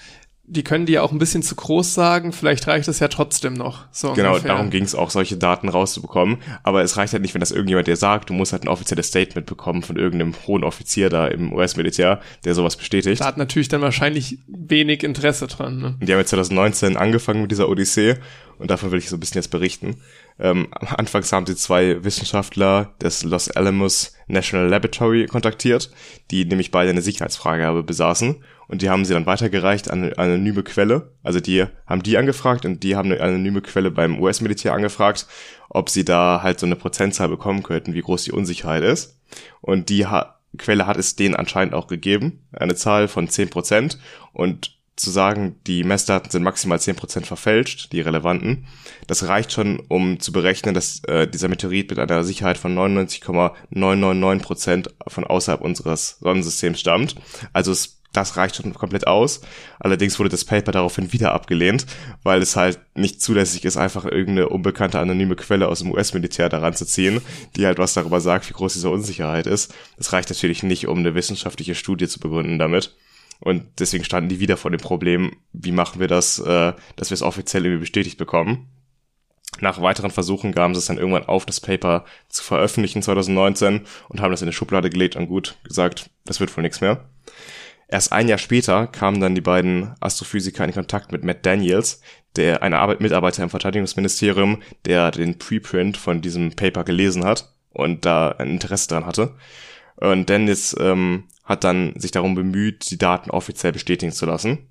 die können die ja auch ein bisschen zu groß sagen, vielleicht reicht es ja trotzdem noch. So genau, ungefähr. darum ging es auch, solche Daten rauszubekommen. Aber es reicht halt nicht, wenn das irgendjemand dir sagt, du musst halt ein offizielles Statement bekommen von irgendeinem hohen Offizier da im US-Militär, der sowas bestätigt. Da hat natürlich dann wahrscheinlich wenig Interesse dran. Ne? Die haben jetzt 2019 angefangen mit dieser Odyssee und davon will ich so ein bisschen jetzt berichten. Ähm, anfangs haben sie zwei Wissenschaftler des Los Alamos National Laboratory kontaktiert, die nämlich beide eine Sicherheitsfreigabe besaßen und die haben sie dann weitergereicht an eine anonyme Quelle. Also die haben die angefragt und die haben eine anonyme Quelle beim US-Militär angefragt, ob sie da halt so eine Prozentzahl bekommen könnten, wie groß die Unsicherheit ist. Und die ha Quelle hat es denen anscheinend auch gegeben, eine Zahl von zehn Prozent und zu sagen, die Messdaten sind maximal zehn Prozent verfälscht, die relevanten. Das reicht schon, um zu berechnen, dass äh, dieser Meteorit mit einer Sicherheit von 99,999 Prozent von außerhalb unseres Sonnensystems stammt. Also es das reicht schon komplett aus. Allerdings wurde das Paper daraufhin wieder abgelehnt, weil es halt nicht zulässig ist, einfach irgendeine unbekannte anonyme Quelle aus dem US-Militär daran zu ziehen, die halt was darüber sagt, wie groß diese Unsicherheit ist. Das reicht natürlich nicht, um eine wissenschaftliche Studie zu begründen damit. Und deswegen standen die wieder vor dem Problem, wie machen wir das, äh, dass wir es offiziell irgendwie bestätigt bekommen. Nach weiteren Versuchen gaben sie es dann irgendwann auf, das Paper zu veröffentlichen 2019 und haben das in eine Schublade gelegt und gut gesagt, das wird wohl nichts mehr. Erst ein Jahr später kamen dann die beiden Astrophysiker in Kontakt mit Matt Daniels, der eine Arbeit Mitarbeiter im Verteidigungsministerium, der den Preprint von diesem Paper gelesen hat und da ein Interesse daran hatte. Und Daniels ähm, hat dann sich darum bemüht, die Daten offiziell bestätigen zu lassen.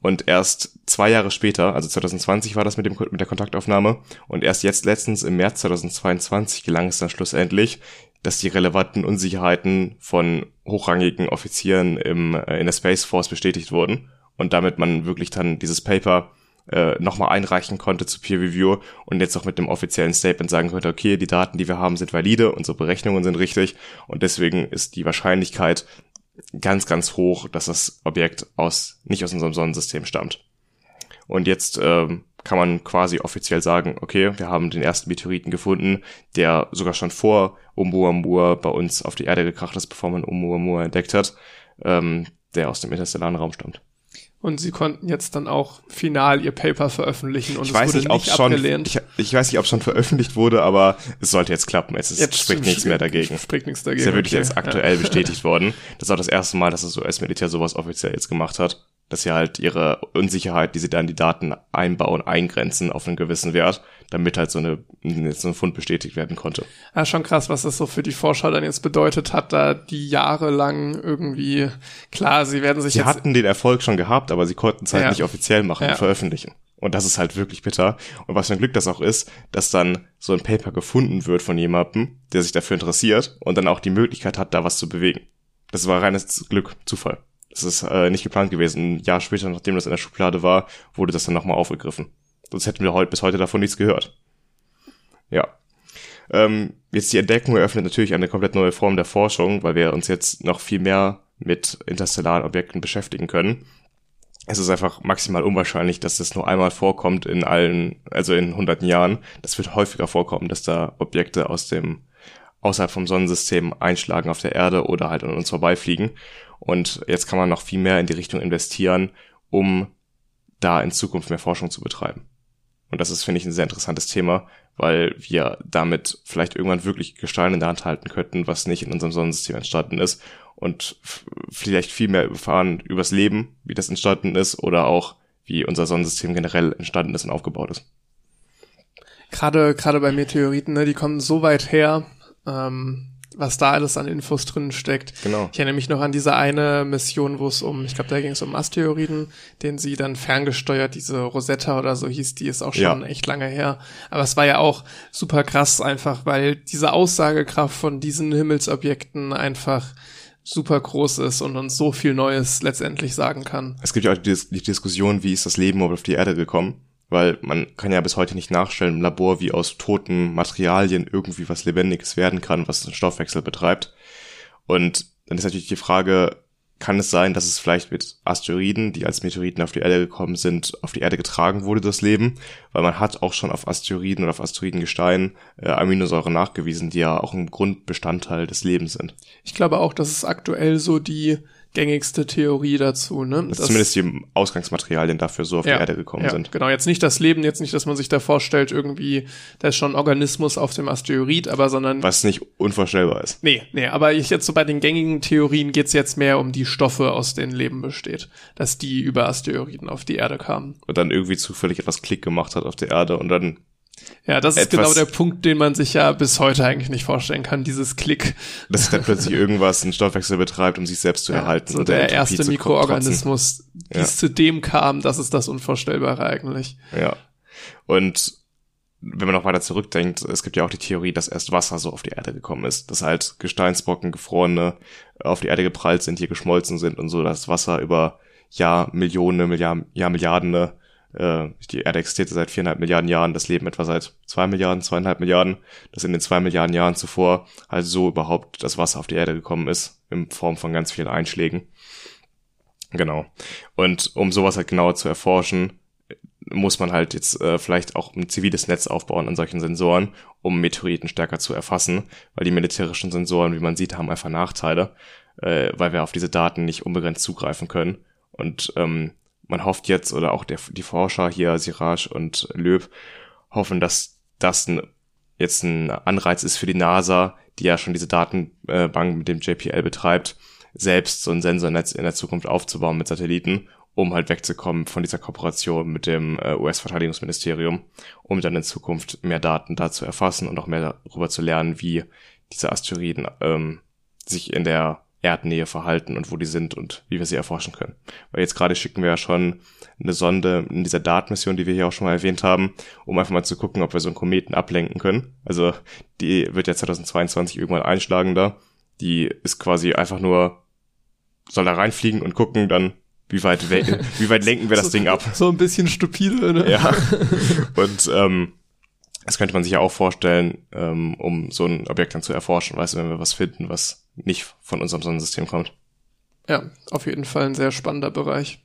Und erst zwei Jahre später, also 2020 war das mit, dem, mit der Kontaktaufnahme, und erst jetzt letztens im März 2022 gelang es dann schlussendlich, dass die relevanten Unsicherheiten von hochrangigen Offizieren im, äh, in der Space Force bestätigt wurden und damit man wirklich dann dieses Paper äh, nochmal einreichen konnte zu Peer Review und jetzt auch mit dem offiziellen Statement sagen konnte, okay, die Daten, die wir haben, sind valide, unsere Berechnungen sind richtig und deswegen ist die Wahrscheinlichkeit ganz, ganz hoch, dass das Objekt aus nicht aus unserem Sonnensystem stammt. Und jetzt ähm, kann man quasi offiziell sagen, okay, wir haben den ersten Meteoriten gefunden, der sogar schon vor Oumuamua bei uns auf die Erde gekracht ist, bevor man Oumuamua entdeckt hat, ähm, der aus dem interstellaren Raum stammt. Und sie konnten jetzt dann auch final ihr Paper veröffentlichen und ich es weiß wurde nicht, nicht abgelehnt. Schon, ich, ich, weiß nicht, ob es schon veröffentlicht wurde, aber es sollte jetzt klappen. Es ist, jetzt spricht nichts mehr dagegen. Spricht nichts dagegen. Ist ja wirklich okay. jetzt aktuell ja. bestätigt worden. Das ist auch das erste Mal, dass das US-Militär sowas offiziell jetzt gemacht hat dass sie halt ihre Unsicherheit, die sie dann die Daten einbauen, eingrenzen auf einen gewissen Wert, damit halt so eine so ein Fund bestätigt werden konnte. Ja, schon krass, was das so für die Forscher dann jetzt bedeutet hat, da die jahrelang irgendwie klar, sie werden sich sie hatten den Erfolg schon gehabt, aber sie konnten es halt ja. nicht offiziell machen ja. und veröffentlichen. Und das ist halt wirklich bitter. Und was für ein Glück das auch ist, dass dann so ein Paper gefunden wird von jemandem, der sich dafür interessiert und dann auch die Möglichkeit hat, da was zu bewegen. Das war reines Glück, Zufall. Das ist äh, nicht geplant gewesen. Ein Jahr später, nachdem das in der Schublade war, wurde das dann nochmal aufgegriffen. Sonst hätten wir heute bis heute davon nichts gehört. Ja. Ähm, jetzt die Entdeckung eröffnet natürlich eine komplett neue Form der Forschung, weil wir uns jetzt noch viel mehr mit interstellaren Objekten beschäftigen können. Es ist einfach maximal unwahrscheinlich, dass das nur einmal vorkommt in allen, also in hunderten Jahren. Das wird häufiger vorkommen, dass da Objekte aus dem außerhalb vom Sonnensystem einschlagen auf der Erde oder halt an uns vorbeifliegen. Und jetzt kann man noch viel mehr in die Richtung investieren, um da in Zukunft mehr Forschung zu betreiben. Und das ist, finde ich, ein sehr interessantes Thema, weil wir damit vielleicht irgendwann wirklich Gestein in der Hand halten könnten, was nicht in unserem Sonnensystem entstanden ist und vielleicht viel mehr erfahren übers Leben, wie das entstanden ist oder auch wie unser Sonnensystem generell entstanden ist und aufgebaut ist. Gerade gerade bei Meteoriten, ne, die kommen so weit her, ähm, was da alles an Infos drin steckt. Genau. Ich erinnere mich noch an diese eine Mission, wo es um, ich glaube, da ging es um Asteroiden, den sie dann ferngesteuert, diese Rosetta oder so hieß, die ist auch schon ja. echt lange her. Aber es war ja auch super krass einfach, weil diese Aussagekraft von diesen Himmelsobjekten einfach super groß ist und uns so viel Neues letztendlich sagen kann. Es gibt ja auch die, die Diskussion, wie ist das Leben auf die Erde gekommen? Weil man kann ja bis heute nicht nachstellen im Labor, wie aus toten Materialien irgendwie was Lebendiges werden kann, was den Stoffwechsel betreibt. Und dann ist natürlich die Frage, kann es sein, dass es vielleicht mit Asteroiden, die als Meteoriten auf die Erde gekommen sind, auf die Erde getragen wurde, das Leben, weil man hat auch schon auf Asteroiden oder auf Asteroidengestein äh, Aminosäuren nachgewiesen, die ja auch ein Grundbestandteil des Lebens sind. Ich glaube auch, dass es aktuell so die gängigste Theorie dazu, ne? Das, das zumindest die Ausgangsmaterialien dafür so auf ja, die Erde gekommen ja, sind. Genau, jetzt nicht das Leben, jetzt nicht, dass man sich da vorstellt, irgendwie, da ist schon ein Organismus auf dem Asteroid, aber sondern. Was nicht unvorstellbar ist. Nee, nee, aber ich jetzt so bei den gängigen Theorien geht's jetzt mehr um die Stoffe, aus denen Leben besteht. Dass die über Asteroiden auf die Erde kamen. Und dann irgendwie zufällig etwas Klick gemacht hat auf der Erde und dann ja, das ist genau der Punkt, den man sich ja bis heute eigentlich nicht vorstellen kann, dieses Klick. Dass dann plötzlich irgendwas einen Stoffwechsel betreibt, um sich selbst zu ja, erhalten. So der, der erste Mikroorganismus, wie ja. zu dem kam, das ist das Unvorstellbare eigentlich. Ja. Und wenn man noch weiter zurückdenkt, es gibt ja auch die Theorie, dass erst Wasser so auf die Erde gekommen ist. Dass halt Gesteinsbrocken, gefrorene, auf die Erde geprallt sind, hier geschmolzen sind und so, dass Wasser über Jahr, Millionen, Milliarden, Jahr, Milliarden äh, die Erde existierte seit viereinhalb Milliarden Jahren, das Leben etwa seit zwei Milliarden, zweieinhalb Milliarden, dass in den zwei Milliarden Jahren zuvor halt so überhaupt das Wasser auf die Erde gekommen ist, in Form von ganz vielen Einschlägen. Genau. Und um sowas halt genauer zu erforschen, muss man halt jetzt äh, vielleicht auch ein ziviles Netz aufbauen an solchen Sensoren, um Meteoriten stärker zu erfassen, weil die militärischen Sensoren, wie man sieht, haben einfach Nachteile, äh, weil wir auf diese Daten nicht unbegrenzt zugreifen können. Und ähm, man hofft jetzt, oder auch der, die Forscher hier, Siraj und Löb, hoffen, dass das ein, jetzt ein Anreiz ist für die NASA, die ja schon diese Datenbank mit dem JPL betreibt, selbst so ein Sensornetz in der Zukunft aufzubauen mit Satelliten, um halt wegzukommen von dieser Kooperation mit dem äh, US-Verteidigungsministerium, um dann in Zukunft mehr Daten da zu erfassen und auch mehr darüber zu lernen, wie diese Asteroiden ähm, sich in der Erdnähe verhalten und wo die sind und wie wir sie erforschen können. Weil jetzt gerade schicken wir ja schon eine Sonde in dieser DART-Mission, die wir hier auch schon mal erwähnt haben, um einfach mal zu gucken, ob wir so einen Kometen ablenken können. Also die wird ja 2022 irgendwann einschlagen da. Die ist quasi einfach nur, soll da reinfliegen und gucken dann, wie weit, wie weit lenken wir das so, Ding ab. So ein bisschen stupide, ne? Ja. Und ähm, das könnte man sich ja auch vorstellen, ähm, um so ein Objekt dann zu erforschen, weißt du, wenn wir was finden, was nicht von unserem Sonnensystem kommt. Ja, auf jeden Fall ein sehr spannender Bereich.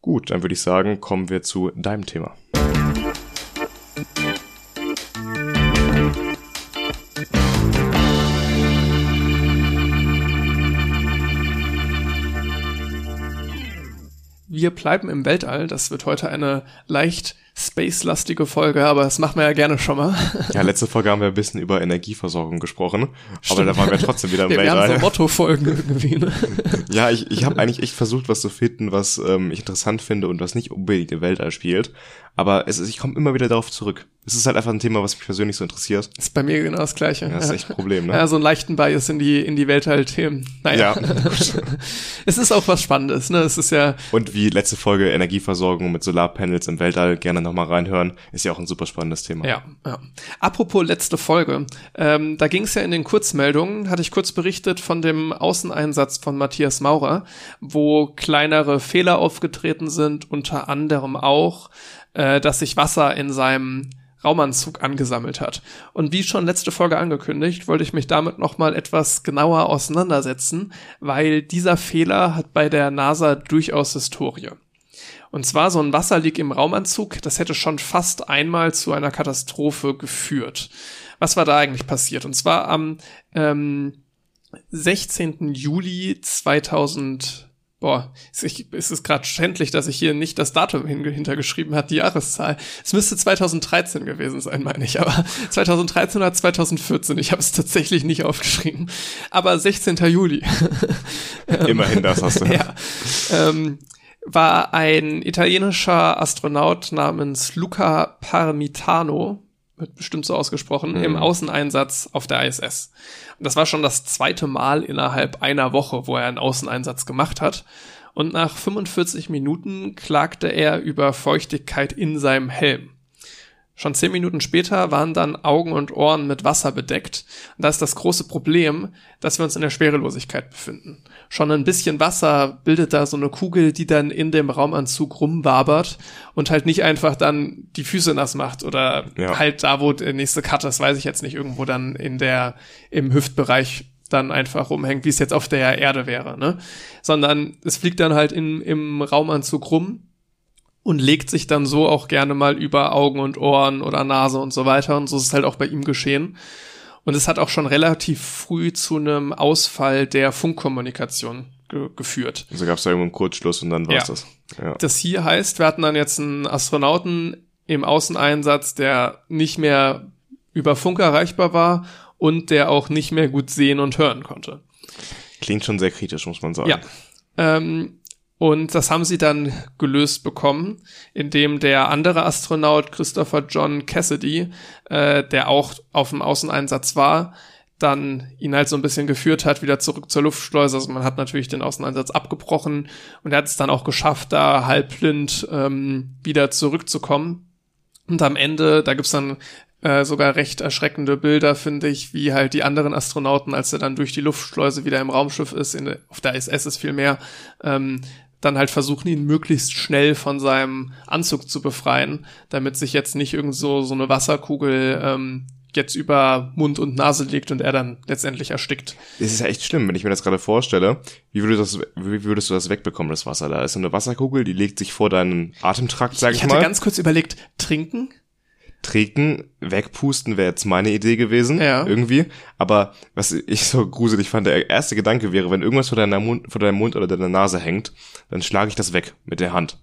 Gut, dann würde ich sagen, kommen wir zu deinem Thema. Wir bleiben im Weltall. Das wird heute eine leicht space-lastige Folge, aber das machen wir ja gerne schon mal. Ja, letzte Folge haben wir ein bisschen über Energieversorgung gesprochen, Stimmt. aber da waren wir trotzdem wieder im ja, Weltall. Wir haben so Motto-Folgen irgendwie. Ne? Ja, ich, ich habe eigentlich echt versucht, was zu finden, was ähm, ich interessant finde und was nicht unbedingt im Weltall spielt. Aber es ist, ich komme immer wieder darauf zurück. Es ist halt einfach ein Thema, was mich persönlich so interessiert. Ist bei mir genau das Gleiche. Ja, das ist echt ein Problem, ne? Ja, so einen leichten Bias in die, in die Weltall-Themen. Naja. Ja. es ist auch was Spannendes, ne? Es ist ja. Und wie letzte Folge Energieversorgung mit Solarpanels im Weltall gerne nochmal reinhören. Ist ja auch ein super spannendes Thema. Ja, ja. Apropos letzte Folge. Ähm, da ging es ja in den Kurzmeldungen, hatte ich kurz berichtet von dem Außeneinsatz von Matthias Maurer, wo kleinere Fehler aufgetreten sind, unter anderem auch, äh, dass sich Wasser in seinem Raumanzug angesammelt hat. Und wie schon letzte Folge angekündigt, wollte ich mich damit nochmal etwas genauer auseinandersetzen, weil dieser Fehler hat bei der NASA durchaus Historie. Und zwar so ein Wasserleak im Raumanzug, das hätte schon fast einmal zu einer Katastrophe geführt. Was war da eigentlich passiert? Und zwar am ähm, 16. Juli 2000 Boah, ist, ist es gerade schändlich, dass ich hier nicht das Datum hintergeschrieben hat, die Jahreszahl. Es müsste 2013 gewesen sein, meine ich, aber 2013 oder 2014, ich habe es tatsächlich nicht aufgeschrieben. Aber 16. Juli. Immerhin das hast du. ja. Ähm, war ein italienischer Astronaut namens Luca Parmitano, wird bestimmt so ausgesprochen, mhm. im Außeneinsatz auf der ISS. Das war schon das zweite Mal innerhalb einer Woche, wo er einen Außeneinsatz gemacht hat. Und nach 45 Minuten klagte er über Feuchtigkeit in seinem Helm. Schon zehn Minuten später waren dann Augen und Ohren mit Wasser bedeckt. Und da ist das große Problem, dass wir uns in der Schwerelosigkeit befinden. Schon ein bisschen Wasser bildet da so eine Kugel, die dann in dem Raumanzug rumwabert und halt nicht einfach dann die Füße nass macht oder ja. halt da, wo der nächste Cut ist, weiß ich jetzt nicht, irgendwo dann in der, im Hüftbereich dann einfach rumhängt, wie es jetzt auf der Erde wäre, ne? Sondern es fliegt dann halt in, im Raumanzug rum und legt sich dann so auch gerne mal über Augen und Ohren oder Nase und so weiter. Und so ist es halt auch bei ihm geschehen. Und es hat auch schon relativ früh zu einem Ausfall der Funkkommunikation ge geführt. Also gab es da irgendwo einen Kurzschluss und dann war es ja. das. Ja. Das hier heißt, wir hatten dann jetzt einen Astronauten im Außeneinsatz, der nicht mehr über Funk erreichbar war und der auch nicht mehr gut sehen und hören konnte. Klingt schon sehr kritisch, muss man sagen. Ja. Ähm, und das haben sie dann gelöst bekommen, indem der andere Astronaut Christopher John Cassidy, äh, der auch auf dem Außeneinsatz war, dann ihn halt so ein bisschen geführt hat, wieder zurück zur Luftschleuse. Also man hat natürlich den Außeneinsatz abgebrochen und er hat es dann auch geschafft, da halbblind ähm, wieder zurückzukommen. Und am Ende, da gibt's dann äh, sogar recht erschreckende Bilder, finde ich, wie halt die anderen Astronauten, als er dann durch die Luftschleuse wieder im Raumschiff ist, in, auf der ISS ist viel mehr, ähm, dann halt versuchen, ihn möglichst schnell von seinem Anzug zu befreien, damit sich jetzt nicht irgend so, so eine Wasserkugel ähm, jetzt über Mund und Nase legt und er dann letztendlich erstickt. Das ist ja echt schlimm, wenn ich mir das gerade vorstelle. Wie würdest, du das, wie würdest du das wegbekommen, das Wasser? Da ist so eine Wasserkugel, die legt sich vor deinen Atemtrakt, sag ich, ich mal. Ich hatte ganz kurz überlegt, trinken? Trinken, wegpusten wäre jetzt meine Idee gewesen, ja. irgendwie. Aber was ich so gruselig fand, der erste Gedanke wäre, wenn irgendwas vor, deiner Mund, vor deinem Mund oder deiner Nase hängt, dann schlage ich das weg mit der Hand.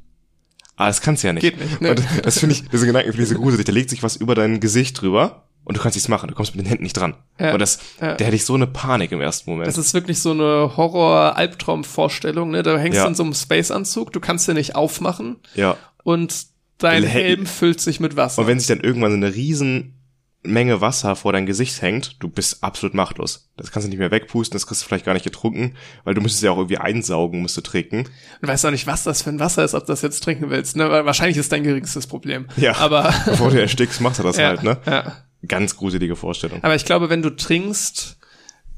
Ah, das kannst du ja nicht. Geht nicht. Ne? Und das finde ich, diese Gedanken finde ich so gruselig. Da legt sich was über dein Gesicht drüber und du kannst nichts machen, du kommst mit den Händen nicht dran. Ja, und das, ja. der hätte ich so eine Panik im ersten Moment. Das ist wirklich so eine Horror-Albtraum-Vorstellung, ne? Da hängst ja. du in so einem Space-Anzug, du kannst den nicht aufmachen. Ja. Und dein Helm füllt sich mit Wasser. Und wenn sich dann irgendwann so eine riesen Menge Wasser vor dein Gesicht hängt, du bist absolut machtlos. Das kannst du nicht mehr wegpusten, das kriegst du vielleicht gar nicht getrunken, weil du müsstest ja auch irgendwie einsaugen, musst du trinken. Du weißt auch nicht, was das für ein Wasser ist, ob du das jetzt trinken willst, ne? Weil wahrscheinlich ist dein geringstes Problem. Ja. Aber. Bevor du erstickst, machst du das ja, halt, ne? Ja. Ganz gruselige Vorstellung. Aber ich glaube, wenn du trinkst,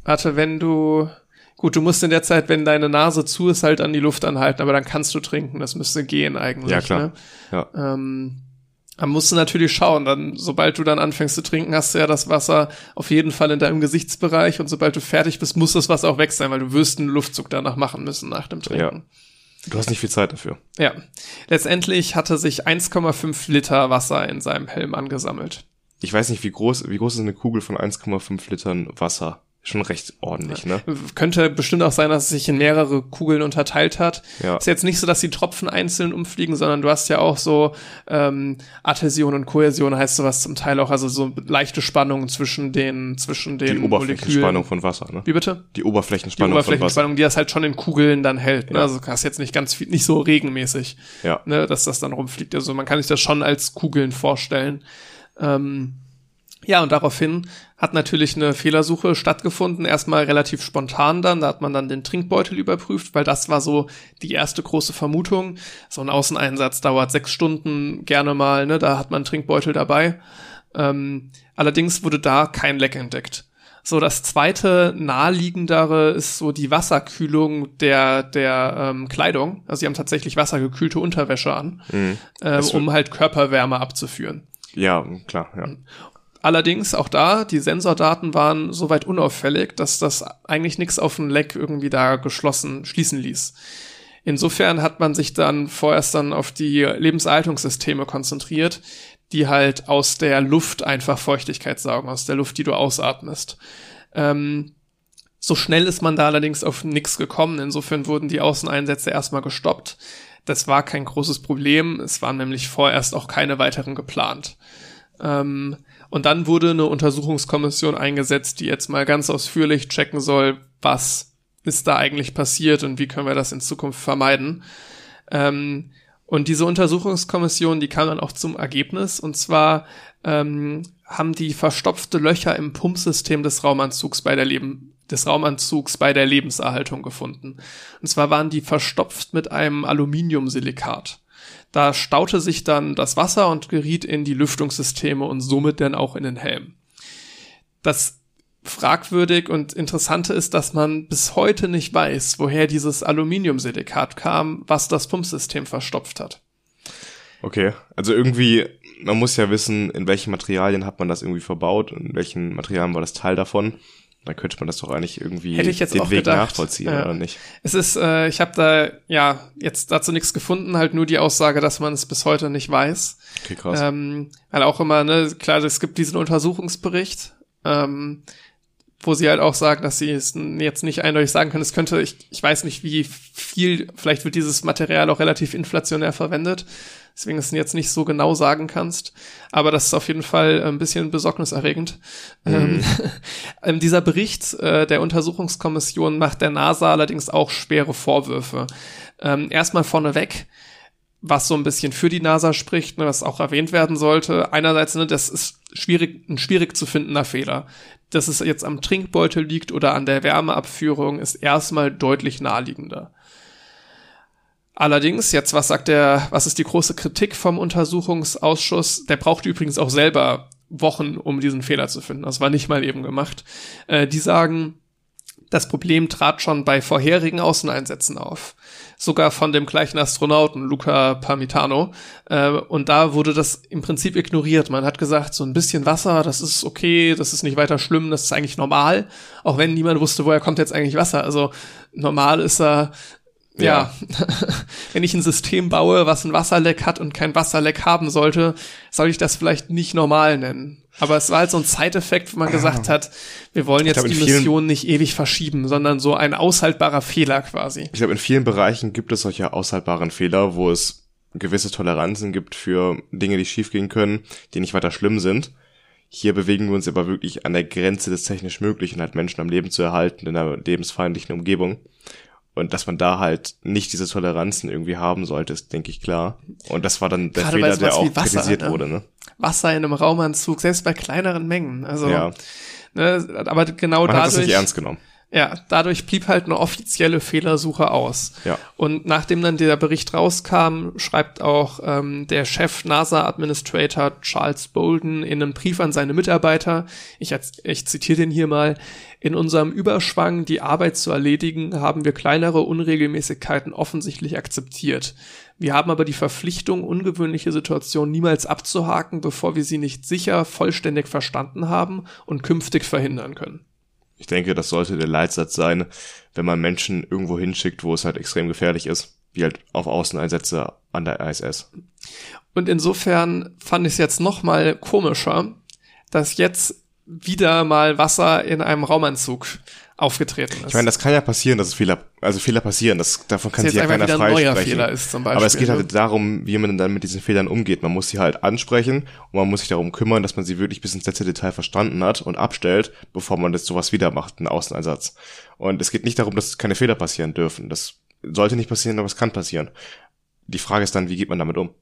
warte, wenn du, gut, du musst in der Zeit, wenn deine Nase zu ist, halt an die Luft anhalten, aber dann kannst du trinken, das müsste gehen eigentlich. Ja, klar. Ne? Ja. Ähm, dann musst du natürlich schauen, dann, sobald du dann anfängst zu trinken, hast du ja das Wasser auf jeden Fall in deinem Gesichtsbereich und sobald du fertig bist, muss das Wasser auch weg sein, weil du wirst einen Luftzug danach machen müssen nach dem Trinken. Ja. Du hast nicht viel Zeit dafür. Ja. Letztendlich hatte sich 1,5 Liter Wasser in seinem Helm angesammelt ich weiß nicht, wie groß, wie groß ist eine Kugel von 1,5 Litern Wasser? Schon recht ordentlich, ne? Könnte bestimmt auch sein, dass es sich in mehrere Kugeln unterteilt hat. Ja. Ist jetzt nicht so, dass die Tropfen einzeln umfliegen, sondern du hast ja auch so ähm, Adhäsion und Kohäsion heißt sowas zum Teil auch, also so leichte Spannungen zwischen den zwischen den Die Oberflächenspannung von Wasser, ne? Wie bitte? Die Oberflächenspannung, die Oberflächenspannung, die das halt schon in Kugeln dann hält. Ne? Ja. Also hast jetzt nicht ganz viel, nicht so regenmäßig, ja. ne, dass das dann rumfliegt. Also man kann sich das schon als Kugeln vorstellen. Ähm, ja, und daraufhin hat natürlich eine Fehlersuche stattgefunden, erstmal relativ spontan dann, da hat man dann den Trinkbeutel überprüft, weil das war so die erste große Vermutung. So ein Außeneinsatz dauert sechs Stunden gerne mal, ne, da hat man einen Trinkbeutel dabei. Ähm, allerdings wurde da kein Leck entdeckt. So, das zweite naheliegendere ist so die Wasserkühlung der, der ähm, Kleidung. Also sie haben tatsächlich wassergekühlte Unterwäsche an, mhm. ähm, um halt Körperwärme abzuführen. Ja, klar, ja. Allerdings auch da, die Sensordaten waren soweit unauffällig, dass das eigentlich nichts auf ein Leck irgendwie da geschlossen schließen ließ. Insofern hat man sich dann vorerst dann auf die Lebenserhaltungssysteme konzentriert, die halt aus der Luft einfach Feuchtigkeit saugen, aus der Luft, die du ausatmest. Ähm, so schnell ist man da allerdings auf nichts gekommen. Insofern wurden die Außeneinsätze erstmal gestoppt. Das war kein großes Problem. Es waren nämlich vorerst auch keine weiteren geplant. Ähm, und dann wurde eine Untersuchungskommission eingesetzt, die jetzt mal ganz ausführlich checken soll, was ist da eigentlich passiert und wie können wir das in Zukunft vermeiden. Ähm, und diese Untersuchungskommission, die kam dann auch zum Ergebnis, und zwar ähm, haben die verstopfte Löcher im Pumpsystem des Raumanzugs bei der Leben des Raumanzugs bei der Lebenserhaltung gefunden. Und zwar waren die verstopft mit einem Aluminiumsilikat. Da staute sich dann das Wasser und geriet in die Lüftungssysteme und somit dann auch in den Helm. Das fragwürdig und interessante ist, dass man bis heute nicht weiß, woher dieses Aluminiumsilikat kam, was das Pumpsystem verstopft hat. Okay, also irgendwie, man muss ja wissen, in welchen Materialien hat man das irgendwie verbaut, in welchen Materialien war das Teil davon. Dann könnte man das doch eigentlich irgendwie Hätte ich jetzt den auch Weg gedacht. nachvollziehen, Ja. oder nicht? Es ist, äh, ich habe da ja jetzt dazu nichts gefunden, halt nur die Aussage, dass man es bis heute nicht weiß. Okay, krass. Ähm, weil auch immer, ne, klar, es gibt diesen Untersuchungsbericht, ähm, wo sie halt auch sagen, dass sie es jetzt nicht eindeutig sagen können. Es könnte, ich, ich weiß nicht, wie viel, vielleicht wird dieses Material auch relativ inflationär verwendet, deswegen es jetzt nicht so genau sagen kannst. Aber das ist auf jeden Fall ein bisschen besorgniserregend. Ähm, ähm, dieser Bericht äh, der Untersuchungskommission macht der NASA allerdings auch schwere Vorwürfe. Ähm, erstmal vorneweg, was so ein bisschen für die NASA spricht, ne, was auch erwähnt werden sollte. Einerseits, ne, das ist schwierig, ein schwierig zu findender Fehler. Dass es jetzt am Trinkbeutel liegt oder an der Wärmeabführung, ist erstmal deutlich naheliegender. Allerdings, jetzt, was sagt der, was ist die große Kritik vom Untersuchungsausschuss? Der braucht übrigens auch selber Wochen, um diesen Fehler zu finden. Das war nicht mal eben gemacht. Äh, die sagen, das Problem trat schon bei vorherigen Außeneinsätzen auf. Sogar von dem gleichen Astronauten, Luca Parmitano. Äh, und da wurde das im Prinzip ignoriert. Man hat gesagt, so ein bisschen Wasser, das ist okay, das ist nicht weiter schlimm, das ist eigentlich normal. Auch wenn niemand wusste, woher kommt jetzt eigentlich Wasser. Also normal ist er, ja, wenn ich ein System baue, was ein Wasserleck hat und kein Wasserleck haben sollte, soll ich das vielleicht nicht normal nennen. Aber es war halt so ein Zeiteffekt, wo man gesagt hat, wir wollen jetzt glaub, die Mission nicht ewig verschieben, sondern so ein aushaltbarer Fehler quasi. Ich glaube, in vielen Bereichen gibt es solche aushaltbaren Fehler, wo es gewisse Toleranzen gibt für Dinge, die schiefgehen können, die nicht weiter schlimm sind. Hier bewegen wir uns aber wirklich an der Grenze des technisch Möglichen, halt Menschen am Leben zu erhalten in einer lebensfeindlichen Umgebung. Und dass man da halt nicht diese Toleranzen irgendwie haben sollte, ist, denke ich, klar. Und das war dann der Gerade Fehler, der auch Wasser, kritisiert ne? wurde, ne? Wasser in einem Raumanzug, selbst bei kleineren Mengen. Also, Ja. ne, aber genau Man hat das dadurch. nicht ernst genommen. Ja, dadurch blieb halt eine offizielle Fehlersuche aus. Ja. Und nachdem dann der Bericht rauskam, schreibt auch ähm, der Chef NASA-Administrator Charles Bolden in einem Brief an seine Mitarbeiter, ich, ich zitiere den hier mal, in unserem Überschwang, die Arbeit zu erledigen, haben wir kleinere Unregelmäßigkeiten offensichtlich akzeptiert. Wir haben aber die Verpflichtung, ungewöhnliche Situationen niemals abzuhaken, bevor wir sie nicht sicher, vollständig verstanden haben und künftig verhindern können. Ich denke, das sollte der Leitsatz sein, wenn man Menschen irgendwo hinschickt, wo es halt extrem gefährlich ist, wie halt auf Außeneinsätze an der ISS. Und insofern fand ich es jetzt noch mal komischer, dass jetzt wieder mal Wasser in einem Raumanzug aufgetreten ist. Ich meine, das kann ja passieren, dass es Fehler, also Fehler passieren, das, davon kann sich ja jetzt keiner wieder ein neuer freisprechen. Fehler ist zum Beispiel. Aber es geht ne? halt darum, wie man dann mit diesen Fehlern umgeht. Man muss sie halt ansprechen und man muss sich darum kümmern, dass man sie wirklich bis ins letzte Detail verstanden hat und abstellt, bevor man das sowas wieder macht, einen Außeneinsatz. Und es geht nicht darum, dass keine Fehler passieren dürfen. Das sollte nicht passieren, aber es kann passieren. Die Frage ist dann, wie geht man damit um?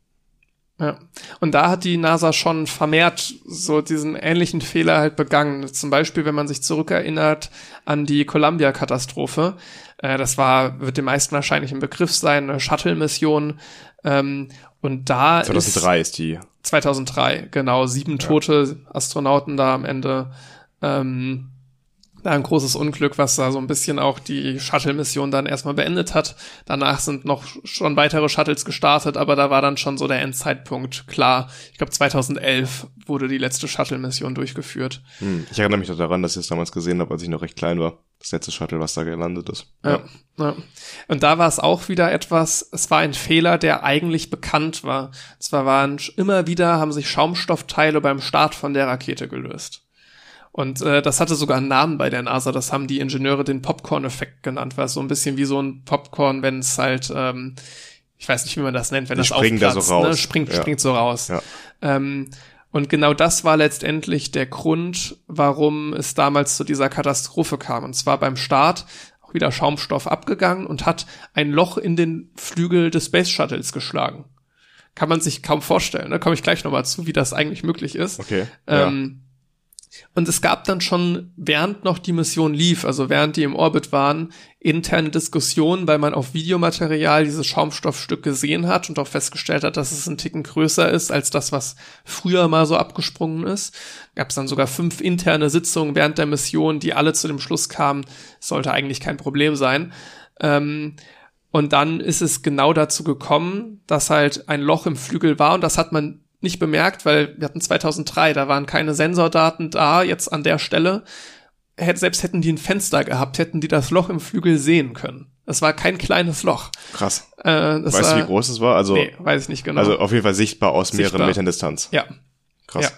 Ja. Und da hat die NASA schon vermehrt so diesen ähnlichen Fehler halt begangen. Zum Beispiel, wenn man sich zurückerinnert an die Columbia-Katastrophe. Äh, das war, wird den meisten wahrscheinlich ein Begriff sein, eine Shuttle-Mission. Ähm, und da ist 2003 ist die 2003, genau, sieben tote Astronauten da am Ende. Ähm, da ein großes Unglück, was da so ein bisschen auch die Shuttle-Mission dann erstmal beendet hat. Danach sind noch schon weitere Shuttles gestartet, aber da war dann schon so der Endzeitpunkt klar. Ich glaube 2011 wurde die letzte Shuttle-Mission durchgeführt. Hm. Ich erinnere mich noch daran, dass ich das damals gesehen habe, als ich noch recht klein war. Das letzte Shuttle, was da gelandet ist. Ja. ja. Und da war es auch wieder etwas, es war ein Fehler, der eigentlich bekannt war. Zwar waren immer wieder, haben sich Schaumstoffteile beim Start von der Rakete gelöst. Und äh, das hatte sogar einen Namen bei der NASA, das haben die Ingenieure den Popcorn-Effekt genannt, weil es so ein bisschen wie so ein Popcorn, wenn es halt, ähm, ich weiß nicht, wie man das nennt, wenn Die das springen da so aufplatzt, Ne? raus. Springt, Ja. springt so raus. Ja. Ähm, und genau das war letztendlich der Grund, warum es damals zu dieser Katastrophe kam. Und zwar beim Start auch wieder Schaumstoff abgegangen und hat ein Loch in den Flügel des Space Shuttles geschlagen. Kann man sich kaum vorstellen. Da komme ich gleich nochmal zu, wie das eigentlich möglich ist. Okay. ja. Und es gab dann schon, während noch die Mission lief, also während die im Orbit waren, interne Diskussionen, weil man auf Videomaterial dieses Schaumstoffstück gesehen hat und auch festgestellt hat, dass es ein Ticken größer ist als das, was früher mal so abgesprungen ist. Gab es dann sogar fünf interne Sitzungen während der Mission, die alle zu dem Schluss kamen, sollte eigentlich kein Problem sein. Ähm, und dann ist es genau dazu gekommen, dass halt ein Loch im Flügel war und das hat man nicht bemerkt, weil wir hatten 2003, da waren keine Sensordaten da, jetzt an der Stelle. selbst hätten die ein Fenster gehabt, hätten die das Loch im Flügel sehen können. Es war kein kleines Loch. Krass. Äh, das weißt war, du, wie groß es war? Also, Nee, weiß ich nicht genau. also auf jeden Fall sichtbar aus mehreren Sichtbar. Metern Distanz. ja. Krass.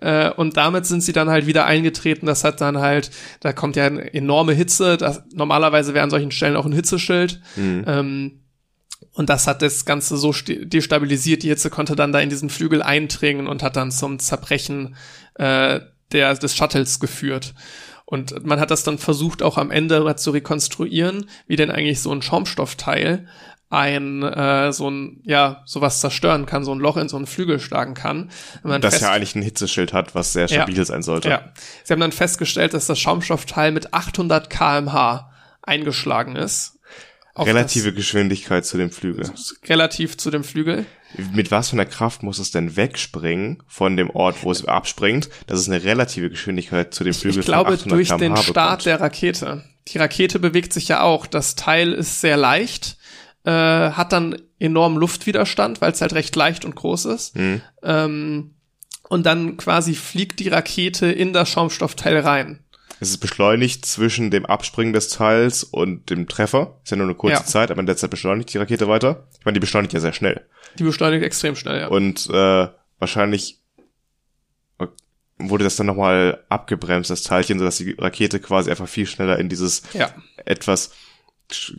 Ja. Äh, und damit sind sie dann halt wieder eingetreten. Das hat dann halt, da kommt ja eine enorme Hitze. Das, normalerweise wäre an solchen Stellen auch ein Hitzeschild. Ähm, und das hat das Ganze so destabilisiert. Die Hitze konnte dann da in diesen Flügel eindringen und hat dann zum Zerbrechen äh, der, des Shuttles geführt. Und man hat das dann versucht, auch am Ende zu rekonstruieren, wie denn eigentlich so ein Schaumstoffteil ein äh, so ein ja sowas zerstören kann, so ein Loch in so einen Flügel schlagen kann. Man Das ja eigentlich ein Hitzeschild hat, was sehr stabil Ja. sein sollte. ja. Sie haben dann festgestellt, dass das Schaumstoffteil mit 800 kmh eingeschlagen ist. Relative Geschwindigkeit zu dem Flügel. relativ zu dem Flügel. Mit was für einer Kraft muss es denn wegspringen von dem Ort, wo es abspringt, dass es eine relative Geschwindigkeit zu dem Flügel Ich glaube, von 800 durch den Start der Rakete. Die Rakete bewegt sich ja auch. Das Teil ist sehr leicht, äh, hat dann enormen Luftwiderstand, weil es halt recht leicht und groß ist. Mhm. Ähm, und dann quasi fliegt die Rakete in das Schaumstoffteil rein. Es ist beschleunigt zwischen dem Abspringen des Teils und dem Treffer. Ist ja nur eine kurze Ja. Zeit, aber in der Zeit beschleunigt die Rakete weiter. Ich meine, die beschleunigt ja sehr schnell. Die beschleunigt extrem schnell, ja. Und äh, wahrscheinlich äh, wurde das dann nochmal abgebremst, das Teilchen, sodass die Rakete quasi einfach viel schneller in dieses ja. etwas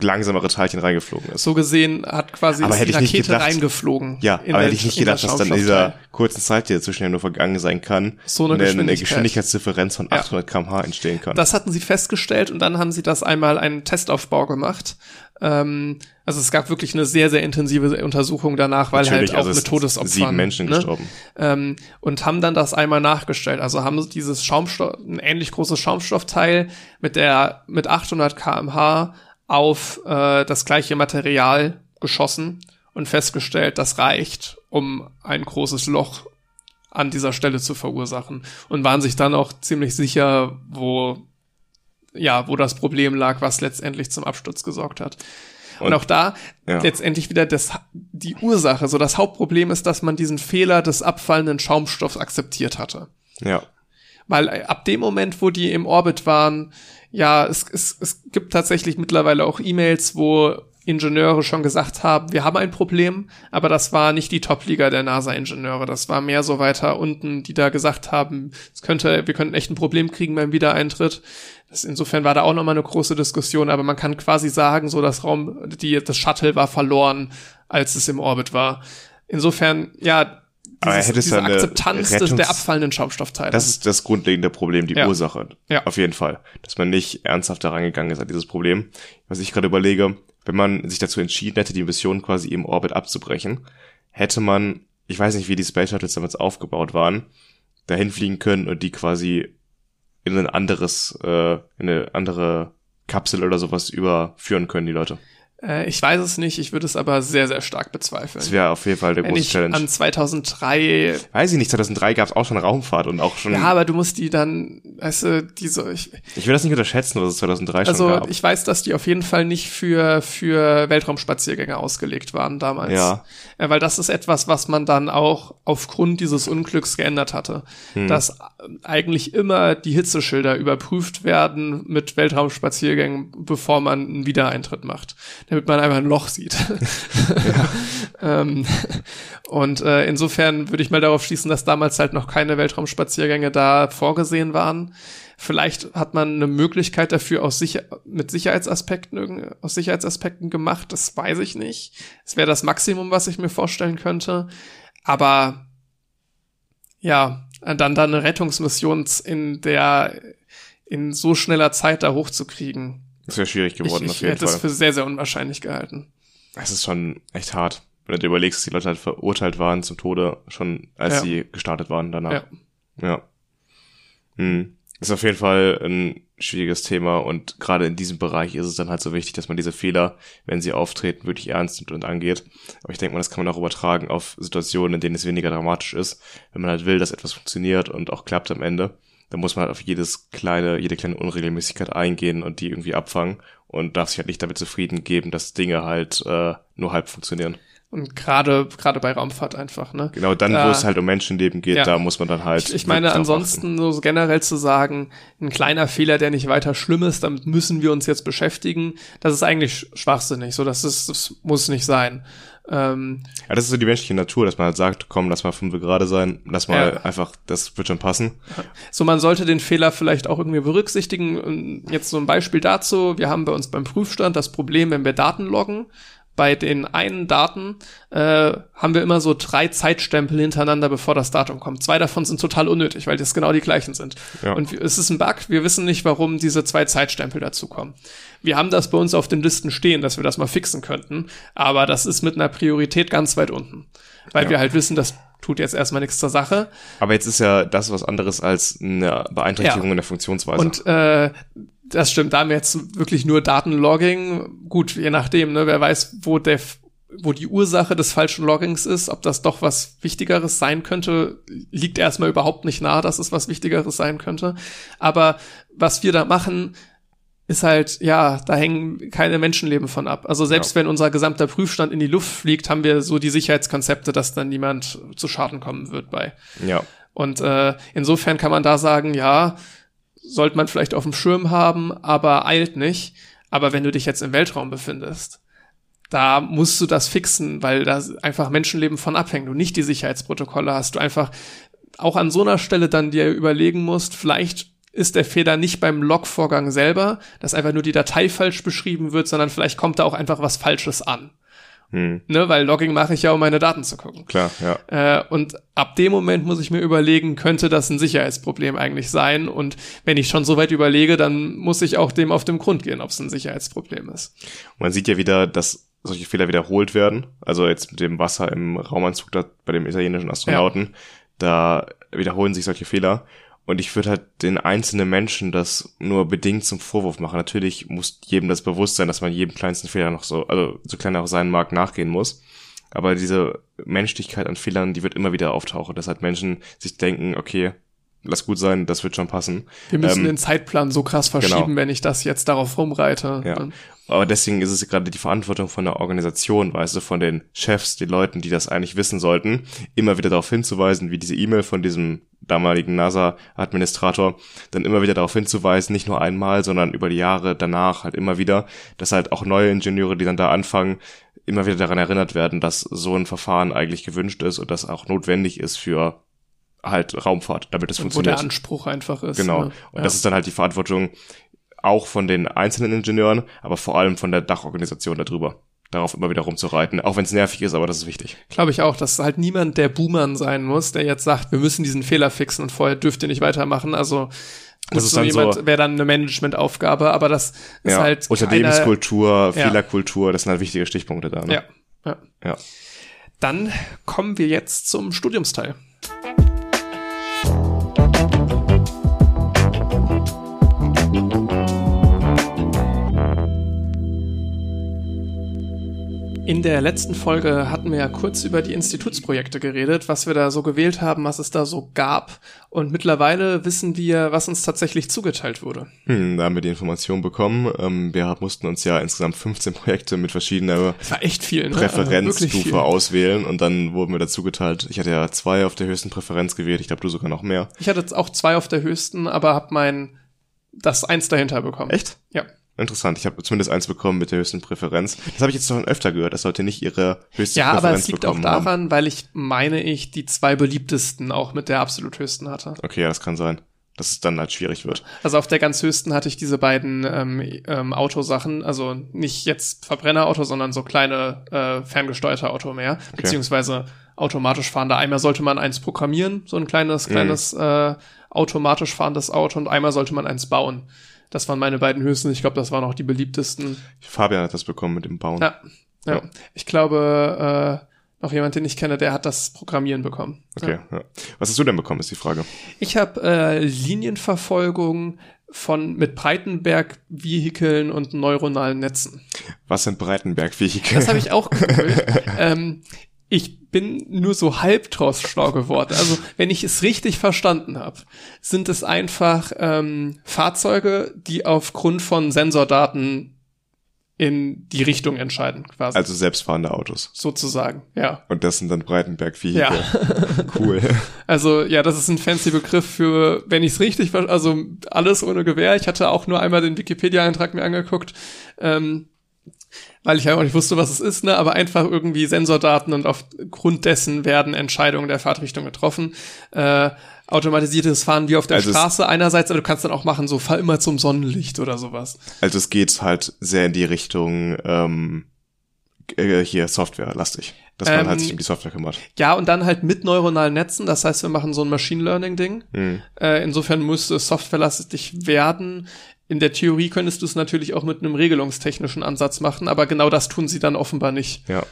langsamere Teilchen reingeflogen ist. So gesehen hat quasi Aber hätte die Rakete gedacht- reingeflogen. Ja, aber hätte ich nicht gedacht, dass dann in dieser kurzen Zeit, die dazwischen ja nur vergangen sein kann, So eine Geschwindigkeit. Geschwindigkeitsdifferenz von Ja. 800 km/h entstehen kann. Das hatten sie festgestellt und dann haben sie das einmal einen Testaufbau gemacht. Ähm, also es gab wirklich eine sehr, sehr intensive Untersuchung danach, weil Natürlich, halt auch also mit Todesopfern. sieben Menschen ne? gestorben. Ähm, und haben dann das einmal nachgestellt. Also haben dieses Schaumstoff, ein ähnlich großes Schaumstoffteil mit der, mit 800 kmh auf äh, das gleiche Material geschossen und festgestellt, das reicht, um ein großes Loch an dieser Stelle zu verursachen. Und waren sich dann auch ziemlich sicher, wo, ja, wo das Problem lag, was letztendlich zum Absturz gesorgt hat. Und, Und- auch da ja. letztendlich wieder das, die Ursache. So das Hauptproblem ist, dass man diesen Fehler des abfallenden Schaumstoffs akzeptiert hatte. Ja. Weil ab dem Moment, wo die im Orbit waren, ja, es, es, es gibt tatsächlich mittlerweile auch E-Mails, wo Ingenieure schon gesagt haben, wir haben ein Problem, aber das war nicht die Top-Liga der NASA-Ingenieure. Das war mehr so weiter unten, die da gesagt haben, es könnte, wir könnten echt ein Problem kriegen beim Wiedereintritt. Das, insofern war da auch nochmal eine große Diskussion, aber man kann quasi sagen, so das Raum, die, das Shuttle war verloren, als es im Orbit war. Insofern, ja, Aber dieses, hätte es diese eine Akzeptanz des, Rettungs- der abfallenden Schaumstoffteile. Das ist das grundlegende Problem, die Ja. Ursache. Ja. Auf jeden Fall. Dass man nicht ernsthaft da rangegangen ist an dieses Problem. Was ich gerade überlege, wenn man sich dazu entschieden hätte, die Mission quasi im Orbit abzubrechen, hätte man, ich weiß nicht, wie die Space Shuttles damals aufgebaut waren, dahin fliegen können und die quasi in ein anderes, äh, in eine andere Kapsel oder sowas überführen können, die Leute. Äh, ich weiß es nicht, ich würde es aber sehr, sehr stark bezweifeln. Das wäre auf jeden Fall der Wenn große ich Challenge. an 2003, Weiß ich nicht, 2003 gab es auch schon Raumfahrt und auch schon, ja, aber du musst die dann, weißt du, diese, ich, ich will das nicht unterschätzen, was es 2003 also schon gab. ich weiß, dass die auf jeden Fall nicht für, für Weltraumspaziergänge ausgelegt waren damals. Ja. Äh, weil das ist etwas, was man dann auch aufgrund dieses Unglücks geändert hatte. Hm. Dass eigentlich immer die Hitzeschilder überprüft werden mit Weltraumspaziergängen, bevor man einen Wiedereintritt macht. Damit man einfach ein Loch sieht. ähm, und äh, insofern würde ich mal darauf schließen, dass damals halt noch keine Weltraumspaziergänge da vorgesehen waren. Vielleicht hat man eine Möglichkeit dafür aus sicher mit Sicherheitsaspekten aus Sicherheitsaspekten gemacht. Das weiß ich nicht. Es wäre das Maximum, was ich mir vorstellen könnte. Aber ja, dann dann eine Rettungsmission in der in so schneller Zeit da hochzukriegen. Das wäre schwierig Ich, geworden, ich auf jeden hätte es Fall. für sehr, sehr unwahrscheinlich gehalten. Es ist schon echt hart, wenn du dir überlegst, dass die Leute halt verurteilt waren zum Tode, schon als Ja. sie gestartet waren danach. Ja. Ja. Hm. Ist auf jeden Fall ein schwieriges Thema und gerade in diesem Bereich ist es dann halt so wichtig, dass man diese Fehler, wenn sie auftreten, wirklich ernst nimmt und angeht. Aber ich denke mal, das kann man auch übertragen auf Situationen, in denen es weniger dramatisch ist. Wenn man halt will, dass etwas funktioniert und auch klappt am Ende, dann muss man halt auf jedes kleine, jede kleine Unregelmäßigkeit eingehen und die irgendwie abfangen und darf sich halt nicht damit zufrieden geben, dass Dinge halt äh, nur halb funktionieren. Und gerade gerade bei Raumfahrt einfach, ne? Genau, dann, da, wo es halt um Menschenleben geht, ja. da muss man dann halt. Ich, ich meine, ansonsten so generell zu sagen, ein kleiner Fehler, der nicht weiter schlimm ist, damit müssen wir uns jetzt beschäftigen, das ist eigentlich schwachsinnig. So, das ist, das muss nicht sein. Ähm, ja, das ist so die menschliche Natur, dass man halt sagt, komm, lass mal fünf gerade sein, lass mal ja. einfach, das wird schon passen. So, man sollte den Fehler vielleicht auch irgendwie berücksichtigen. Jetzt so ein Beispiel dazu. Wir haben bei uns beim Prüfstand das Problem, wenn wir Daten loggen, bei den einen Daten äh, haben wir immer so drei Zeitstempel hintereinander, bevor das Datum kommt. Zwei davon sind total unnötig, weil das genau die gleichen sind. Ja. Und es ist ein Bug. Wir wissen nicht, warum diese zwei Zeitstempel dazukommen. Wir haben das bei uns auf den Listen stehen, dass wir das mal fixen könnten. Aber das ist mit einer Priorität ganz weit unten. Weil ja. wir halt wissen, das tut jetzt erstmal nichts zur Sache. Aber jetzt ist ja das was anderes als eine Beeinträchtigung ja. in der Funktionsweise. Und äh, das stimmt, da haben wir jetzt wirklich nur Datenlogging. Gut, je nachdem, ne, wer weiß, wo der wo die Ursache des falschen Loggings ist, ob das doch was Wichtigeres sein könnte, liegt erstmal überhaupt nicht nahe, dass es was Wichtigeres sein könnte. Aber was wir da machen, ist halt, ja, da hängen keine Menschenleben von ab. Also selbst ja. wenn unser gesamter Prüfstand in die Luft fliegt, haben wir so die Sicherheitskonzepte, dass dann niemand zu Schaden kommen wird bei. Ja. Und äh, insofern kann man da sagen, ja, sollte man vielleicht auf dem Schirm haben, aber eilt nicht. Aber wenn du dich jetzt im Weltraum befindest, da musst du das fixen, weil da einfach Menschenleben von abhängen. Du nicht die Sicherheitsprotokolle hast, du einfach auch an so einer Stelle dann dir überlegen musst, vielleicht ist der Fehler nicht beim Logvorgang selber, dass einfach nur die Datei falsch beschrieben wird, sondern vielleicht kommt da auch einfach was Falsches an. Hm. Ne, weil Logging mache ich ja, um meine Daten zu gucken. Klar, ja. Äh, und ab dem Moment muss ich mir überlegen, könnte das ein Sicherheitsproblem eigentlich sein? Und wenn ich schon so weit überlege, dann muss ich auch dem auf den Grund gehen, ob es ein Sicherheitsproblem ist. man sieht ja wieder, dass solche Fehler wiederholt werden. Also jetzt mit dem Wasser im Raumanzug da bei dem italienischen Astronauten, ja. da wiederholen sich solche Fehler. Und ich würde halt den einzelnen Menschen das nur bedingt zum Vorwurf machen. Natürlich muss jedem das bewusst sein, dass man jedem kleinsten Fehler noch so, also so klein auch sein mag, nachgehen muss. Aber diese Menschlichkeit an Fehlern, die wird immer wieder auftauchen, dass halt Menschen sich denken, okay, lass gut sein, das wird schon passen. Wir müssen ähm, den Zeitplan so krass verschieben, genau. wenn ich das jetzt darauf rumreite. Ja. Aber deswegen ist es gerade die Verantwortung von der Organisation, weißt du, von den Chefs, den Leuten, die das eigentlich wissen sollten, immer wieder darauf hinzuweisen, wie diese E-Mail von diesem damaligen NASA-Administrator, dann immer wieder darauf hinzuweisen, nicht nur einmal, sondern über die Jahre danach halt immer wieder, dass halt auch neue Ingenieure, die dann da anfangen, immer wieder daran erinnert werden, dass so ein Verfahren eigentlich gewünscht ist und das auch notwendig ist für halt Raumfahrt, damit es funktioniert. Wo der Anspruch einfach ist. Genau. Ne? Und ja. das ist dann halt die Verantwortung auch von den einzelnen Ingenieuren, aber vor allem von der Dachorganisation darüber darauf immer wieder rumzureiten, auch wenn es nervig ist, aber das ist wichtig. Glaube ich auch, dass halt niemand der Boomer sein muss, der jetzt sagt, wir müssen diesen Fehler fixen und vorher dürft ihr nicht weitermachen. Also das ist so dann jemand, so, wäre dann eine Managementaufgabe, aber das ist ja, halt Unternehmenskultur, keine, Fehlerkultur, das sind halt wichtige Stichpunkte da. Ne? Ja, ja. ja. Dann kommen wir jetzt zum Studiumsteil. In der letzten Folge hatten wir ja kurz über die Institutsprojekte geredet, was wir da so gewählt haben, was es da so gab. Und mittlerweile wissen wir, was uns tatsächlich zugeteilt wurde. Hm, da haben wir die Information bekommen. Ähm, wir mussten uns ja insgesamt 15 Projekte mit verschiedener viel, ne? Präferenzstufe auswählen und dann wurden wir dazu geteilt. Ich hatte ja zwei auf der höchsten Präferenz gewählt. Ich glaube, du sogar noch mehr. Ich hatte jetzt auch zwei auf der höchsten, aber habe mein das eins dahinter bekommen. Echt? Ja. Interessant. Ich habe zumindest eins bekommen mit der höchsten Präferenz. Das habe ich jetzt schon öfter gehört. Das sollte nicht ihre höchste ja, Präferenz Ja, aber es liegt auch daran, haben. weil ich meine, ich die zwei beliebtesten auch mit der absolut höchsten hatte. Okay, ja, das kann sein. Dass es dann halt schwierig wird. Also auf der ganz höchsten hatte ich diese beiden ähm, ähm, Autosachen, also nicht jetzt Verbrennerauto, sondern so kleine äh, ferngesteuerte Auto mehr, okay. beziehungsweise automatisch fahrende. Einmal sollte man eins programmieren, so ein kleines, mhm. kleines mhm. äh, automatisch fahrendes Auto und einmal sollte man eins bauen. Das waren meine beiden höchsten. Ich glaube, das waren auch die beliebtesten. Fabian hat das bekommen mit dem Bauen. Ja. Ja. ja. Ich glaube, äh, noch jemand, den ich kenne, der hat das Programmieren bekommen. Okay. Ja. ja. Was hast du denn bekommen, ist die Frage. Ich habe äh, Linienverfolgung von mit Breitenberg-Vehikeln und neuronalen Netzen. Was sind Breitenberg-Vehikel? Das habe ich auch gegoogelt. ähm, ich bin nur so halb draus schlau geworden. Also wenn ich es richtig verstanden habe, sind es einfach ähm, Fahrzeuge, die aufgrund von Sensordaten in die Richtung entscheiden, quasi. Also selbstfahrende Autos. Sozusagen, ja. Und das sind dann Breitenberg-Vehikel. Ja. cool. Also ja, das ist ein fancy Begriff für, wenn ich es richtig also alles ohne Gewehr. Ich hatte auch nur einmal den Wikipedia-Eintrag mir angeguckt, ähm, weil ich ja auch nicht wusste, was es ist, ne? aber einfach irgendwie Sensordaten und aufgrund dessen werden Entscheidungen der Fahrtrichtung getroffen. Äh, automatisiertes Fahren wie auf der Also Straße einerseits, aber du kannst dann auch machen, so fahr immer zum Sonnenlicht oder sowas. Also es geht halt sehr in die Richtung ähm, äh, hier Software-lastig. Dass man Ähm, halt sich um die Software kümmert. Ja, und dann halt mit neuronalen Netzen, das heißt, wir machen so ein Machine Learning-Ding. Hm. Äh, insofern müsste es softwarelastig werden. In der Theorie könntest du es natürlich auch mit einem regelungstechnischen Ansatz machen, aber genau das tun sie dann offenbar nicht. Ja.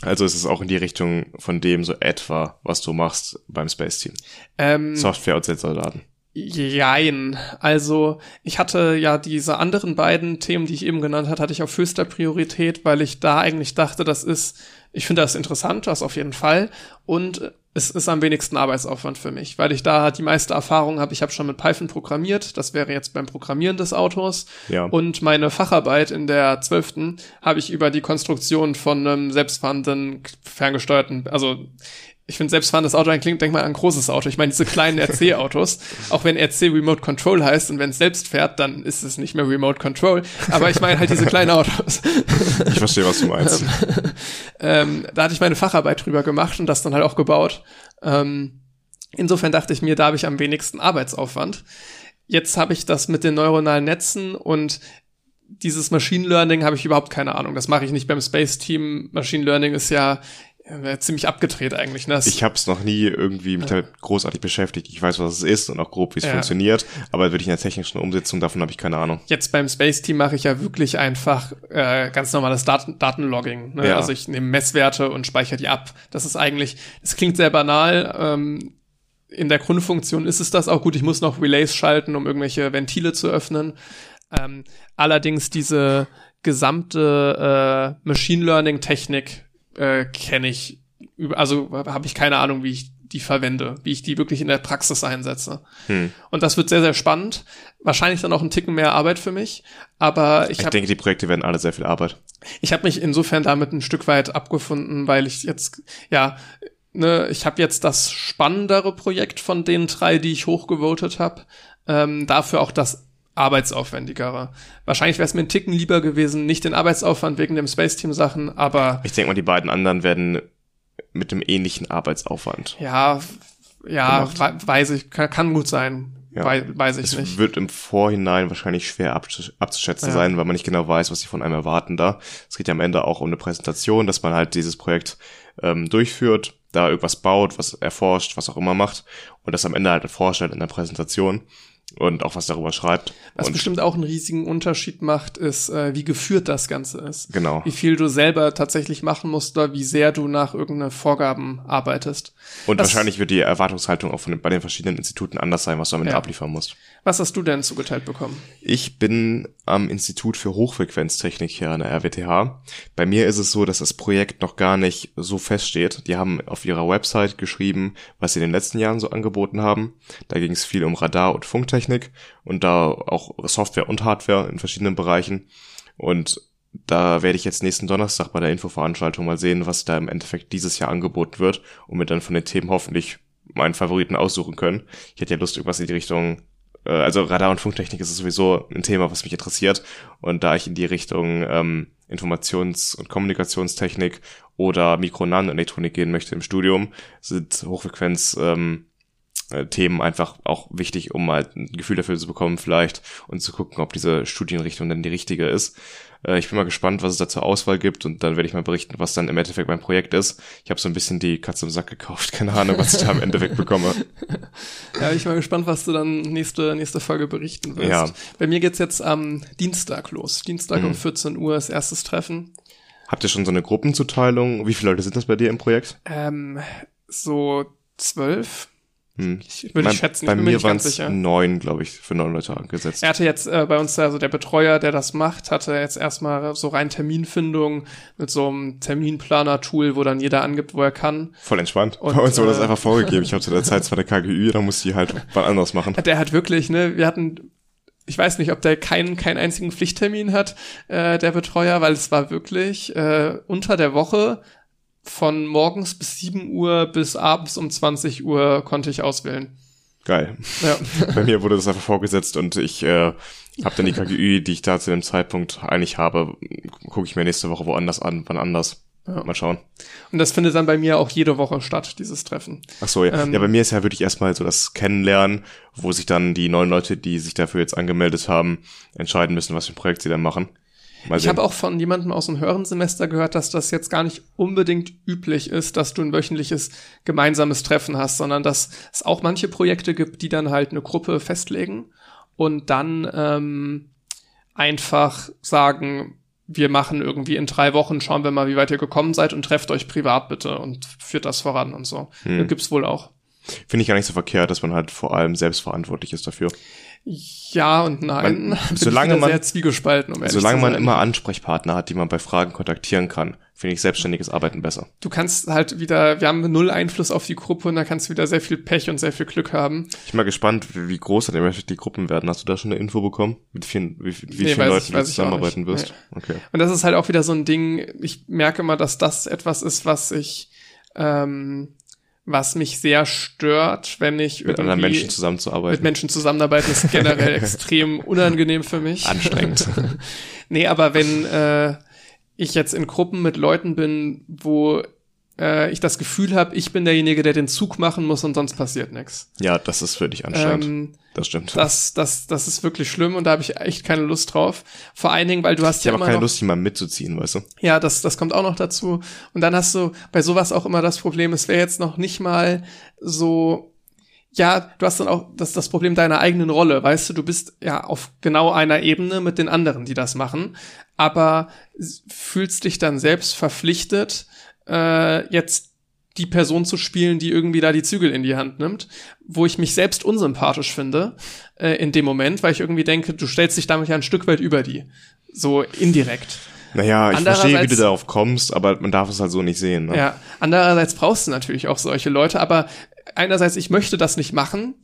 Also es ist auch in die Richtung von dem so etwa, was du machst beim Space Team. Ähm, Software und Sensordaten. Jein. Also, ich hatte ja diese anderen beiden Themen, die ich eben genannt hatte, hatte ich auf höchster Priorität, weil ich da eigentlich dachte, das ist, ich finde das interessant, das auf jeden Fall. Und es ist am wenigsten Arbeitsaufwand für mich, weil ich da die meiste Erfahrung habe. Ich habe schon mit Python programmiert, das wäre jetzt beim Programmieren des Autos. Ja. Und meine Facharbeit in der zwölften habe ich über die Konstruktion von einem selbstfahrenden, ferngesteuerten, also ich finde selbstfahrendes Auto, klingt, denk mal an ein großes Auto. Ich meine, diese kleinen RC-Autos, auch wenn RC Remote Control heißt und wenn es selbst fährt, dann ist es nicht mehr Remote Control. Aber ich meine halt diese kleinen Autos. Ich verstehe, was du meinst. ähm, da hatte ich meine Facharbeit drüber gemacht und das dann halt auch gebaut. Ähm, insofern dachte ich mir, da habe ich am wenigsten Arbeitsaufwand. Jetzt habe ich das mit den neuronalen Netzen und dieses Machine Learning habe ich überhaupt keine Ahnung. Das mache ich nicht beim Space Team. Machine Learning ist ja äh, ziemlich abgedreht eigentlich. Ne? Das- Ich habe es noch nie irgendwie mit halt großartig beschäftigt. Ich weiß, was es ist und auch grob, wie es Ja. funktioniert, aber wirklich in der technischen Umsetzung davon habe ich keine Ahnung. Jetzt beim Space Team mache ich ja wirklich einfach äh, ganz normales Daten Datenlogging. Ne? Ja. Also ich nehme Messwerte und speichere die ab. Das ist eigentlich, das klingt sehr banal. Ähm, in der Grundfunktion ist es das auch gut. Ich muss noch Relays schalten, um irgendwelche Ventile zu öffnen. Ähm, allerdings diese gesamte äh, Machine Learning Technik äh, kenne ich. Also habe ich keine Ahnung, wie ich die verwende, wie ich die wirklich in der Praxis einsetze. Hm. Und das wird sehr, sehr spannend. Wahrscheinlich dann auch ein Ticken mehr Arbeit für mich. Aber ich Ich habe denke, die Projekte werden alle sehr viel Arbeit. ich hab mich insofern damit ein Stück weit abgefunden, weil ich jetzt, ja, ne, ich habe jetzt das spannendere Projekt von den drei, die ich hochgevotet habe. Ähm, dafür auch das arbeitsaufwendigere. Wahrscheinlich wäre es mir ein Ticken lieber gewesen, nicht den Arbeitsaufwand wegen dem Space Team Sachen, aber Ich denke mal, die beiden anderen werden mit einem ähnlichen Arbeitsaufwand. ja, ja, we weiß ich, kann, kann gut sein. Ja. Wei weiß ich Es nicht. wird im Vorhinein wahrscheinlich schwer abzusch- abzuschätzen Ja. sein, weil man nicht genau weiß, was sie von einem erwarten da. Es geht ja am Ende auch um eine Präsentation, dass man halt dieses Projekt ähm, durchführt, da irgendwas baut, was erforscht, was auch immer macht und das am Ende halt vorstellt in der Präsentation und auch was darüber schreibt. Was und bestimmt auch einen riesigen Unterschied macht, ist, äh, wie geführt das Ganze ist. genau. Wie viel du selber tatsächlich machen musst oder wie sehr du nach irgendeinen Vorgaben arbeitest. Und was- wahrscheinlich wird die Erwartungshaltung auch von bei den verschiedenen Instituten anders sein, was du am Ende Ja. abliefern musst. Was hast du denn zugeteilt bekommen? Ich bin am Institut für Hochfrequenztechnik hier an der RWTH. Bei mir ist es so, dass das Projekt noch gar nicht so feststeht. Die haben auf ihrer Website geschrieben, was sie in den letzten Jahren so angeboten haben. Da ging es viel um Radar- und Funktechnik und da auch Software und Hardware in verschiedenen Bereichen. Und da werde ich jetzt nächsten Donnerstag bei der Infoveranstaltung mal sehen, was da im Endeffekt dieses Jahr angeboten wird und mir dann von den Themen hoffentlich meinen Favoriten aussuchen können. Ich hätte ja Lust, irgendwas in die Richtung äh, also Radar- und Funktechnik ist sowieso ein Thema, was mich interessiert. Und da ich in die Richtung ähm, Informations- und Kommunikationstechnik oder Mikro- und Nanoelektronik gehen möchte im Studium, sind Hochfrequenz ähm, äh, Themen einfach auch wichtig, um mal ein Gefühl dafür zu bekommen vielleicht und zu gucken, ob diese Studienrichtung dann die richtige ist. Äh, ich bin mal gespannt, was es da zur Auswahl gibt und dann werde ich mal berichten, was dann im Endeffekt mein Projekt ist. Ich habe so ein bisschen die Katze im Sack gekauft, keine Ahnung, was ich da im Endeffekt bekomme. Ja, ich bin mal gespannt, was du dann nächste, nächste Folge berichten wirst. Ja. Bei mir geht's jetzt am Dienstag los. Dienstag Mhm. um 14 Uhr ist erstes Treffen. Habt ihr schon so eine Gruppenzuteilung? Wie viele Leute sind das bei dir im Projekt? Ähm, so zwölf, Hm. ich, würde ich schätzen. bei ich bin mir waren es sicher. neun, glaube ich, für neun Leute angesetzt. Er hatte jetzt äh, bei uns, also der Betreuer, der das macht, hatte jetzt erstmal so rein Terminfindung mit so einem Terminplaner-Tool, wo dann jeder angibt, wo er kann. Voll entspannt. Und, bei uns wurde das äh, einfach vorgegeben. Ich habe zu der Zeit zwar der KGÜ, da musste ich halt was anderes machen. Der hat wirklich, ne, wir hatten ich weiß nicht, ob der keinen keinen einzigen Pflichttermin hat, äh, der Betreuer, weil es war wirklich äh, unter der Woche von morgens bis 7 Uhr bis abends um 20 Uhr konnte ich auswählen. Geil. Ja. Bei mir wurde das einfach vorgesetzt und ich äh, habe dann die KGÜ, die ich da zu dem Zeitpunkt eigentlich habe, gucke ich mir nächste Woche woanders an, wann anders. Ja. Mal schauen. Und das findet dann bei mir auch jede Woche statt, dieses Treffen. Ach so, ja. Ähm, ja, bei mir ist ja wirklich erstmal so das Kennenlernen, wo sich dann die neuen Leute, die sich dafür jetzt angemeldet haben, entscheiden müssen, was für ein Projekt sie dann machen. Mal ich habe auch von jemandem aus dem höheren Semester gehört, dass das jetzt gar nicht unbedingt üblich ist, dass du ein wöchentliches gemeinsames Treffen hast, sondern dass es auch manche Projekte gibt, die dann halt eine Gruppe festlegen und dann ähm, einfach sagen, wir machen irgendwie in drei Wochen, schauen wir mal, wie weit ihr gekommen seid und trefft euch privat bitte und führt das voran und so. Hm. Gibt's wohl auch. Finde ich gar nicht so verkehrt, dass man halt vor allem selbstverantwortlich ist dafür. Ja und nein. Man, solange man, um solange man immer Ansprechpartner hat, die man bei Fragen kontaktieren kann, finde ich selbstständiges Arbeiten besser. Du kannst halt wieder, wir haben null Einfluss auf die Gruppe und da kannst du wieder sehr viel Pech und sehr viel Glück haben. Ich bin mal gespannt, wie groß dann die Gruppen werden. Hast du da schon eine Info bekommen? Mit vielen, wie, wie nee, vielen Leuten ich, du zusammenarbeiten wirst? Nee. Okay. Und das ist halt auch wieder so ein Ding, ich merke mal, dass das etwas ist, was ich ähm, was mich sehr stört, wenn ich mit anderen Menschen zusammenzuarbeiten. Mit Menschen zusammenarbeiten ist generell extrem unangenehm für mich. Anstrengend. nee, aber wenn äh, ich jetzt in Gruppen mit Leuten bin, wo äh, ich das Gefühl habe, ich bin derjenige, der den Zug machen muss und sonst passiert nichts. Ja, das ist für dich anstrengend. Ähm, das stimmt. Das, das, das ist wirklich schlimm und da habe ich echt keine Lust drauf. Vor allen Dingen, weil du hast ich ja immer keine noch, Lust, jemanden mitzuziehen, weißt du? Ja, das, das kommt auch noch dazu. Und dann hast du bei sowas auch immer das Problem, es wäre jetzt noch nicht mal so ja, du hast dann auch das, das Problem deiner eigenen Rolle, weißt du, du bist ja auf genau einer Ebene mit den anderen, die das machen, aber fühlst dich dann selbst verpflichtet, äh, jetzt die Person zu spielen, die irgendwie da die Zügel in die Hand nimmt, wo ich mich selbst unsympathisch finde äh, in dem Moment, weil ich irgendwie denke, du stellst dich damit ja ein Stück weit über die, so indirekt. Naja, ich verstehe, wie du darauf kommst, aber man darf es halt so nicht sehen. Ne? Ja, andererseits brauchst du natürlich auch solche Leute, aber einerseits, ich möchte das nicht machen,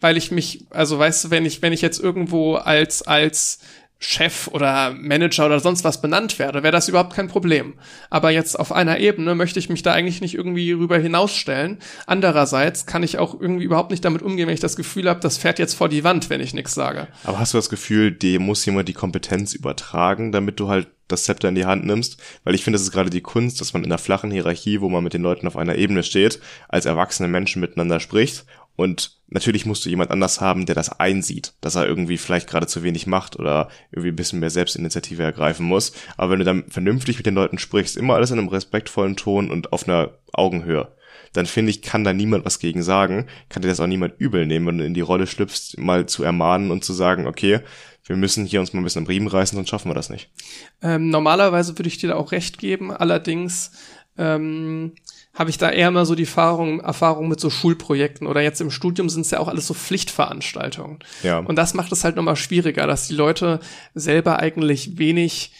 weil ich mich, also weißt du, wenn ich, wenn ich jetzt irgendwo als, als Chef oder Manager oder sonst was benannt werde, wäre das überhaupt kein Problem. Aber jetzt auf einer Ebene möchte ich mich da eigentlich nicht irgendwie rüber hinausstellen. Andererseits kann ich auch irgendwie überhaupt nicht damit umgehen, wenn ich das Gefühl habe, das fährt jetzt vor die Wand, wenn ich nichts sage. Aber hast du das Gefühl, dir muss jemand die Kompetenz übertragen, damit du halt das Zepter in die Hand nimmst, weil ich finde, das ist gerade die Kunst, dass man in der flachen Hierarchie, wo man mit den Leuten auf einer Ebene steht, als erwachsene Menschen miteinander spricht und natürlich musst du jemand anders haben, der das einsieht, dass er irgendwie vielleicht gerade zu wenig macht oder irgendwie ein bisschen mehr Selbstinitiative ergreifen muss. Aber wenn du dann vernünftig mit den Leuten sprichst, immer alles in einem respektvollen Ton und auf einer Augenhöhe, dann finde ich, kann da niemand was gegen sagen, kann dir das auch niemand übel nehmen, wenn du in die Rolle schlüpfst, mal zu ermahnen und zu sagen, okay, wir müssen hier uns mal ein bisschen am Riemen reißen, sonst schaffen wir das nicht. Ähm, normalerweise würde ich dir da auch recht geben, allerdings ähm, habe ich da eher mal so die Erfahrung, Erfahrung mit so Schulprojekten oder jetzt im Studium sind es ja auch alles so Pflichtveranstaltungen. Ja. Und das macht es halt nochmal schwieriger, dass die Leute selber eigentlich wenig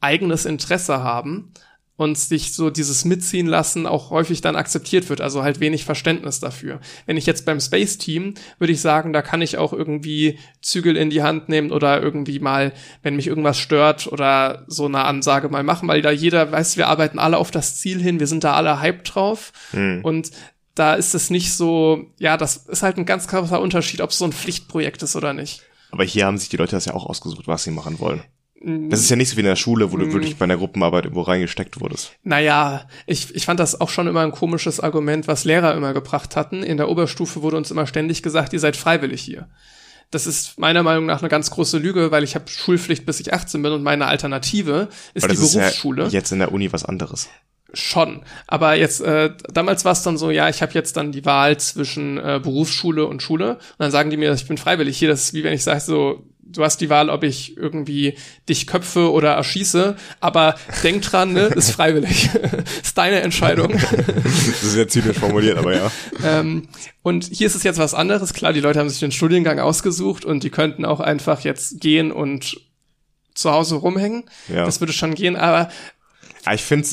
eigenes Interesse haben und sich so dieses Mitziehen lassen auch häufig dann akzeptiert wird, also halt wenig Verständnis dafür. Wenn ich jetzt beim Space Team, würde ich sagen, da kann ich auch irgendwie Zügel in die Hand nehmen oder irgendwie mal, wenn mich irgendwas stört oder so eine Ansage mal machen, weil da jeder weiß, wir arbeiten alle auf das Ziel hin, wir sind da alle hype drauf mhm. und da ist es nicht so, ja, das ist halt ein ganz krasser Unterschied, ob es so ein Pflichtprojekt ist oder nicht. Aber hier haben sich die Leute das ja auch ausgesucht, was sie machen wollen. Das ist ja nicht so wie in der Schule, wo du mm. wirklich bei einer Gruppenarbeit irgendwo reingesteckt wurdest. Naja, ich, ich fand das auch schon immer ein komisches Argument, was Lehrer immer gebracht hatten. In der Oberstufe wurde uns immer ständig gesagt, ihr seid freiwillig hier. Das ist meiner Meinung nach eine ganz große Lüge, weil ich habe Schulpflicht, bis ich 18 bin und meine Alternative ist die Berufsschule. Ist ja jetzt in der Uni was anderes schon. Aber jetzt, äh, damals war es dann so, ja, ich habe jetzt dann die Wahl zwischen äh, Berufsschule und Schule. Und dann sagen die mir, ich bin freiwillig hier. Das ist wie wenn ich sage, so, du hast die Wahl, ob ich irgendwie dich köpfe oder erschieße, aber denk dran, ne, ist freiwillig. ist deine Entscheidung. das ist ja zynisch formuliert, aber ja. Ähm, und hier ist es jetzt was anderes. Klar, die Leute haben sich den Studiengang ausgesucht und die könnten auch einfach jetzt gehen und zu Hause rumhängen. Ja. Das würde schon gehen, aber ich finde,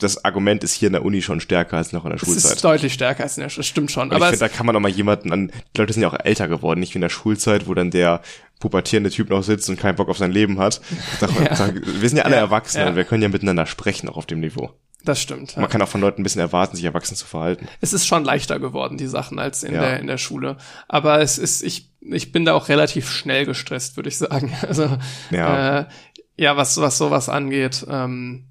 das Argument ist hier in der Uni schon stärker als noch in der Schulzeit. Es ist deutlich stärker als in der Schulzeit, stimmt schon. aber ich finde, da kann man auch mal jemanden an, die Leute sind ja auch älter geworden, nicht wie in der Schulzeit, wo dann der pubertierende Typ noch sitzt und keinen Bock auf sein Leben hat. Da, ja. da, wir sind ja alle ja, Erwachsene ja. und wir können ja miteinander sprechen, auch auf dem Niveau. Das stimmt. Man kann auch von Leuten ein bisschen erwarten, sich erwachsen zu verhalten. Es ist schon leichter geworden, die Sachen, als in, der, in der Schule. Aber es ist, ich, ich bin da auch relativ schnell gestresst, würde ich sagen. Also, ja, äh, ja was, was sowas angeht. Ähm,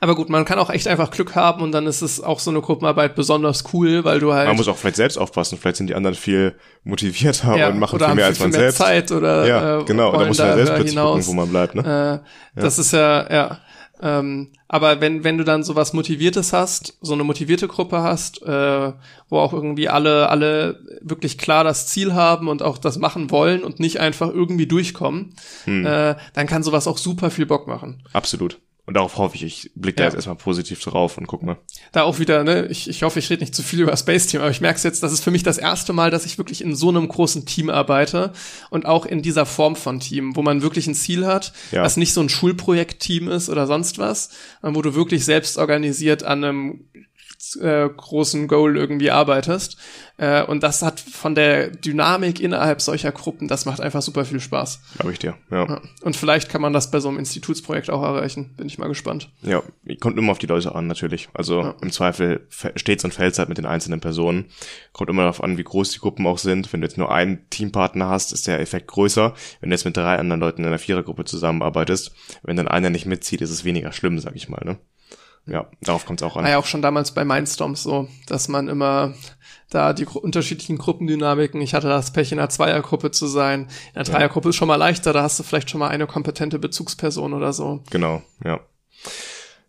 aber gut, man kann auch echt einfach Glück haben und dann ist es auch so eine Gruppenarbeit besonders cool, weil du halt. Man muss auch vielleicht selbst aufpassen, vielleicht sind die anderen viel motivierter ja, und machen viel mehr als man viel mehr selbst. Zeit oder ja, äh, genau, und da muss man ja selbst plötzlich gucken, wo man bleibt, ne? Äh, das ja. ist ja, ja. Ähm, aber wenn, wenn du dann sowas Motiviertes hast, so eine motivierte Gruppe hast, äh, wo auch irgendwie alle, alle wirklich klar das Ziel haben und auch das machen wollen und nicht einfach irgendwie durchkommen, hm. äh, dann kann sowas auch super viel Bock machen. Absolut. Und darauf hoffe ich, ich blicke da jetzt erstmal positiv drauf und guck mal. Da auch wieder, ne, ich, ich hoffe, ich rede nicht zu viel über Space Team, aber ich merke es jetzt, das ist für mich das erste Mal, dass ich wirklich in so einem großen Team arbeite und auch in dieser Form von Team, wo man wirklich ein Ziel hat, ja. was nicht so ein Schulprojekt-Team ist oder sonst was, wo du wirklich selbst organisiert an einem äh, großen Goal irgendwie arbeitest. Äh, und das hat von der Dynamik innerhalb solcher Gruppen, das macht einfach super viel Spaß. Glaube ich dir, ja. ja. Und vielleicht kann man das bei so einem Institutsprojekt auch erreichen. Bin ich mal gespannt. Ja, kommt immer auf die Leute an, natürlich. Also ja. im Zweifel steht und fällt halt mit den einzelnen Personen. Kommt immer darauf an, wie groß die Gruppen auch sind. Wenn du jetzt nur einen Teampartner hast, ist der Effekt größer. Wenn du jetzt mit drei anderen Leuten in einer Vierergruppe zusammenarbeitest, wenn dann einer nicht mitzieht, ist es weniger schlimm, sag ich mal, ne? Ja, darauf kommt es auch an. War ja auch schon damals bei Mindstorms so, dass man immer da die unterschiedlichen Gruppendynamiken, ich hatte das Pech in einer Zweiergruppe zu sein. In einer Dreiergruppe ist schon mal leichter, da hast du vielleicht schon mal eine kompetente Bezugsperson oder so. Genau, ja.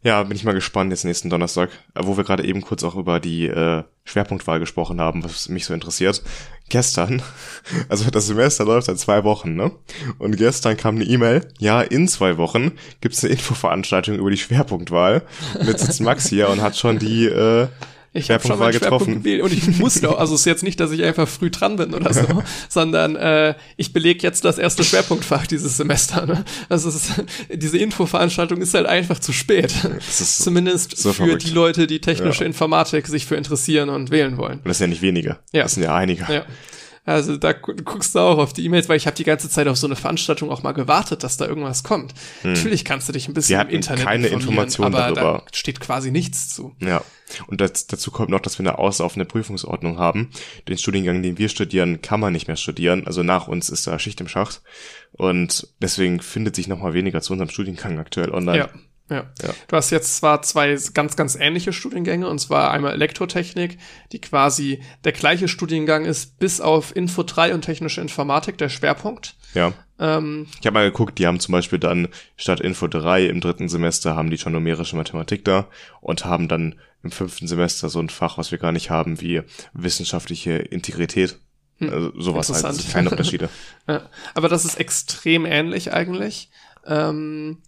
Ja, bin ich mal gespannt jetzt nächsten Donnerstag, äh, wo wir gerade eben kurz auch über die äh, Schwerpunktwahl gesprochen haben, was mich so interessiert. Gestern, also das Semester läuft seit zwei Wochen, ne? Und gestern kam eine E-Mail, ja, in zwei Wochen gibt's eine Infoveranstaltung über die Schwerpunktwahl. Und jetzt sitzt Max hier und hat schon die äh, ich habe schon mal getroffen. gewählt und ich muss noch, also es ist jetzt nicht, dass ich einfach früh dran bin oder so, sondern äh, ich belege jetzt das erste Schwerpunktfach dieses Semester. Ne? Also ist, diese Infoveranstaltung ist halt einfach zu spät. Zumindest so für verrückt. die Leute, die technische ja. Informatik sich für interessieren und wählen wollen. Und das sind ja nicht wenige. Ja. Das sind ja einige. Ja. Also da guckst du auch auf die E-Mails, weil ich habe die ganze Zeit auf so eine Veranstaltung auch mal gewartet, dass da irgendwas kommt. Hm. Natürlich kannst du dich ein bisschen im Internet keine Informationen aber darüber. da steht quasi nichts zu. Ja. Und das, dazu kommt noch, dass wir eine auslaufende Prüfungsordnung haben. Den Studiengang, den wir studieren, kann man nicht mehr studieren. Also nach uns ist da Schicht im Schacht. Und deswegen findet sich noch mal weniger zu unserem Studiengang aktuell online. Ja. Ja. ja. Du hast jetzt zwar zwei ganz, ganz ähnliche Studiengänge, und zwar einmal Elektrotechnik, die quasi der gleiche Studiengang ist, bis auf Info 3 und technische Informatik, der Schwerpunkt. Ja. Ähm, ich habe mal geguckt, die haben zum Beispiel dann statt Info 3 im dritten Semester haben die schon numerische Mathematik da und haben dann im fünften Semester so ein Fach, was wir gar nicht haben, wie wissenschaftliche Integrität. Hm, also sowas halt, also keine Unterschiede. ja, aber das ist extrem ähnlich eigentlich. Ähm,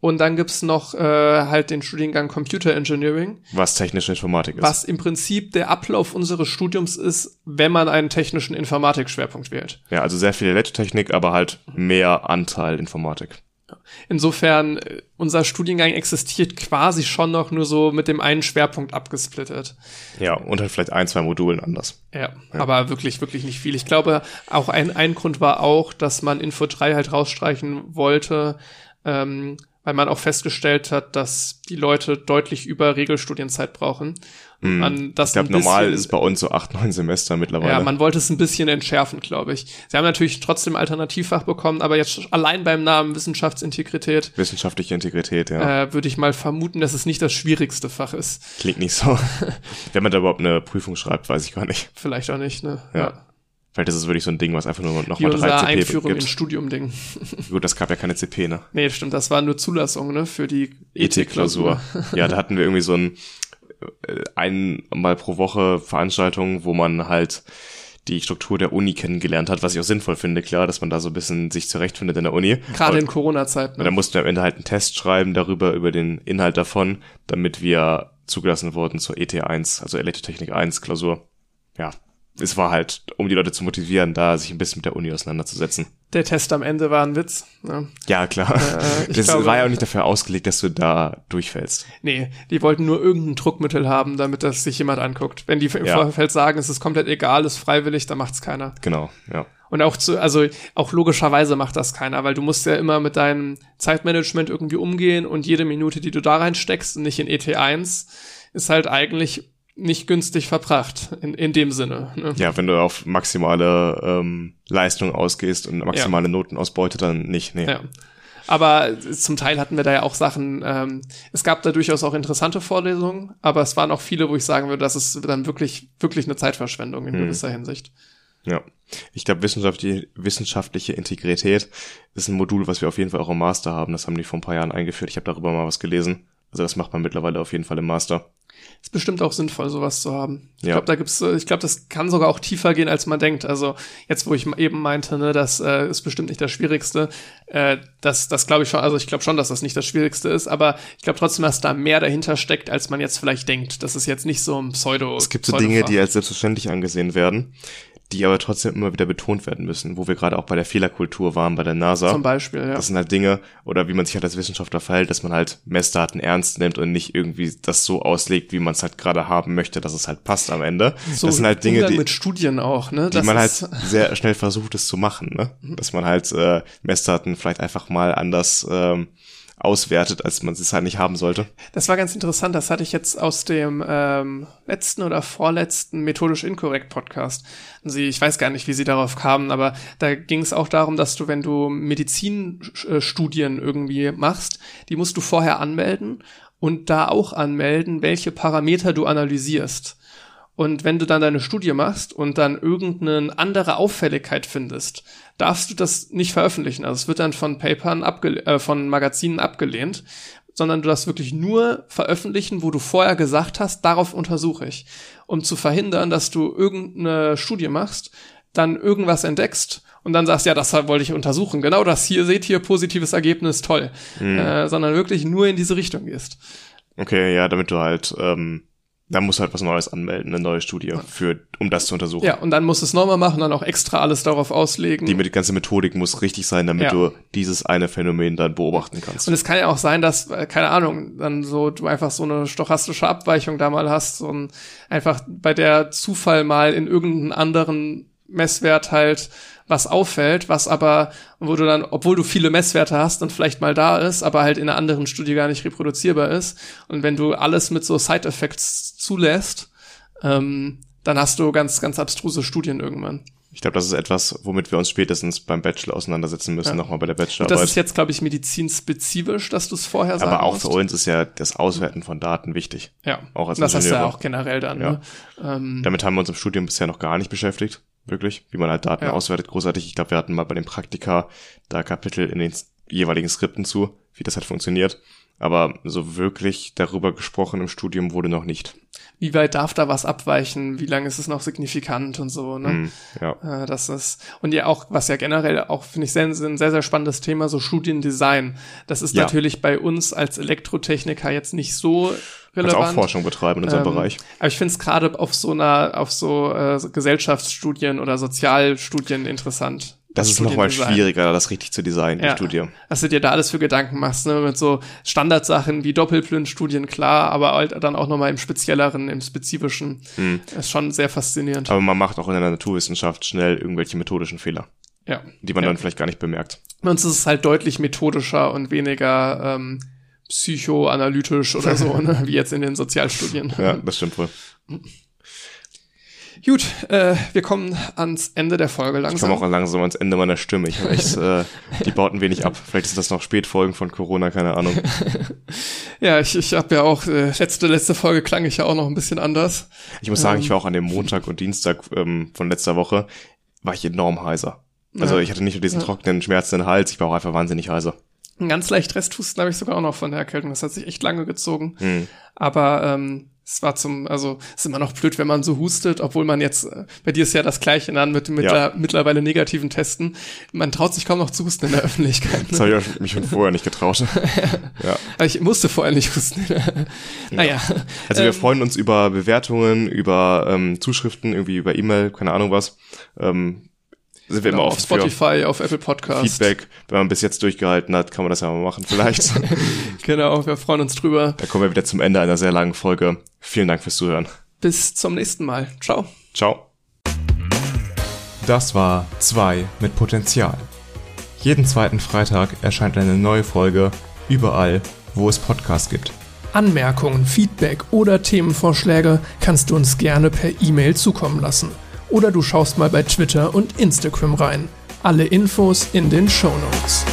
und dann gibt's noch äh, halt den Studiengang Computer Engineering. Was technische Informatik ist. Was im Prinzip der Ablauf unseres Studiums ist, wenn man einen technischen Informatik-Schwerpunkt wählt. Ja, also sehr viel Elektrotechnik, aber halt mehr Anteil Informatik. Insofern, äh, unser Studiengang existiert quasi schon noch nur so mit dem einen Schwerpunkt abgesplittet. Ja, und halt vielleicht ein, zwei Modulen anders. Ja, ja. aber wirklich, wirklich nicht viel. Ich glaube, auch ein, ein Grund war auch, dass man Info 3 halt rausstreichen wollte, ähm, weil man auch festgestellt hat, dass die Leute deutlich über Regelstudienzeit brauchen. Mm, man das ich glaube, normal ist bei uns so acht, neun Semester mittlerweile. Ja, man wollte es ein bisschen entschärfen, glaube ich. Sie haben natürlich trotzdem Alternativfach bekommen, aber jetzt allein beim Namen Wissenschaftsintegrität. Wissenschaftliche Integrität, ja. Äh, würde ich mal vermuten, dass es nicht das schwierigste Fach ist. Klingt nicht so. Wenn man da überhaupt eine Prüfung schreibt, weiß ich gar nicht. Vielleicht auch nicht, ne? ja. ja. Vielleicht ist es wirklich so ein Ding, was einfach nur noch mal drei CP Einführung gibt. in Studium-Ding. Gut, das gab ja keine CP, ne? Nee, stimmt, das war nur Zulassung, ne, für die ET-Klausur. ja, da hatten wir irgendwie so ein äh, einmal pro Woche Veranstaltung, wo man halt die Struktur der Uni kennengelernt hat, was ich auch sinnvoll finde, klar, dass man da so ein bisschen sich zurechtfindet in der Uni. Gerade in Corona-Zeiten. Ne? Da mussten wir am Ende halt einen Test schreiben darüber, über den Inhalt davon, damit wir zugelassen wurden zur ET1, also Elektrotechnik 1 Klausur. Ja, es war halt, um die Leute zu motivieren, da sich ein bisschen mit der Uni auseinanderzusetzen. Der Test am Ende war ein Witz. Ja, ja klar. Äh, das glaube, war ja auch nicht dafür ausgelegt, dass du da durchfällst. Nee, die wollten nur irgendein Druckmittel haben, damit das sich jemand anguckt. Wenn die im ja. Vorfeld sagen, es ist komplett egal, ist freiwillig, dann macht's keiner. Genau, ja. Und auch zu, also auch logischerweise macht das keiner, weil du musst ja immer mit deinem Zeitmanagement irgendwie umgehen und jede Minute, die du da reinsteckst, nicht in ET1, ist halt eigentlich nicht günstig verbracht, in, in dem Sinne. Ne? Ja, wenn du auf maximale ähm, Leistung ausgehst und maximale ja. Notenausbeute, dann nicht, nee. Ja. Aber zum Teil hatten wir da ja auch Sachen, ähm, es gab da durchaus auch interessante Vorlesungen, aber es waren auch viele, wo ich sagen würde, das ist dann wirklich, wirklich eine Zeitverschwendung in hm. gewisser Hinsicht. Ja. Ich glaube, wissenschaftliche, wissenschaftliche Integrität ist ein Modul, was wir auf jeden Fall auch im Master haben. Das haben die vor ein paar Jahren eingeführt. Ich habe darüber mal was gelesen. Also das macht man mittlerweile auf jeden Fall im Master. Ist bestimmt auch sinnvoll, sowas zu haben. Ich ja. glaube, da gibt's, äh, ich glaube, das kann sogar auch tiefer gehen, als man denkt. Also jetzt, wo ich eben meinte, ne, das äh, ist bestimmt nicht das Schwierigste. Äh, das, das glaube ich schon. Also ich glaube schon, dass das nicht das Schwierigste ist, aber ich glaube trotzdem, dass da mehr dahinter steckt, als man jetzt vielleicht denkt. Das ist jetzt nicht so ein Pseudo. Es gibt so Dinge, die als selbstverständlich angesehen werden die aber trotzdem immer wieder betont werden müssen, wo wir gerade auch bei der Fehlerkultur waren, bei der NASA. Zum Beispiel, ja. Das sind halt Dinge, oder wie man sich halt als Wissenschaftler verhält, dass man halt Messdaten ernst nimmt und nicht irgendwie das so auslegt, wie man es halt gerade haben möchte, dass es halt passt am Ende. So das sind halt Dinge, die mit Studien auch, ne? Die man halt sehr schnell versucht, es zu machen, ne? Dass man halt äh, Messdaten vielleicht einfach mal anders ähm, auswertet, als man es halt nicht haben sollte. Das war ganz interessant. Das hatte ich jetzt aus dem ähm, letzten oder vorletzten methodisch inkorrekt Podcast. Sie, ich weiß gar nicht, wie Sie darauf kamen, aber da ging es auch darum, dass du, wenn du Medizinstudien irgendwie machst, die musst du vorher anmelden und da auch anmelden, welche Parameter du analysierst. Und wenn du dann deine Studie machst und dann irgendeine andere Auffälligkeit findest, darfst du das nicht veröffentlichen. Also es wird dann von Papern abge äh, von Magazinen abgelehnt, sondern du darfst wirklich nur veröffentlichen, wo du vorher gesagt hast, darauf untersuche ich. Um zu verhindern, dass du irgendeine Studie machst, dann irgendwas entdeckst und dann sagst, ja, das wollte ich untersuchen. Genau das hier, seht ihr, positives Ergebnis, toll. Mhm. Äh, sondern wirklich nur in diese Richtung gehst. Okay, ja, damit du halt ähm, da muss halt was Neues anmelden, eine neue Studie, für, um das zu untersuchen. Ja, und dann musst du es nochmal machen, dann auch extra alles darauf auslegen. Die, ganze Methodik muss richtig sein, damit ja. du dieses eine Phänomen dann beobachten kannst. Und es kann ja auch sein, dass, äh, keine Ahnung, dann so, du einfach so eine stochastische Abweichung da mal hast und einfach bei der Zufall mal in irgendeinen anderen Messwert halt was auffällt, was aber, wo du dann, obwohl du viele Messwerte hast und vielleicht mal da ist, aber halt in einer anderen Studie gar nicht reproduzierbar ist. Und wenn du alles mit so Side-Effects zulässt, ähm, dann hast du ganz, ganz abstruse Studien irgendwann. Ich glaube, das ist etwas, womit wir uns spätestens beim Bachelor auseinandersetzen müssen, ja. nochmal bei der Bachelorarbeit. Und das ist jetzt, glaube ich, medizinspezifisch, dass du es vorher sagst. Aber auch musst. für uns ist ja das Auswerten von Daten wichtig. Ja. Auch als das ist ja auch generell dann. Ja. Ne? Ähm, Damit haben wir uns im Studium bisher noch gar nicht beschäftigt wirklich, wie man halt Daten ja. auswertet, großartig. Ich glaube, wir hatten mal bei den Praktika da Kapitel in den jeweiligen Skripten zu, wie das halt funktioniert. Aber so wirklich darüber gesprochen im Studium wurde noch nicht. Wie weit darf da was abweichen? Wie lange ist es noch signifikant und so, ne? Mm, ja. Äh, das ist, und ja auch, was ja generell auch, finde ich, sehr, ein sehr, sehr spannendes Thema, so Studiendesign. Das ist ja. natürlich bei uns als Elektrotechniker jetzt nicht so relevant. Kannst auch Forschung betreiben in unserem ähm, Bereich. Aber ich finde es gerade auf so einer, auf so äh, Gesellschaftsstudien oder Sozialstudien interessant. Das, ist nochmal schwieriger, das richtig zu designen, ja. die Studie. Was du dir da alles für Gedanken machst, ne? mit so Standardsachen wie Doppelblindstudien, klar, aber halt dann auch nochmal im Spezielleren, im Spezifischen. Hm. ist schon sehr faszinierend. Aber man macht auch in der Naturwissenschaft schnell irgendwelche methodischen Fehler. Ja. Die man ja. dann vielleicht gar nicht bemerkt. Bei uns ist es halt deutlich methodischer und weniger ähm, psychoanalytisch oder so, ne? wie jetzt in den Sozialstudien. Ja, das stimmt wohl. Gut, äh, wir kommen ans Ende der Folge langsam. Ich komme auch langsam ans Ende meiner Stimme. Ich echt, äh, die bauten wenig ab. Vielleicht ist das noch Spätfolgen von Corona, keine Ahnung. ja, ich, ich habe ja auch, äh, letzte, letzte Folge klang ich ja auch noch ein bisschen anders. Ich muss sagen, ähm, ich war auch an dem Montag und Dienstag ähm, von letzter Woche, war ich enorm heiser. Also ja. ich hatte nicht nur diesen ja. trockenen, schmerzenden Hals, ich war auch einfach wahnsinnig heiser. Ein ganz leicht Resthusten habe ich sogar auch noch von der Erkältung. Das hat sich echt lange gezogen. Hm. Aber ähm, es war zum, also es ist immer noch blöd, wenn man so hustet, obwohl man jetzt, äh, bei dir ist ja das Gleiche an mit, mit ja. mittlerweile negativen Testen. Man traut sich kaum noch zu husten in der Öffentlichkeit. Ne? Das habe ich mich schon vorher nicht getraut. ja. Aber ich musste vorher nicht husten. naja. Ja. Also wir ähm, freuen uns über Bewertungen, über ähm, Zuschriften, irgendwie über E-Mail, keine Ahnung was. Ähm, sind wir genau, immer auf Spotify, auf Apple Podcast. Feedback, wenn man bis jetzt durchgehalten hat, kann man das ja mal machen vielleicht. genau, wir freuen uns drüber. Da kommen wir wieder zum Ende einer sehr langen Folge. Vielen Dank fürs Zuhören. Bis zum nächsten Mal. Ciao. Ciao. Das war 2 mit Potenzial. Jeden zweiten Freitag erscheint eine neue Folge überall, wo es Podcasts gibt. Anmerkungen, Feedback oder Themenvorschläge kannst du uns gerne per E-Mail zukommen lassen. Oder du schaust mal bei Twitter und Instagram rein. Alle Infos in den Show Notes.